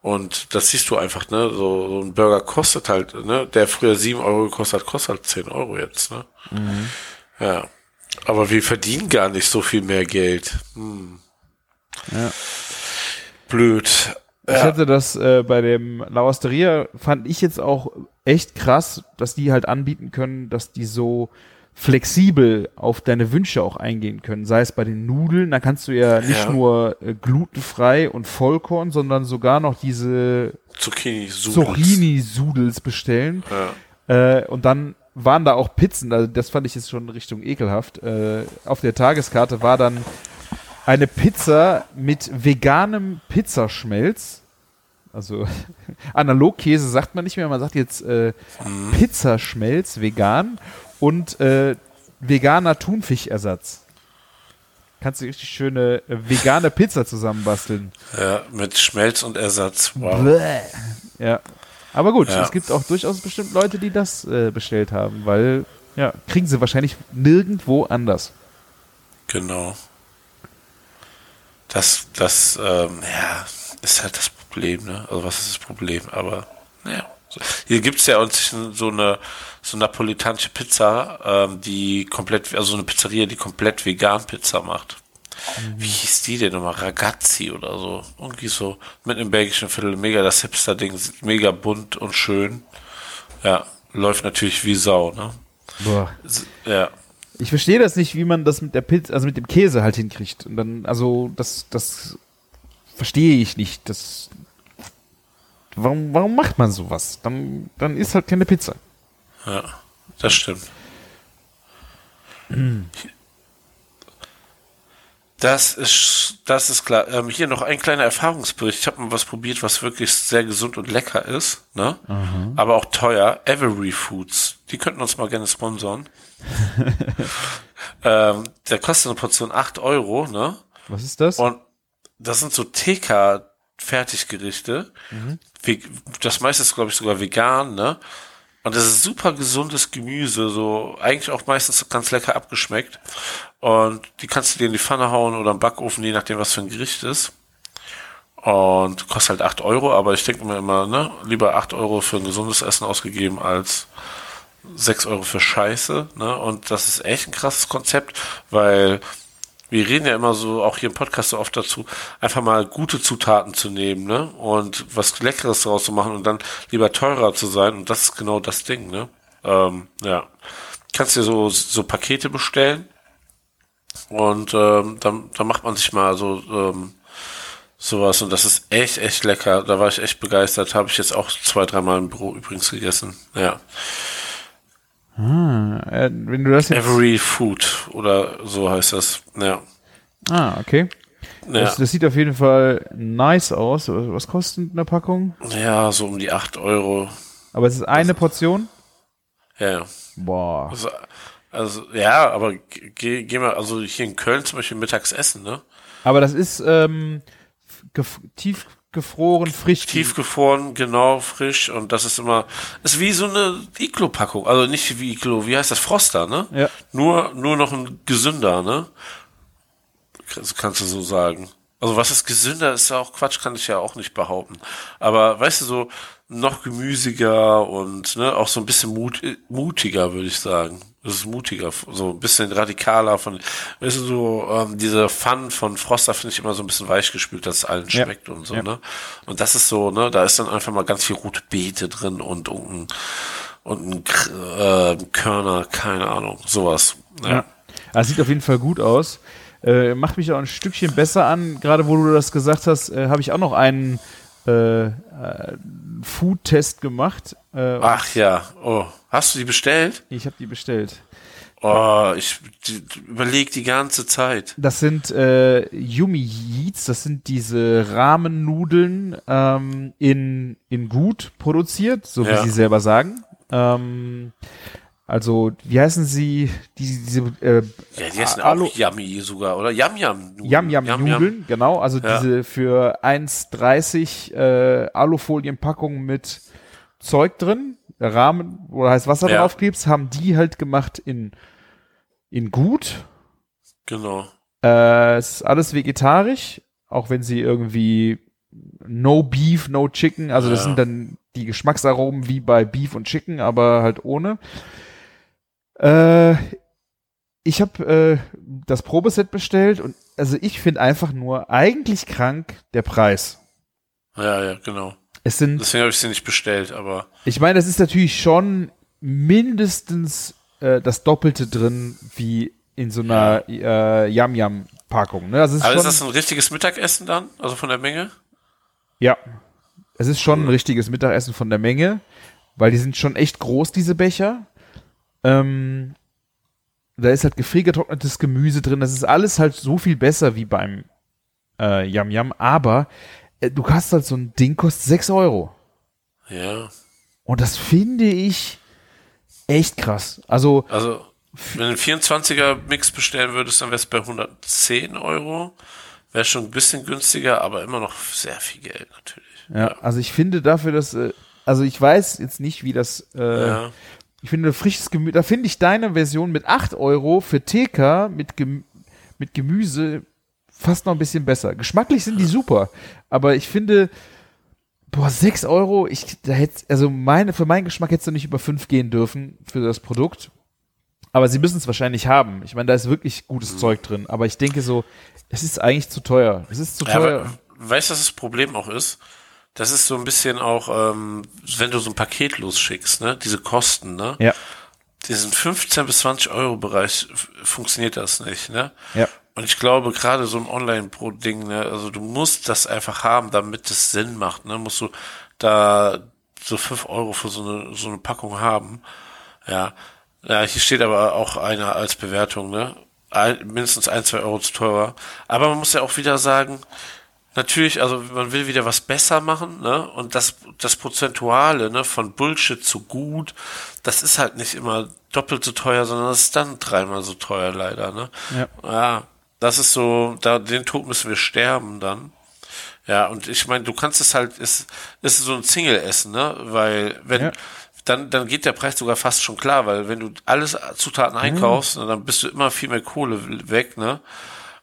und das siehst du einfach, ne? So, so ein Burger kostet halt, ne? Der früher sieben Euro gekostet hat, kostet halt zehn Euro jetzt, ne? Ja. Aber wir verdienen gar nicht so viel mehr Geld. Hm. Ja. Blöd. Ich Ja. hatte das äh, bei dem La Osteria, fand ich jetzt auch echt krass, dass die halt anbieten können, dass die so flexibel auf deine Wünsche auch eingehen können. Sei es bei den Nudeln, da kannst du ja nicht Ja. nur äh, glutenfrei und Vollkorn, sondern sogar noch diese Zucchini, Zucchini-Sudels bestellen. Ja. Äh, und dann waren da auch Pizzen, also das fand ich jetzt schon Richtung ekelhaft. Äh, auf der Tageskarte war dann eine Pizza mit veganem Pizzaschmelz. Also *laughs* Analogkäse sagt man nicht mehr, man sagt jetzt äh, Pizzaschmelz vegan und äh, veganer Thunfischersatz. Kannst du richtig schöne äh, vegane Pizza zusammenbasteln. Ja, mit Schmelz und Ersatz. Wow. Ja. Aber gut, Ja. es gibt auch durchaus bestimmt Leute, die das äh, bestellt haben, weil, ja, kriegen sie wahrscheinlich nirgendwo anders. Genau. Das, das, ähm, ja, ist halt das Problem, ne? Also was ist das Problem? Aber, ja. Hier gibt's ja uns so eine, so napolitanische Pizza, ähm, die komplett, also so eine Pizzeria, die komplett vegan Pizza macht. Wie hieß die denn nochmal? Ragazzi oder so. Irgendwie so. Mit einem belgischen Viertel. Mega das Hipster-Ding. Mega bunt und schön. Ja. Läuft natürlich wie Sau, ne? Boah. Ja. Ich verstehe das nicht, wie man das mit der Pizza, also mit dem Käse halt hinkriegt. Und dann, also, das, das verstehe ich nicht. Das, warum, warum macht man sowas? Dann, dann ist halt keine Pizza. Ja, das stimmt. Das ist, das ist klar. Ähm, hier noch ein kleiner Erfahrungsbericht. Ich habe mal was probiert, was wirklich sehr gesund und lecker ist, ne? Aber auch teuer. Every Foods. Die könnten uns mal gerne sponsoren. *laughs* ähm, der kostet eine Portion 8 Euro, ne? Was ist das? Und das sind so TK-Fertiggerichte. Ve- Das meiste ist, glaube ich, sogar vegan, ne? Und das ist super gesundes Gemüse, so eigentlich auch meistens ganz lecker abgeschmeckt. Und die kannst du dir in die Pfanne hauen oder im Backofen, je nachdem, was für ein Gericht ist. Und kostet halt 8 Euro, aber ich denke mir immer, ne, lieber 8 Euro für ein gesundes Essen ausgegeben als 6 Euro für Scheiße, ne? Und das ist echt ein krasses Konzept, weil wir reden ja immer so, auch hier im Podcast so oft dazu, einfach mal gute Zutaten zu nehmen, ne? Und was Leckeres daraus zu machen und dann lieber teurer zu sein. Und das ist genau das Ding, ne? Ähm, ja. Kannst dir so, so Pakete bestellen. Und ähm, dann, dann macht man sich mal so ähm, sowas. Und das ist echt, echt lecker. Da war ich echt begeistert. Habe ich jetzt auch zwei, dreimal im Büro übrigens gegessen. Ja. Äh, wenn du das jetzt. Every Food oder so heißt das. Ja. Ah, okay. Ja. Das, das sieht auf jeden Fall nice aus. Was kostet eine Packung? Ja, so um die 8 Euro. Aber es ist eine Portion? Ja, ja. Boah. Also, also ja, aber geh, geh mal, also hier in Köln zum Beispiel mittags essen, ne? Aber das ist ähm, gef tiefgefroren, frisch. Tiefgefroren, genau, frisch und das ist immer, ist wie so eine Iglo-Packung, also nicht wie Iglo, wie heißt das, Froster, ne? Ja. Nur, nur noch ein gesünder, ne? Das kannst du so sagen. Also was ist gesünder, ist ja auch Quatsch, kann ich ja auch nicht behaupten. Aber weißt du, so noch gemüsiger und ne, auch so ein bisschen mut, mutiger, würde ich sagen. Das ist mutiger, so ein bisschen radikaler von, weißt du, so ähm, dieser Fun von Froster finde ich immer so ein bisschen weichgespült, dass es allen Ja. schmeckt und so, Ja. ne? Und das ist so, ne, da ist dann einfach mal ganz viel rote Beete drin und, und, ein- und ein äh, Körner, keine Ahnung, sowas. Ja. Ja. Also sieht auf jeden Fall gut aus. Äh, macht mich auch ein Stückchen besser an. Gerade wo du das gesagt hast, äh, habe ich auch noch einen äh, äh, Food-Test gemacht. Äh, Ach ja, oh, hast du die bestellt? Ich habe die bestellt. Oh, ich die, überlege die ganze Zeit. Das sind äh, Yumi Yeats, das sind diese Rahmennudeln ähm, in, in gut produziert, so wie Ja. sie selber sagen. Ähm, also, wie heißen sie? Die, diese äh, Ja, die heißen Alu- auch Yummy sogar, oder? Yum Yum. Yam Yam Nudeln, genau, also Ja. diese für 1,30 äh, Alufolienpackung mit Zeug drin, Rahmen, wo heißt Wasser Ja. draufklebst, haben die halt gemacht in, in gut. Genau. Äh, es ist alles vegetarisch, auch wenn sie irgendwie no beef, no chicken, also das Ja. sind dann die Geschmacksaromen wie bei Beef und Chicken, aber halt ohne. Äh, ich habe äh, das Probeset bestellt und also ich finde einfach nur eigentlich krank der Preis. Ja, ja, genau. Es sind, Deswegen habe ich sie nicht bestellt, aber ich meine, das ist natürlich schon mindestens äh, das Doppelte drin wie in so einer äh, Yam Yam Packung. Ne? Also ist aber schon, ist das ein richtiges Mittagessen dann? Also von der Menge? Ja. Es ist schon ein richtiges Mittagessen von der Menge, weil die sind schon echt groß, diese Becher. Ähm, da ist halt gefriergetrocknetes Gemüse drin. Das ist alles halt so viel besser wie beim äh, Yam Yam. Aber äh, du hast halt so ein Ding, kostet 6 Euro. Ja. Und das finde ich echt krass. Also, Also, wenn du einen 24er Mix bestellen würdest, dann wär's bei 110 Euro. Wäre schon ein bisschen günstiger, aber immer noch sehr viel Geld natürlich. ja, also ich finde dafür, dass, äh, also ich weiß jetzt nicht, wie das, äh, Ja. Ich finde frisches Gemüse, da finde ich deine Version mit 8 Euro für TK mit, Gem mit Gemüse fast noch ein bisschen besser. Geschmacklich sind die super, aber ich finde, boah, 6 Euro, ich, da hätte, also meine, für meinen Geschmack hättest du nicht über 5 gehen dürfen für das Produkt. Aber sie müssen es wahrscheinlich haben. Ich meine, da ist wirklich Mhm. gutes Zeug drin. Aber ich denke so, es ist eigentlich zu teuer. Es ist zu Ja, teuer. aber weißt du, was das Problem auch ist? Das ist so ein bisschen auch, ähm, wenn du so ein Paket losschickst, ne? Diese Kosten, ne? ja, Diesen 15 bis 20 Euro Bereich funktioniert das nicht, ne? ja. Und ich glaube, gerade so ein Online-Pro-Ding, ne, also du musst das einfach haben, damit es Sinn macht, ne? Musst du da so 5 Euro für so eine, so eine Packung haben. Ja. Ja, hier steht aber auch einer als Bewertung, ne? Ein, mindestens ein, zwei Euro zu teurer. Aber man muss ja auch wieder sagen, natürlich, also man will wieder was besser machen, ne? Und das, das Prozentuale, ne, von Bullshit zu gut, das ist halt nicht immer doppelt so teuer, sondern das ist dann dreimal so teuer leider, ne? Ja. Ja, das ist so, da, den Tod müssen wir sterben dann. Ja, und ich meine, du kannst es halt, es ist so ein Single-Essen, ne? Weil, wenn, Ja. dann, dann geht der Preis sogar fast schon klar, weil wenn du alles Zutaten einkaufst, ne, dann bist du immer viel mehr Kohle weg, ne?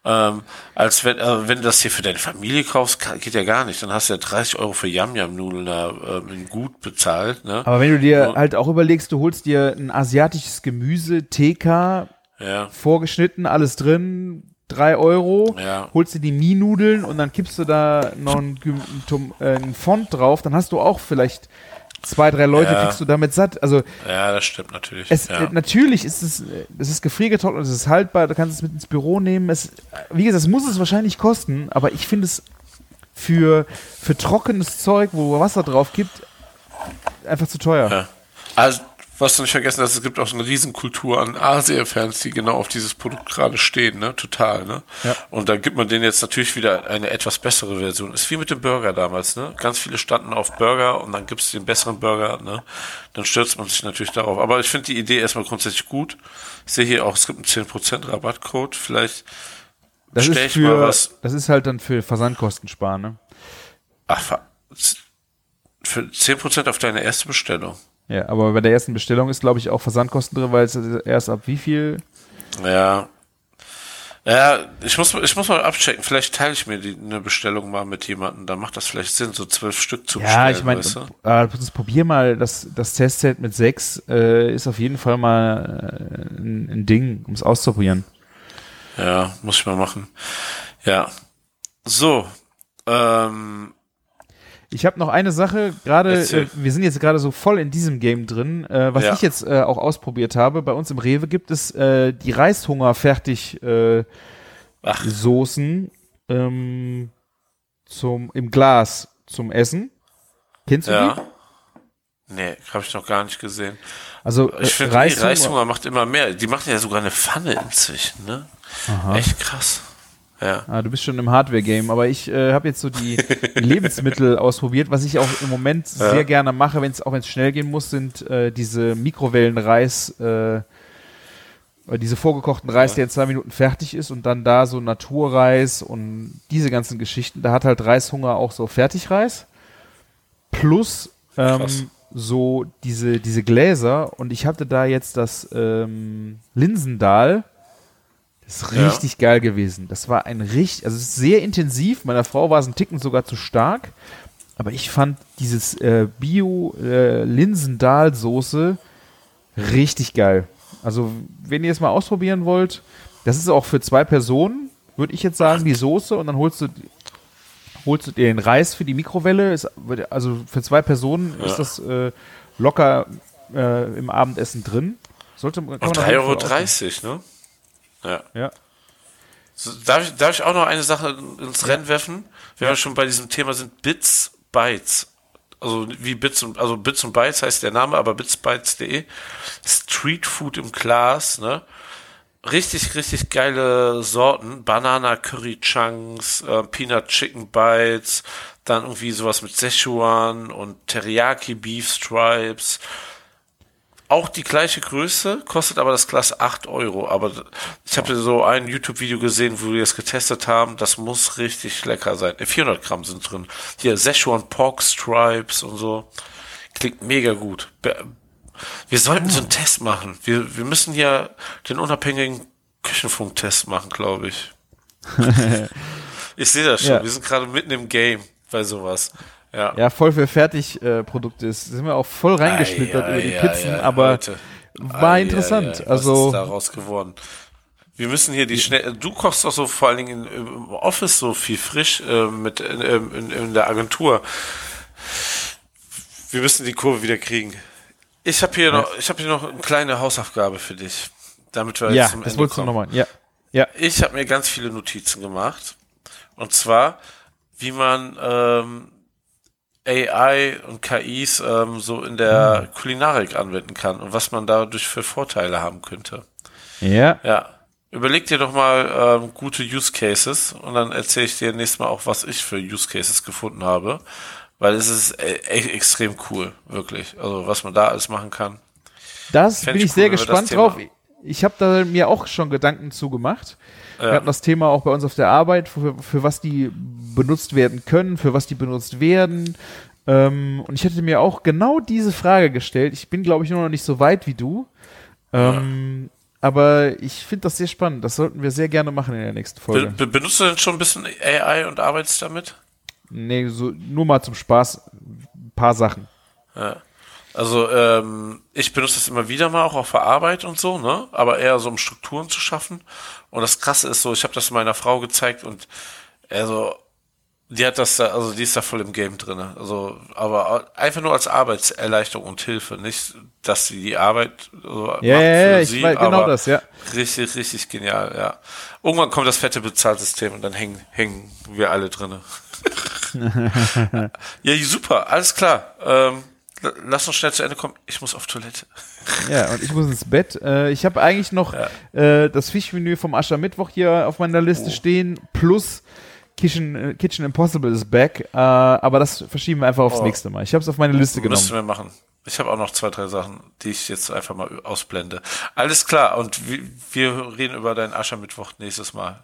Ähm, als wenn, äh, wenn du das hier für deine Familie kaufst, geht ja gar nicht. Dann hast du ja 30 Euro für Yam-Yam-Nudeln da ähm, gut bezahlt, ne? Aber wenn du dir Ja. halt auch überlegst, du holst dir ein asiatisches Gemüse, TK, Ja, vorgeschnitten, alles drin, drei Euro, Ja. holst dir die Mie-Nudeln und dann kippst du da noch ein, Gem- ein, Tom- äh, Fond drauf, dann hast du auch vielleicht zwei, drei Leute, Ja. kriegst du damit satt. Also ja, das stimmt natürlich. es, ja. äh, natürlich ist es, es ist gefriergetrocknet, es ist haltbar, du kannst es mit ins Büro nehmen. Es, wie gesagt, es muss es wahrscheinlich kosten, aber ich finde es für, für trockenes Zeug, wo Wasser drauf gibt, einfach zu teuer. Ja. Also, was du nicht vergessen hast, es gibt auch so eine Riesenkultur an Asia-Fans, die genau auf dieses Produkt gerade stehen, ne? Total, ne? Ja. Und da gibt man denen jetzt natürlich wieder eine etwas bessere Version. Ist wie mit dem Burger damals, ne? Ganz viele standen auf Burger und dann gibt's den besseren Burger, ne? Dann stürzt man sich natürlich darauf. Aber ich finde die Idee erstmal grundsätzlich gut. Ich sehe hier auch, es gibt einen 10% Rabattcode. Vielleicht Das bestell ist, ich mal für, was. das ist halt dann für Versandkosten sparen, ne? Ach, für 10% auf deine erste Bestellung. Ja, aber bei der ersten Bestellung ist, glaube ich, auch Versandkosten drin, weil es erst ab wie viel? Ja. Ja, ich muss, ich muss mal abchecken. Vielleicht teile ich mir die, eine Bestellung mal mit jemandem. Dann macht das vielleicht Sinn, so zwölf Stück zu bestellen. Ja, ich meine, weißt du? äh, das probier mal, das, das Testset mit sechs äh, ist auf jeden Fall mal äh, ein, ein Ding, um es auszuprobieren. Ja, muss ich mal machen. Ja. So. Ähm, Ich habe noch eine Sache, gerade, äh, wir sind jetzt gerade so voll in diesem Game drin, äh, was Ja. ich jetzt äh, auch ausprobiert habe. Bei uns im Rewe gibt es äh, die Reishunger fertig äh, Soßen ähm, zum im Glas zum Essen. Kennst du die? ja. Nee, habe ich noch gar nicht gesehen. Also äh, Ich finde, Reishunger, Reishunger macht immer mehr. Die machen ja sogar eine Pfanne inzwischen, ne? Echt krass. Ja. Ah, du bist schon im Hardware-Game, aber ich äh, habe jetzt so die *laughs* Lebensmittel ausprobiert. Was ich auch im Moment sehr gerne mache, wenn es auch wenn es schnell gehen muss, sind äh, diese Mikrowellenreis, äh, oder diese vorgekochten Reis, der in zwei Minuten fertig ist und dann da so Naturreis und diese ganzen Geschichten. Da hat halt Reishunger auch so Fertigreis plus ähm, so diese diese Gläser und ich hatte da jetzt das ähm, Linsendahl. Ist Ja. richtig geil gewesen. Das war ein richtig, also es ist sehr intensiv. Meiner Frau war es ein Ticken sogar zu stark. Aber ich fand dieses äh, Bio-Linsendahl-Soße richtig geil. Also, wenn ihr es mal ausprobieren wollt, das ist auch für zwei Personen, würde ich jetzt sagen, die Soße und dann holst du, holst du dir den Reis für die Mikrowelle. Ist, also für zwei Personen Ja. ist das äh, locker äh, im Abendessen drin. Sollte, kann man auf 3,30 jeden Euro, ne? Ja. Ja. So, darf, ich, darf ich auch noch eine Sache ins Rennen werfen? Wenn wir schon bei diesem Thema sind, Bits, Bytes. Also wie Bits und, also Bits und Bytes heißt der Name, aber bitsbytes.de. Street Food im Glas, ne? Richtig, richtig geile Sorten. Banana Curry Chunks, äh, Peanut Chicken Bites, dann irgendwie sowas mit Szechuan und Teriyaki Beef Stripes. Auch die gleiche Größe, kostet aber das Glas 8 Euro. Aber ich habe so ein YouTube-Video gesehen, wo die das getestet haben. Das muss richtig lecker sein. 400 Gramm sind drin. Hier Szechuan Pork Stripes und so. Klingt mega gut. Wir sollten so einen Test machen. Wir, wir müssen hier den unabhängigen Küchenfunk-Test machen, glaube ich. *laughs* ich sehe das schon. Ja. Wir sind gerade mitten im Game bei sowas. Ja, ja voll für Fertigprodukte ist. Sind wir auch voll reingeschnittert über die Pizzen, aber Leute. war interessant. also was ist daraus geworden? Wir müssen hier die schnell. Du kochst doch so vor allen Dingen im Office so viel frisch äh, mit in, in, in, der Agentur. Wir müssen die Kurve wieder kriegen. Ich habe hier noch, ich habe hier noch eine kleine Hausaufgabe für dich, damit wir ja, jetzt zum das Ende kommen. Du noch mal. Ja, ja. Ich habe mir ganz viele Notizen gemacht und zwar, wie man ähm, AI und KIs ähm, so in der mhm. Kulinarik anwenden kann und was man dadurch für Vorteile haben könnte. Ja. Ja. Überleg dir doch mal ähm, gute Use Cases und dann erzähle ich dir nächstes Mal auch, was ich für Use Cases gefunden habe, weil es ist e echt extrem cool, wirklich. Also was man da alles machen kann. Das Fänd bin ich, cool, sehr gespannt drauf. Ich habe da mir auch schon Gedanken zugemacht. Ja. Wir hatten das Thema auch bei uns auf der Arbeit, für, für was die benutzt werden können, für was die benutzt werden. Ähm, und ich hätte mir auch genau diese Frage gestellt. Ich bin, glaube ich, nur noch nicht so weit wie du. Ähm, ja. Aber ich finde das sehr spannend. Das sollten wir sehr gerne machen in der nächsten Folge. Be benutzt du denn schon ein bisschen AI und arbeitest damit? Nee, so nur mal zum Spaß. Ein paar Sachen. Ja. Also ähm, ich benutze das immer wieder mal auch auf der Arbeit und so, ne? Aber eher so um Strukturen zu schaffen. Und das Krasse ist so, ich habe das meiner Frau gezeigt und also die hat das da, also die ist da voll im Game drinne. Also, aber einfach nur als Arbeitserleichterung und Hilfe, nicht, dass sie die Arbeit so ja, macht ja, sie, ich weiß, genau das, ja. Richtig, richtig genial, ja. Irgendwann kommt das fette Bezahlsystem und dann hängen, hängen wir alle drinne. *laughs* ja, super, alles klar. Ähm, lass uns schnell zu Ende kommen. Ich muss auf Toilette. Ja, und ich muss ins Bett. Äh, ich habe eigentlich noch ja. äh, das Fischmenü vom Aschermittwoch hier auf meiner Liste oh. stehen, plus Kitchen, äh, Kitchen Impossible ist back, äh, aber das verschieben wir einfach aufs oh. nächste Mal. Ich habe es auf meine Liste genommen. Müssen wir machen. Ich habe auch noch zwei, drei Sachen, die ich jetzt einfach mal ausblende. Alles klar, und wir, wir reden über deinen Aschermittwoch nächstes Mal.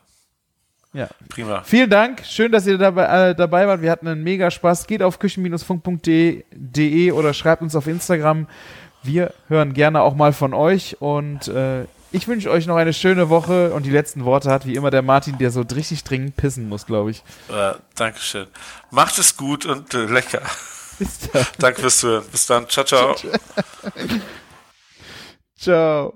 Ja. Prima. Vielen Dank. Schön, dass ihr dabei, äh, dabei wart. Wir hatten einen mega Spaß. Geht auf küchen-funk.de oder schreibt uns auf Instagram. Wir hören gerne auch mal von euch und äh, ich wünsche euch noch eine schöne Woche und die letzten Worte hat wie immer der Martin, der so richtig dringend pissen muss, glaube ich. Äh, Dankeschön. Macht es gut und äh, lecker. Bis dann. *laughs* Danke fürs Zuhören. Bis dann. Ciao, ciao. *laughs* ciao.